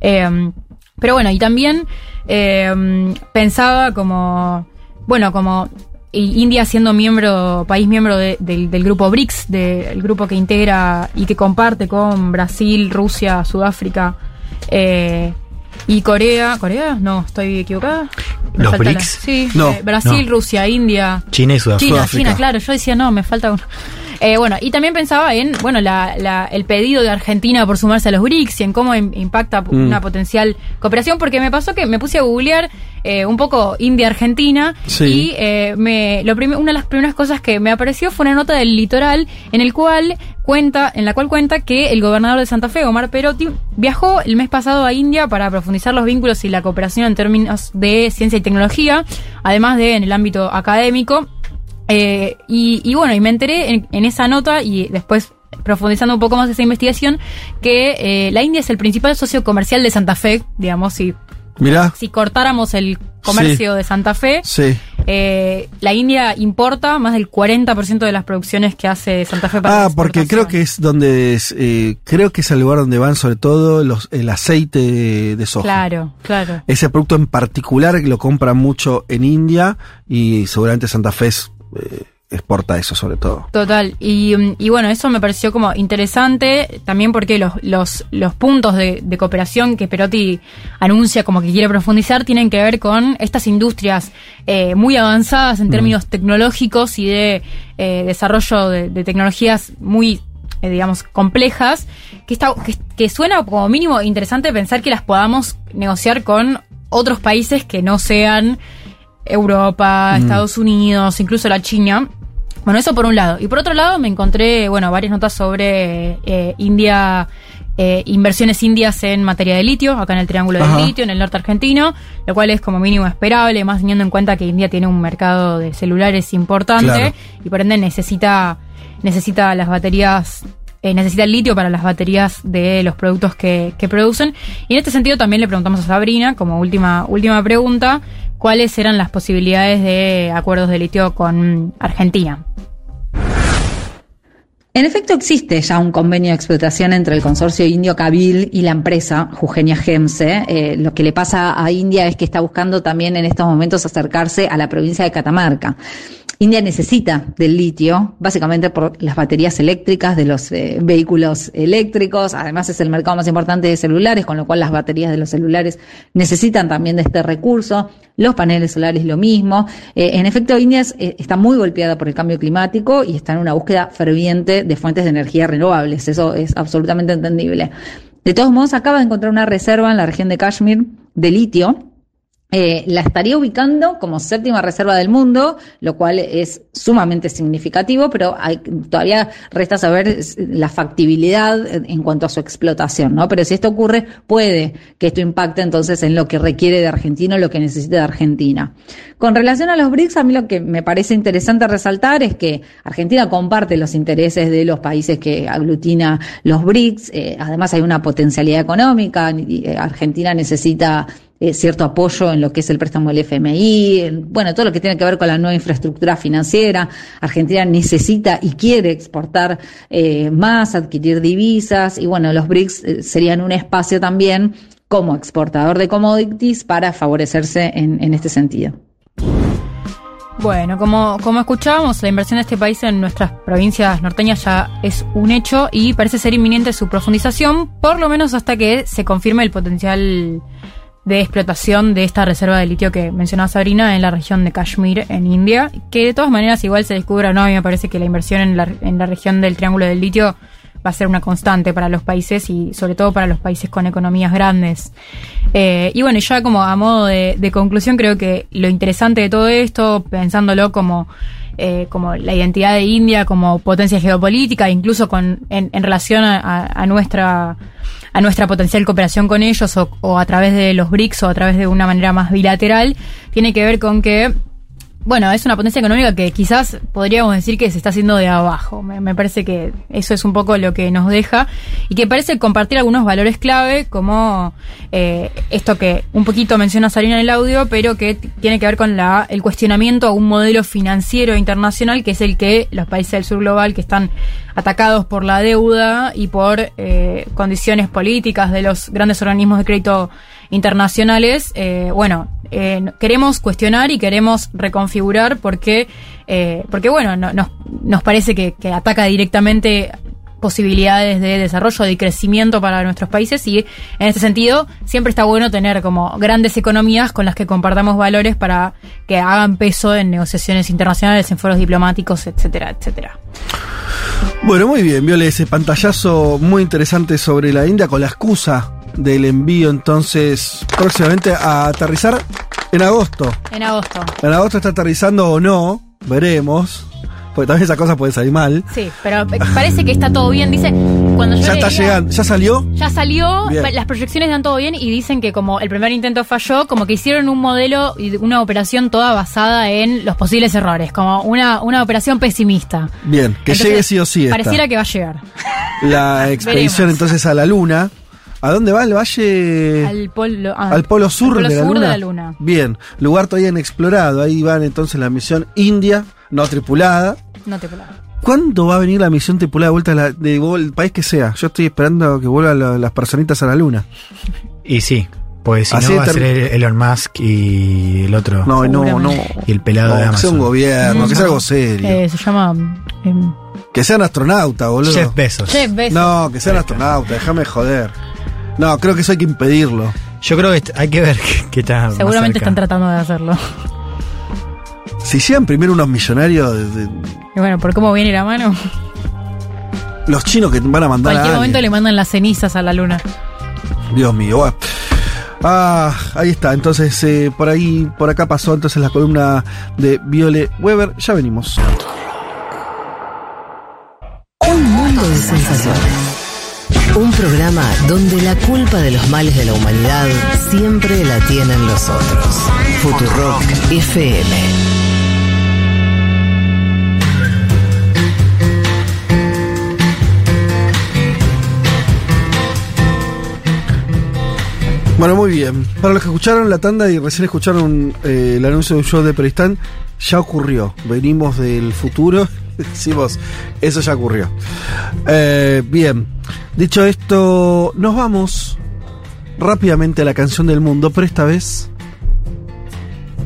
Eh, pero bueno, y también eh, pensaba como, bueno, como India siendo miembro, país miembro de- del, del grupo BRICS, del grupo que integra y que comparte con Brasil, Rusia, Sudáfrica eh, y Corea. ¿Corea? No, estoy equivocada. Me ¿Los falta la- BRICS? sí, No, eh, Brasil, no. Rusia, India. China y Sudáfrica. China. China, claro. Yo decía, no, me falta uno. Eh, bueno, y también pensaba en, bueno, la, la- el pedido de Argentina por sumarse a los BRICS y en cómo im- impacta Mm. una potencial cooperación, porque me pasó que me puse a googlear eh, un poco India-Argentina Sí. y eh, me, lo una de las primeras cosas que me apareció fue una nota del litoral en el cual cuenta, en la cual cuenta que el gobernador de Santa Fe, Omar Perotti, viajó el mes pasado a India para profundizar los vínculos y la cooperación en términos de ciencia y tecnología, además de en el ámbito académico. Eh, y, y bueno, y me enteré en, en esa nota y después profundizando un poco más esa investigación, que eh, la India es el principal socio comercial de Santa Fe, digamos, si, Mirá. si cortáramos el comercio Sí. de Santa Fe, Sí. eh, la India importa más del 40% de las producciones que hace Santa Fe para Ah, porque creo que es donde es, eh, creo que es el lugar donde van sobre todo los, el aceite de soja. Claro, claro. Ese producto en particular lo compran mucho en India y seguramente Santa Fe es, eh, exporta eso sobre todo. Total, y, y bueno, eso me pareció como interesante también porque los, los, los puntos de, de cooperación que Perotti anuncia como que quiere profundizar tienen que ver con estas industrias eh, muy avanzadas en términos tecnológicos y de eh, desarrollo de, de tecnologías muy, eh, digamos, complejas, que, está, que, que suena como mínimo interesante pensar que las podamos negociar con otros países que no sean Europa, Mm. Estados Unidos, incluso la China. Bueno, eso por un lado. Y por otro lado me encontré, bueno, varias notas sobre eh, India, eh, inversiones indias en materia de litio, acá en el Triángulo Ajá. del Litio, en el norte argentino, lo cual es como mínimo esperable, más teniendo en cuenta que India tiene un mercado de celulares importante Claro. y por ende necesita, necesita las baterías eh, necesita el litio para las baterías de los productos que, que producen. Y en este sentido también le preguntamos a Sabrina, como última, última pregunta, cuáles eran las posibilidades de acuerdos de litio con Argentina. En efecto, existe ya un convenio de explotación entre el consorcio indio Kabil y la empresa Jugenia Gemse. Eh, lo que le pasa a India es que está buscando también en estos momentos acercarse a la provincia de Catamarca. India necesita del litio, básicamente por las baterías eléctricas de los eh, vehículos eléctricos. Además, es el mercado más importante de celulares, con lo cual las baterías de los celulares necesitan también de este recurso. Los paneles solares, lo mismo. Eh, en efecto, India es- eh, está muy golpeada por el cambio climático y está en una búsqueda ferviente de fuentes de energía renovables. Eso es absolutamente entendible. De todos modos, acaba de encontrar una reserva en la región de Kashmir de litio eh, la estaría ubicando como séptima reserva del mundo, lo cual es sumamente significativo, pero hay, todavía resta saber la factibilidad en cuanto a su explotación, ¿no? Pero si esto ocurre, puede que esto impacte entonces en lo que requiere de Argentina, lo que necesita de Argentina. Con relación a los BRICS, a mí lo que me parece interesante resaltar es que Argentina comparte los intereses de los países que aglutina los BRICS, eh, además hay una potencialidad económica, eh, Argentina necesita eh, cierto apoyo en lo que es el préstamo del FMI, en- bueno, todo lo que tiene que ver con la nueva infraestructura financiera. Argentina necesita y quiere exportar eh, más, adquirir divisas y bueno, los BRICS eh, serían un espacio también como exportador de commodities para favorecerse en, en este sentido. Bueno, como, como escuchábamos, la inversión de este país en nuestras provincias norteñas ya es un hecho y parece ser inminente su profundización, por lo menos hasta que se confirme el potencial de explotación de esta reserva de litio que mencionaba Sabrina en la región de Kashmir, en India, que de todas maneras igual se descubra o no, a mí me parece que la inversión en la, en la región del Triángulo del Litio va a ser una constante para los países y sobre todo para los países con economías grandes. Eh, y bueno, ya como a modo de, conclusión, creo que lo interesante de todo esto, pensándolo como, eh, como la identidad de India como potencia geopolítica, incluso con, en, relación a nuestra a nuestra potencial cooperación con ellos o, o a través de los BRICS o a través de una manera más bilateral, tiene que ver con que bueno, es una potencia económica que quizás podríamos decir que se está haciendo de abajo. Me, me parece que eso es un poco lo que nos deja y que parece compartir algunos valores clave como eh, esto que un poquito menciona Sarina en el audio, pero que tiene que ver con la, el cuestionamiento a un modelo financiero internacional que es el que los países del sur global que están atacados por la deuda y por eh, condiciones políticas de los grandes organismos de crédito internacionales, eh, bueno, eh, queremos cuestionar y queremos reconfigurar porque, eh, porque bueno, no- nos, parece que, que ataca directamente posibilidades de desarrollo, de crecimiento para nuestros países y en este sentido siempre está bueno tener como grandes economías con las que compartamos valores para que hagan peso en negociaciones internacionales, en foros diplomáticos, etcétera, etcétera. Bueno, muy bien, Viole, ese pantallazo muy interesante sobre la India con la excusa del envío entonces próximamente a aterrizar en agosto. En agosto. En agosto está aterrizando o no, veremos. porque también esa cosa puede salir mal. Sí, pero parece que está todo bien. Dice, cuando yo Ya está llegando, ¿ya salió? Ya salió, Bien. las proyecciones dan todo bien y dicen que como el primer intento falló, como que hicieron un modelo y una operación toda basada en los posibles errores, como una, una operación pesimista. Bien, que Entonces, llegue sí o sí. esta. Pareciera que va a llegar. La expedición Veremos. entonces a la luna. ¿A dónde va el valle? Al polo, ah, al polo sur, al polo de, la sur luna. de la luna. Bien, lugar todavía inexplorado. Ahí van entonces la misión India, no tripulada. No puedo. ¿Cuándo va a venir la misión tripulada de vuelta a la- de el país que sea? Yo estoy esperando que vuelvan la- las personitas a la luna. Y sí, pues si Así no va a ser el- Elon Musk y el otro. No, no, no. Y el pelado de No, que sea Amazon. un gobierno, que sea algo serio. Eh, se llama em, Que sean astronautas, boludo. Jeff Bezos. Jeff Bezos. No, que sean astronautas, déjame joder. No, creo que eso hay que impedirlo. Yo creo que hay que ver qué, está más Seguramente cerca. están tratando de hacerlo. Si hicieran primero unos millonarios, de- de- Y bueno, por cómo viene la mano, los chinos que van a en mandar a cualquier momento alguien. le mandan las cenizas a la luna. Dios mío, bueno. Ah, ahí está. Entonces, eh, por ahí, por acá pasó entonces la columna de Viole Weber. Ya venimos. Un mundo de sensaciones. Un programa donde la culpa de los males de la humanidad siempre la tienen los otros. Futurock FM. Bueno, muy bien. Para los que escucharon la tanda y recién escucharon eh, el anuncio de un show de Peristán, ya ocurrió. Venimos del futuro. Decimos, eso ya ocurrió. Eh, bien. Dicho esto, nos vamos rápidamente a la canción del mundo, pero esta vez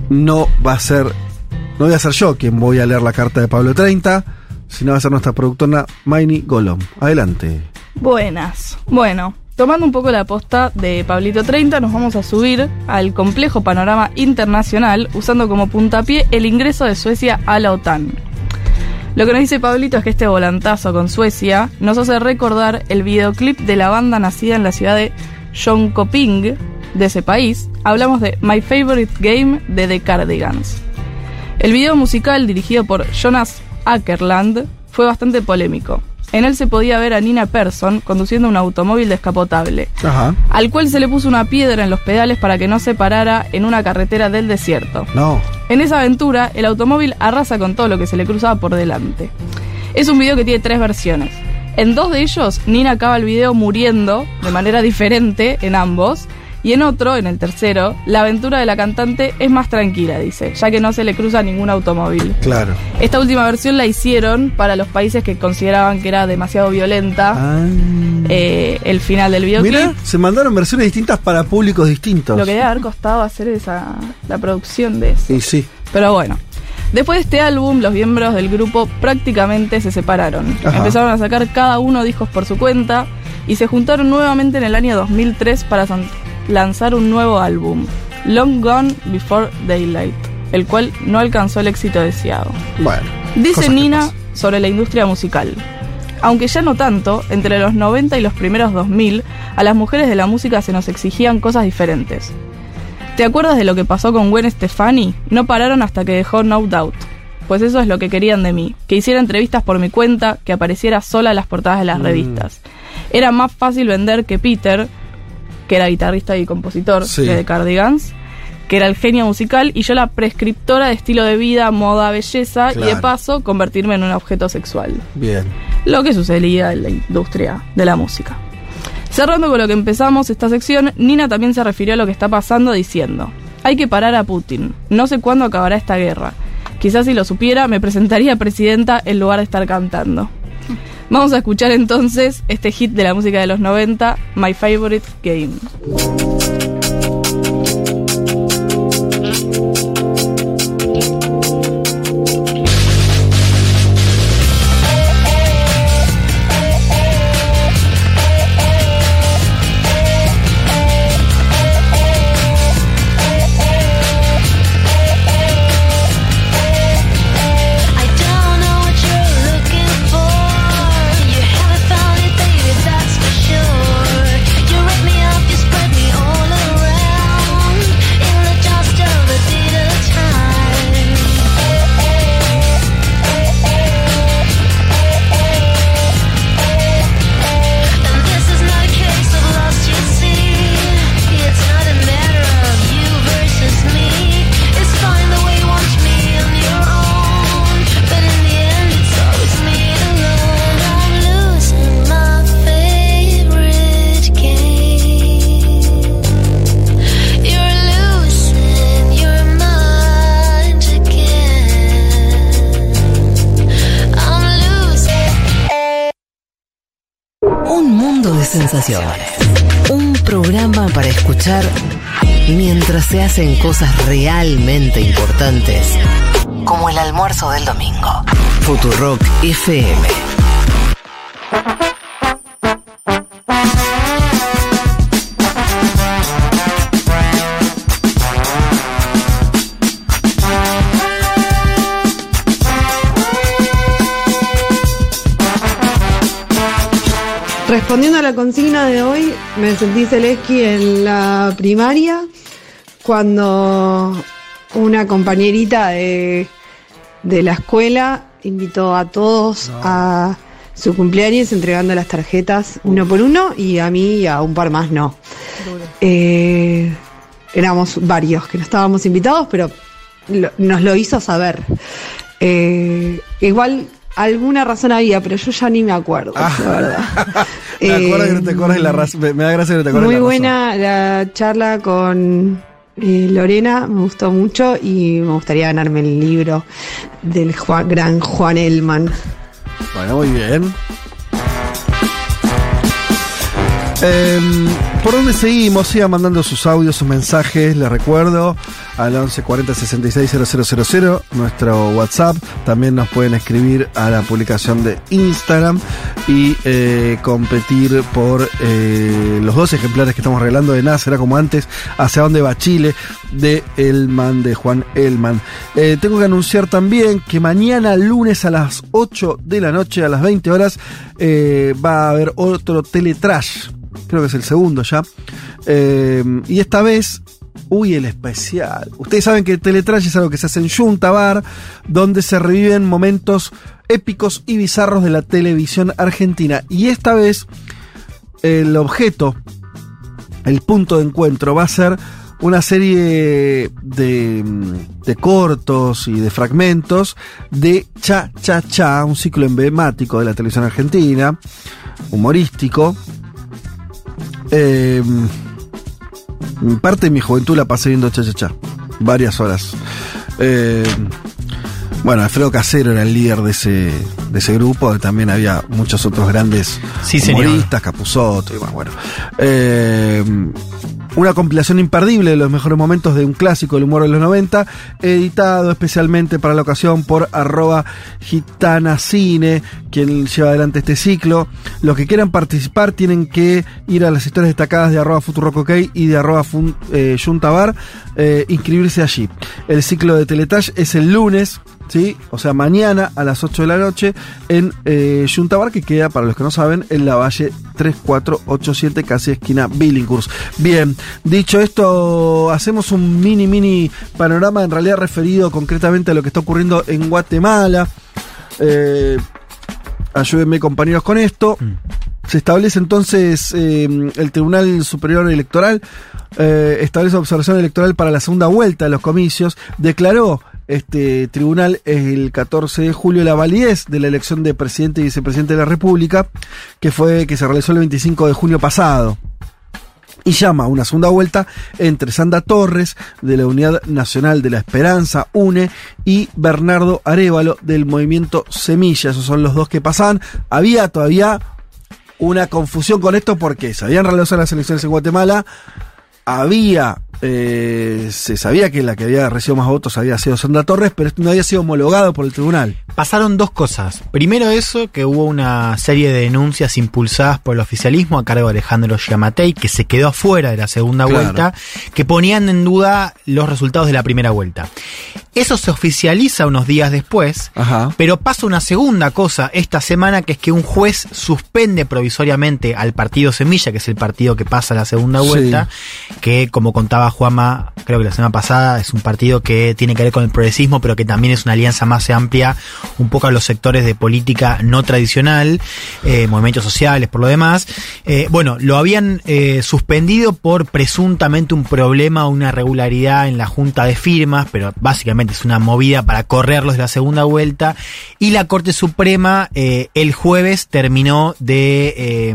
no va a ser. No voy a ser yo quien voy a leer la carta de Pablo 30, sino va a ser nuestra productora Maini Golom. Adelante. Buenas. Bueno, tomando un poco la posta de Pablito 30, nos vamos a subir al complejo panorama internacional usando como puntapié el ingreso de Suecia a la OTAN. Lo que nos dice Pablito es que este volantazo con Suecia nos hace recordar el videoclip de la banda nacida en la ciudad de Jönköping de ese país. Hablamos de My Favorite Game de The Cardigans. El video musical dirigido por Jonas Ackerland fue bastante polémico. En él se podía ver a Nina Persson conduciendo un automóvil descapotable, Ajá. al cual se le puso una piedra en los pedales para que no se parara en una carretera del desierto. No. En esa aventura, el automóvil arrasa con todo lo que se le cruzaba por delante. Es un video que tiene tres versiones. En dos de ellos, Nina acaba el video muriendo de manera diferente en ambos. Y en otro, en el tercero, la aventura de la cantante es más tranquila, dice, ya que no se le cruza ningún automóvil. Claro. Esta última versión la hicieron para los países que consideraban que era demasiado violenta eh, el final del videoclip. Mira, se mandaron versiones distintas para públicos distintos. Lo que debe haber costado hacer esa la producción de eso. Y sí. Pero bueno. Después de este álbum, los miembros del grupo prácticamente se separaron. Ajá. Empezaron a sacar cada uno discos por su cuenta y se juntaron nuevamente en el año 2003 para lanzar un nuevo álbum, Long Gone Before Daylight, el cual no alcanzó el éxito deseado. Bueno. Dice Nina sobre la industria musical. Aunque ya no tanto, entre los 90 y los primeros 2000, a las mujeres de la música se nos exigían cosas diferentes. ¿Te acuerdas de lo que pasó con Gwen Stefani? No pararon hasta que dejó No Doubt. Pues eso es lo que querían de mí, que hiciera entrevistas por mi cuenta, que apareciera sola en las portadas de las Mm. revistas. Era más fácil vender que Peter, que era guitarrista y compositor Sí. de The Cardigans, que era el genio musical, y yo la prescriptora de estilo de vida, moda, belleza, y de paso convertirme en un objeto sexual. Bien. Lo que sucedía en la industria de la música. Cerrando con lo que empezamos esta sección, Nina también se refirió a lo que está pasando diciendo, hay que parar a Putin, no sé cuándo acabará esta guerra. Quizás si lo supiera me presentaría presidenta en lugar de estar cantando. Vamos a escuchar entonces este hit de la música de los 90, My Favorite Game. Un programa para escuchar mientras se hacen cosas realmente importantes, como el almuerzo del domingo. Futurock FM. Respondiendo a la consigna de hoy, me sentí Zelensky en la primaria cuando una compañerita de, de la escuela invitó a todos a su cumpleaños entregando las tarjetas uno por uno y a mí y a un par más no. Eh, éramos varios que no estábamos invitados, pero lo- nos lo hizo saber. Eh, igual alguna razón había, pero yo ya ni me acuerdo, la verdad. Me acuerdo Eh, que no te acuerdas la razón. Me, da gracia que no te acuerdas Muy la razón. buena la charla con eh, Lorena, me gustó mucho y me gustaría ganarme el libro del Juan- gran Juan Elman. Bueno, muy bien. Em, ¿Por dónde seguimos? Sigan mandando sus audios, sus mensajes, les recuerdo, al 1140 66 000, nuestro WhatsApp. También nos pueden escribir a la publicación de Instagram y eh, competir por eh, los dos ejemplares que estamos regalando de nada, como antes, hacia dónde va Chile, de Elman, de Juan Elman. Eh, tengo que anunciar también que mañana lunes a las 8 de la noche, a las 20 horas, va a haber otro teletrash. Creo que es el segundo ya. Eh, y esta vez Uy, el especial. Ustedes saben que Teletrash es algo que se hace en Junta Bar, donde se reviven momentos épicos y bizarros de la televisión argentina. Y esta vez el objeto, el punto de encuentro, va a ser una serie de, de cortos y de fragmentos de Cha Cha Cha, un ciclo emblemático de la televisión argentina, humorístico. Eh, parte de mi juventud la pasé viendo Cha Cha Cha, varias horas. Eh, bueno, Alfredo Casero era el líder de ese, de ese grupo, también había muchos otros grandes Sí, humoristas, Capusotto y más, bueno. Eh, una compilación imperdible de los mejores momentos de un clásico del humor de los 90, editado especialmente para la ocasión por arroba gitanacine, quien lleva adelante este ciclo. Los que quieran participar tienen que ir a las historias destacadas de arroba futurock y de arroba fun- eh, yuntabar, eh, inscribirse allí. El ciclo de Teletash es el lunes, ¿sí? O sea, mañana a las 8 de la noche en eh, Yuntabar, que queda, para los que no saben, en la Valle 3487, casi esquina Billinghurst. Bien, dicho esto, hacemos un mini, mini panorama, en realidad referido concretamente a lo que está ocurriendo en Guatemala. Eh, ayúdenme compañeros con esto. Se establece entonces eh, el Tribunal Superior Electoral, eh, establece observación electoral para la segunda vuelta de los comicios, declaró este tribunal el 14 de julio la validez de la elección de presidente y vicepresidente de la República, que fue que se realizó el 25 de junio pasado y llama a una segunda vuelta entre Sandra Torres de la Unidad Nacional de la Esperanza, UNE, y Bernardo Arevalo del Movimiento Semilla. Esos son los dos que pasaban. Había todavía una confusión con esto porque se habían realizado las elecciones en Guatemala, había, eh, se sabía que la que había recibido más votos había sido Sandra Torres, pero esto no había sido homologado por el tribunal. Pasaron dos cosas. Primero eso, que hubo una serie de denuncias impulsadas por el oficialismo a cargo de Alejandro Giamatei, que se quedó afuera de la segunda Claro. vuelta, que ponían en duda los resultados de la primera vuelta. Eso se oficializa unos días después, pero pasa una segunda cosa esta semana, que es que un juez suspende provisoriamente al partido Semilla, que es el partido que pasa la segunda Sí. vuelta, que como contaba Juama, creo que la semana pasada, es un partido que tiene que ver con el progresismo, pero que también es una alianza más amplia, un poco a los sectores de política no tradicional, eh, movimientos sociales, por lo demás. Eh, bueno, lo habían eh, suspendido por presuntamente un problema, una irregularidad en la junta de firmas, pero básicamente es una movida para correrlos de la segunda vuelta. Y la Corte Suprema el jueves terminó de, eh,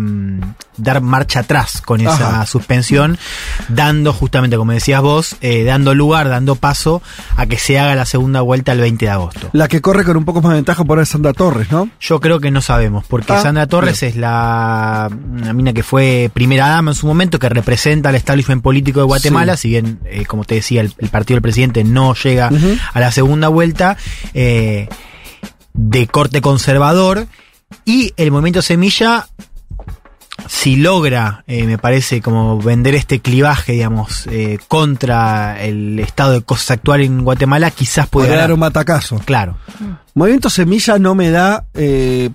dar marcha atrás con esa Ajá. suspensión, dando justamente, como decías vos, eh, dando lugar, dando paso a que se haga la segunda vuelta el 20 de agosto. La que corre con un poco más de ventaja por ahí es Sandra Torres, ¿no? Yo creo que no sabemos, porque Ah, Sandra Torres es la una mina que fue primera dama en su momento, que representa al establishment político de Guatemala, si bien, eh, como te decía, el, el partido del presidente no llega a la segunda vuelta, eh, de corte conservador, y el movimiento Semilla, si logra, eh, me parece, como vender este clivaje, digamos, eh, contra el estado de cosas actual en Guatemala, quizás pueda Podría dar un matacazo. Claro. Movimiento Semilla no me da eh,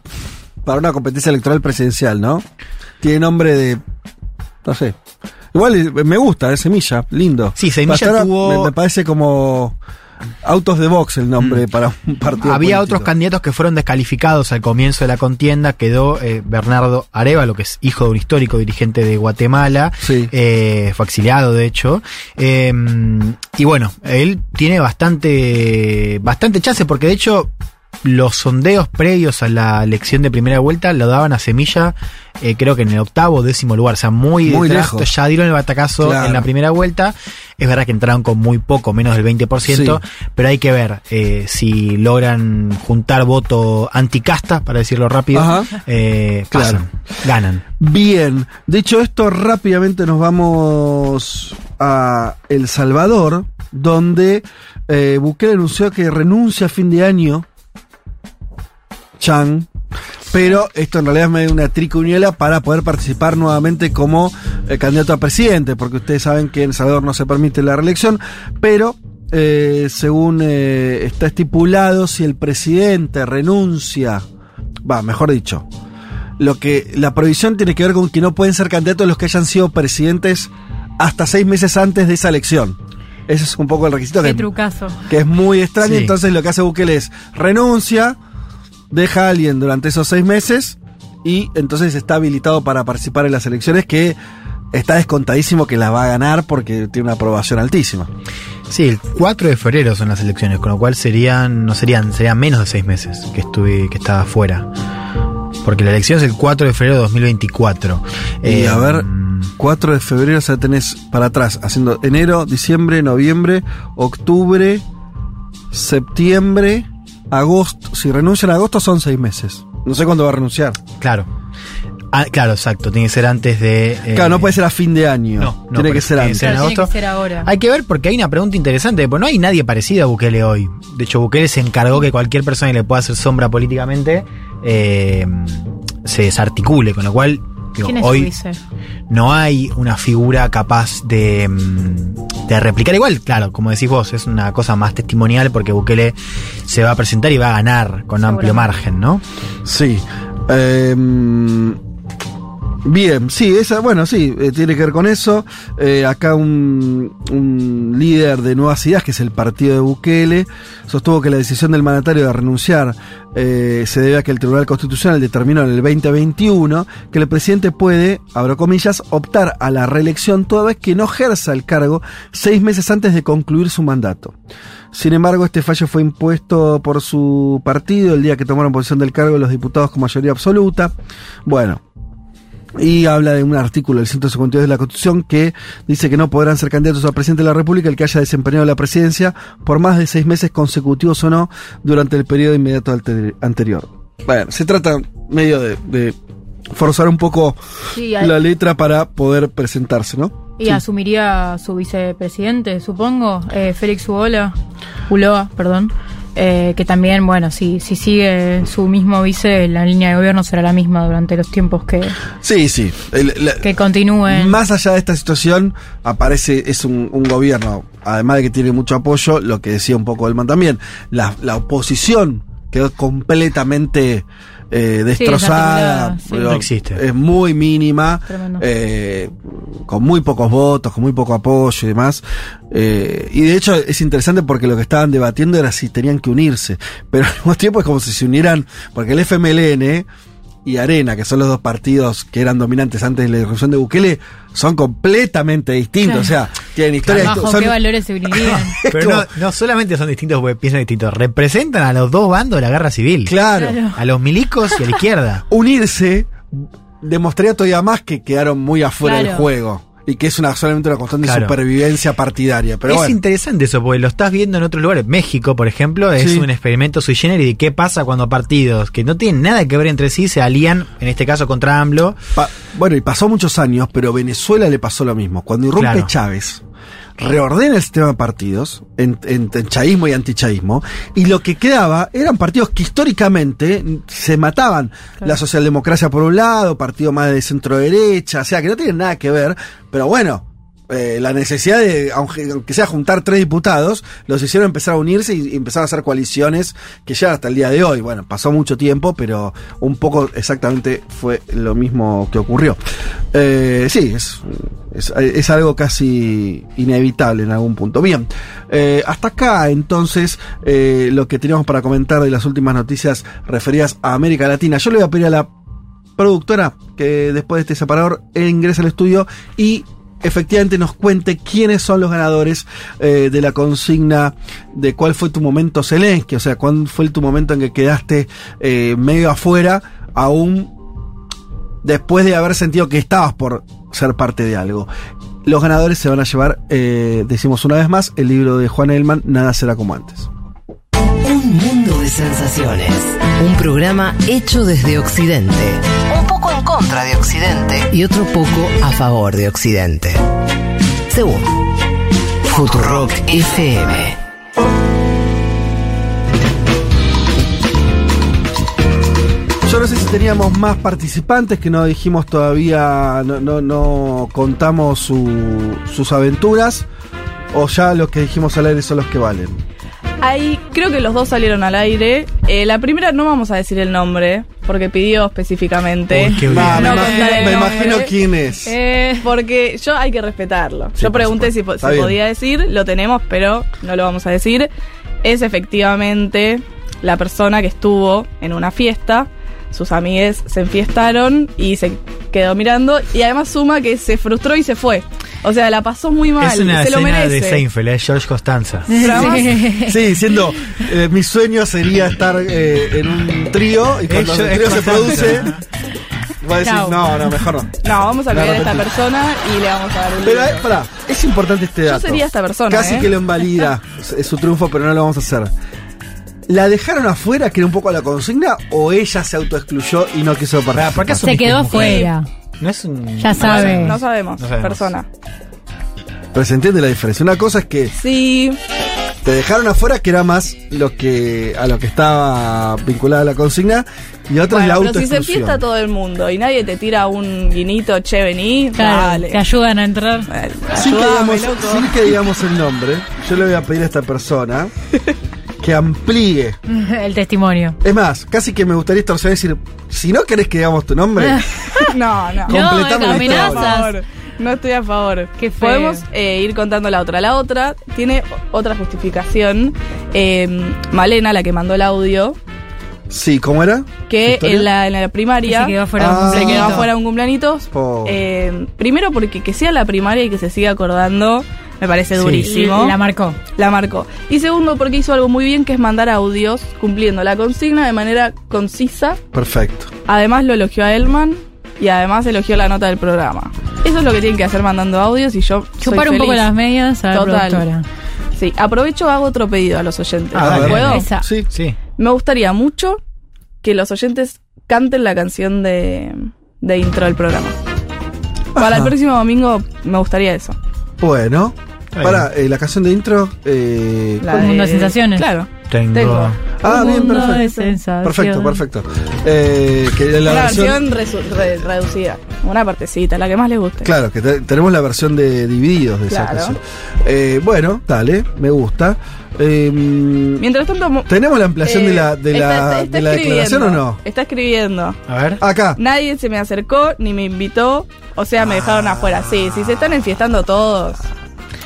para una competencia electoral presidencial, ¿no? Tiene nombre de. No sé. Igual me gusta, es Semilla, lindo. Sí, Semilla tuvo- Me, me parece como. Autos de box el nombre para un partido. Mm. Había político. otros candidatos que fueron descalificados al comienzo de la contienda. Quedó eh, Bernardo Arevalo, que es hijo de un histórico dirigente de Guatemala. Eh, fue exiliado, de hecho. Eh, y bueno, él tiene bastante, bastante chance, porque de hecho los sondeos previos a la elección de primera vuelta lo daban a Semilla, eh, creo que en el octavo o décimo lugar, o sea, muy, Muy detrás. lejos. Ya dieron el batacazo Claro. en la primera vuelta. Es verdad que entraron con muy poco, menos del 20%, pero hay que ver eh, si logran juntar voto anticasta, para decirlo rápido. Eh, Claro. pasan, ganan. Bien, dicho esto, rápidamente nos vamos a El Salvador, donde Bukele anunció que renuncia a fin de año. Chan. Pero esto en realidad es medio una tricuñuela para poder participar nuevamente como eh, candidato a presidente, porque ustedes saben que en El Salvador no se permite la reelección, pero eh, según eh, está estipulado, si el presidente renuncia, va, mejor dicho, lo que la prohibición tiene que ver con que no pueden ser candidatos los que hayan sido presidentes hasta seis meses antes de esa elección. Ese es un poco el requisito Qué que, trucazo. que es muy extraño. Sí. Entonces lo que hace Bukele es renuncia, deja a alguien durante esos seis meses y entonces está habilitado para participar en las elecciones que está descontadísimo que la va a ganar porque tiene una aprobación altísima. Sí, el 4 de febrero son las elecciones, con lo cual serían, no serían, serían menos de seis meses que estuve, que estaba fuera. Porque la elección es el 4 de febrero de 2024. Y Eh, a ver, 4 de febrero, o sea, tenés para atrás, haciendo enero, diciembre, noviembre, octubre, septiembre, agosto. Si renuncian a agosto son seis meses. No sé cuándo va a renunciar. Claro. Ah, claro, exacto. Tiene que ser antes de. eh, claro, no puede ser a fin de año. No, no, tiene que ser antes. ser en Tiene que agosto. ser ahora. Hay que ver porque hay una pregunta interesante, porque no hay nadie parecido a Bukele hoy. De hecho, Bukele se encargó que cualquier persona que le pueda hacer sombra políticamente eh, se desarticule, con lo cual digo, ¿Quién es su hoy no hay una figura capaz de, mm, de replicar. Igual, claro, como decís vos, es una cosa más testimonial porque Bukele se va a presentar y va a ganar con amplio margen, ¿no? Sí. Em, bien, sí, esa, bueno, sí, eh, tiene que ver con eso. Eh, acá un, un líder de Nuevas Ideas, que es el partido de Bukele, sostuvo que la decisión del mandatario de renunciar eh, se debe a que el Tribunal Constitucional determinó en el 2021 que el presidente puede, abro comillas, optar a la reelección toda vez que no ejerza el cargo seis meses antes de concluir su mandato. Sin embargo, este fallo fue impuesto por su partido el día que tomaron posesión del cargo los diputados con mayoría absoluta. Bueno, y habla de un artículo del 152 de la Constitución que dice que no podrán ser candidatos a presidente de la República el que haya desempeñado la presidencia por más de seis meses consecutivos o no durante el periodo inmediato anterior. Bueno, se trata medio de, de forzar un poco Sí, hay- la letra para poder presentarse, ¿no? Y Sí. asumiría su vicepresidente, supongo, eh, Félix Uola, Uloa, perdón, eh, que también, bueno, si, si sigue su mismo vice, la línea de gobierno será la misma durante los tiempos que, Sí, sí. El- la- que continúen. Más allá de esta situación, aparece, es un, un gobierno, además de que tiene mucho apoyo, lo que decía un poco Elman también, la, la oposición quedó completamente eh, destrozada. sí. No existe. Es muy mínima, eh, con muy pocos votos, con muy poco apoyo y demás. Eh, y de hecho es interesante porque lo que estaban debatiendo era si tenían que unirse, pero al mismo tiempo es como si se unieran, porque el FMLN y Arena, que son los dos partidos que eran dominantes antes de la irrupción de Bukele, son completamente distintos. Claro. O sea, tienen historias. Bajo son- qué valores se unirían. Pero no, no solamente son distintos porque piensan distintos, representan a los dos bandos de la guerra civil. Claro. Claro. A los milicos y a la izquierda. Unirse demostraría todavía más que quedaron muy afuera del Claro. juego. Y que es una solamente una constante Claro. supervivencia partidaria. Pero es bueno. interesante eso, porque lo estás viendo en otros lugares. México, por ejemplo, es Sí. un experimento sui generis de qué pasa cuando partidos que no tienen nada que ver entre sí se alían, en este caso contra AMLO. Pa- bueno, y pasó muchos años, pero Venezuela le pasó lo mismo. Cuando irrumpe Claro. Chávez, reordena el sistema de partidos, en, en- en chaísmo y antichaísmo, y lo que quedaba eran partidos que históricamente se mataban. La socialdemocracia por un lado, partido más de centro derecha, o sea, que no tienen nada que ver, pero bueno. Eh, la necesidad de, aunque, aunque sea juntar tres diputados, los hicieron empezar a unirse y, y empezaron a hacer coaliciones que llegan hasta el día de hoy. Bueno, pasó mucho tiempo, pero un poco exactamente fue lo mismo que ocurrió. Eh, sí, es, es, algo casi inevitable en algún punto. Bien, eh, hasta acá entonces lo que teníamos para comentar de las últimas noticias referidas a América Latina. Yo le voy a pedir a la productora que después de este separador ingrese al estudio y efectivamente nos cuente quiénes son los ganadores eh, de la consigna de cuál fue tu momento Zelensky, o sea, cuál fue tu momento en que quedaste eh, medio afuera, aún después de haber sentido que estabas por ser parte de algo. Los ganadores se van a llevar, eh, decimos una vez más, el libro de Juan Elman, Nada será como antes. Un mundo de sensaciones. Un programa hecho desde Occidente. Un poco en contra de Occidente. Y otro poco a favor de Occidente. Según Futurock FM. Yo no sé si teníamos más participantes que no dijimos todavía, no, no, no contamos su- sus aventuras, o ya los que dijimos al aire son los que valen. Ahí creo que los dos salieron al aire. Eh, la primera no vamos a decir el nombre, porque pidió específicamente. Uy, qué bien. no me imagino- me quién es. Eh, porque yo hay que respetarlo. Sí, yo pregunté si se bien. podía decir, lo tenemos, pero no lo vamos a decir. Es efectivamente la persona que estuvo en una fiesta. Sus amigues se enfiestaron y se quedó mirando. Y además suma que se frustró y se fue. O sea, la pasó muy mal. es una se lo escena merece. de Seinfeld, es George Costanza. Sí, diciendo, eh, mi sueño sería estar eh, en un trío y cuando el trío se produce, va a decir, no, no, mejor no. No, vamos a pedir a esta persona y le vamos a dar un Pero, libro. eh, pará, es importante este Yo dato. sería esta persona, Casi ¿eh? que lo invalida es su triunfo, pero no lo vamos a hacer. ¿La dejaron afuera, que era un poco la consigna, o ella se autoexcluyó y no quiso participar? Se quedó afuera. No es un. Ya No, sabe. No sabemos, No sabemos. persona. Pero se entiende la diferencia. Una cosa es que Sí, te dejaron afuera, que era más lo que a lo que estaba vinculada la consigna, y otra es la bueno, pero si se fiesta todo el mundo y nadie te tira un guinito, che, vení, Claro, dale. te ayudan a entrar. Sin que, digamos, sin que digamos el nombre, yo le voy a pedir a esta persona que amplíe. El testimonio. Es más, casi que me gustaría torcer y decir, si no querés que digamos tu nombre, No, no. Completame la no, estoy a historia. favor. No estoy a favor. Qué feo. Podemos eh, ir contando la otra. La otra tiene otra justificación. Eh, Malena, la que mandó el audio, sí, ¿cómo era? que en la, en la primaria Que se quedó fuera de un Ah. se quedó afuera un cumpleañitos. Eh, primero porque que sea la primaria y que se siga acordando me parece Sí. durísimo. La marcó. La marcó. Y segundo porque hizo algo muy bien que es mandar audios cumpliendo la consigna de manera concisa. Perfecto. Además lo elogió a Elman y además elogió la nota del programa. Eso es lo que tienen que hacer mandando audios y yo soy Chupar un poco las medias a la productora. Sí, aprovecho hago otro pedido a los oyentes. A ver. ¿Puedo? Esa. Sí. Sí. Me gustaría mucho que los oyentes canten la canción de, de intro del programa. Para el próximo domingo me gustaría eso. Bueno, para eh, la canción de intro. Eh, La Un mundo de sensaciones. Claro. Tengo. Tengo. ah, Un bien, mundo de perfecto. sensaciones. Perfecto, perfecto. Eh, que la Una versión. versión resu- re- reducida. Una partecita, la que más les guste. Claro, que te- tenemos la versión de divididos de esa Claro. canción. Eh, bueno, dale, me gusta. Eh, Mientras tanto. mo- ¿Tenemos la ampliación eh, de la, de la, está- está de la declaración o no? Está escribiendo. A ver. Acá. Nadie se me acercó ni me invitó. O sea, me dejaron afuera. Sí, si se están enfiestando todos.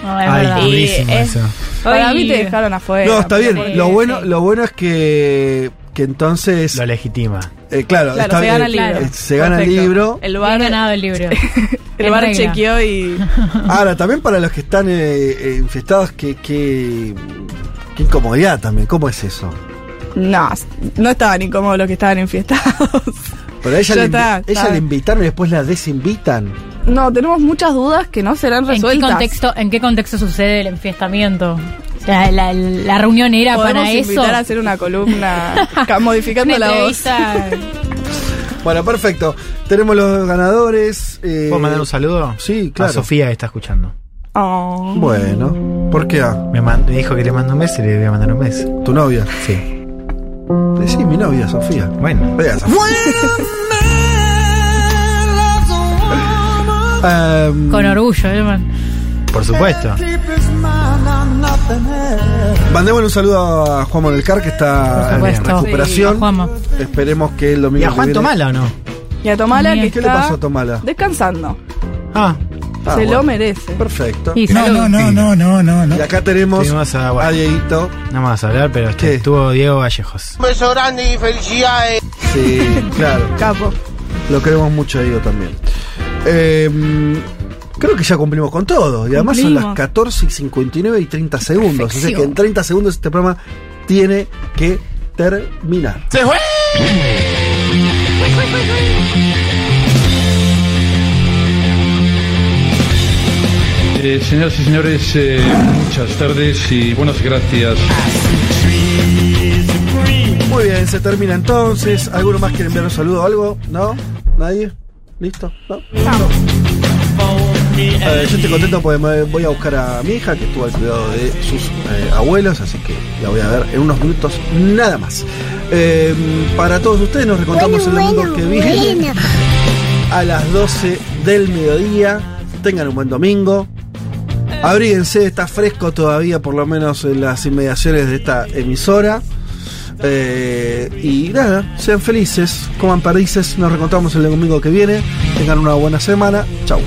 No, es Ay, verdad. Durísimo es- eso. Para Ay. mí te dejaron afuera. No, está bien. Lo bueno, sí. lo bueno es que, que entonces. Lo legitima. eh, claro, Claro, está se bien, gana el libro. eh, Se gana el Perfecto. libro. El Bien bar, ganado el libro. el En bar regla. chequeó y. Ahora, también para los que están eh, eh, infestados, que, que, qué incomodidad también. ¿Cómo es eso? No, no estaban incómodos los que estaban enfiestados. Pero a ella, Ya le, está, ella está. le invitaron y después la desinvitan. No, tenemos muchas dudas que no serán ¿En qué, resueltas. contexto, ¿En qué contexto sucede el enfiestamiento? O sea, la, la reunión era para eso. invitar a hacer una columna ca- modificando Una la voz. Bueno, perfecto. Tenemos los ganadores. eh, ¿Puedo mandar un saludo? Sí, claro. A Sofía está escuchando. Oh. Bueno, ¿por qué? ah? Me, man- me dijo que le mando un beso y le voy a mandar un beso. ¿Tu novia? Sí. Sí, mi novia, Sofía. Bueno. Vea, Sofía. Em, Con orgullo, ¿eh, man? Por supuesto. Mandémosle un saludo a Juan Monelcar que está en recuperación. Sí, a. Esperemos que el domingo. ¿Y a Juan viene- Tomala o no? Y a Tomala que ¿Qué está le pasó a Tomala? descansando. Ah. Ah, Se bueno. lo merece. Perfecto. Y No, no, no, no, no, no, no. Y acá tenemos a, a bueno, Dieguito. no vamos a hablar, pero este, ¿Qué? estuvo Diego Vallejos. Un beso grande y felicidades. Sí, claro. Capo. Lo queremos mucho a Diego también. Em, creo que ya cumplimos con todo. Y además son las Cumplimos. 14 y 59 y 30 segundos. O sea que en 30 segundos este programa tiene que terminar. ¡Se fue! Eh, señoras y señores, eh, muchas tardes y buenas gracias. Muy bien, se termina entonces. ¿Alguno más quiere enviar un saludo o algo? ¿No? ¿Nadie? ¿Listo? ¿No? Eh, yo estoy contento porque me voy a buscar a mi hija que estuvo al cuidado de sus eh, abuelos, así que la voy a ver en unos minutos nada más. Eh, para todos ustedes nos recontamos el domingo que viene a las 12 del mediodía. Tengan un buen domingo. Abríguense, está fresco todavía, por lo menos en las inmediaciones de esta emisora. Eh, y nada, sean felices, coman perdices. Nos reencontramos el domingo que viene. Tengan una buena semana. Chau.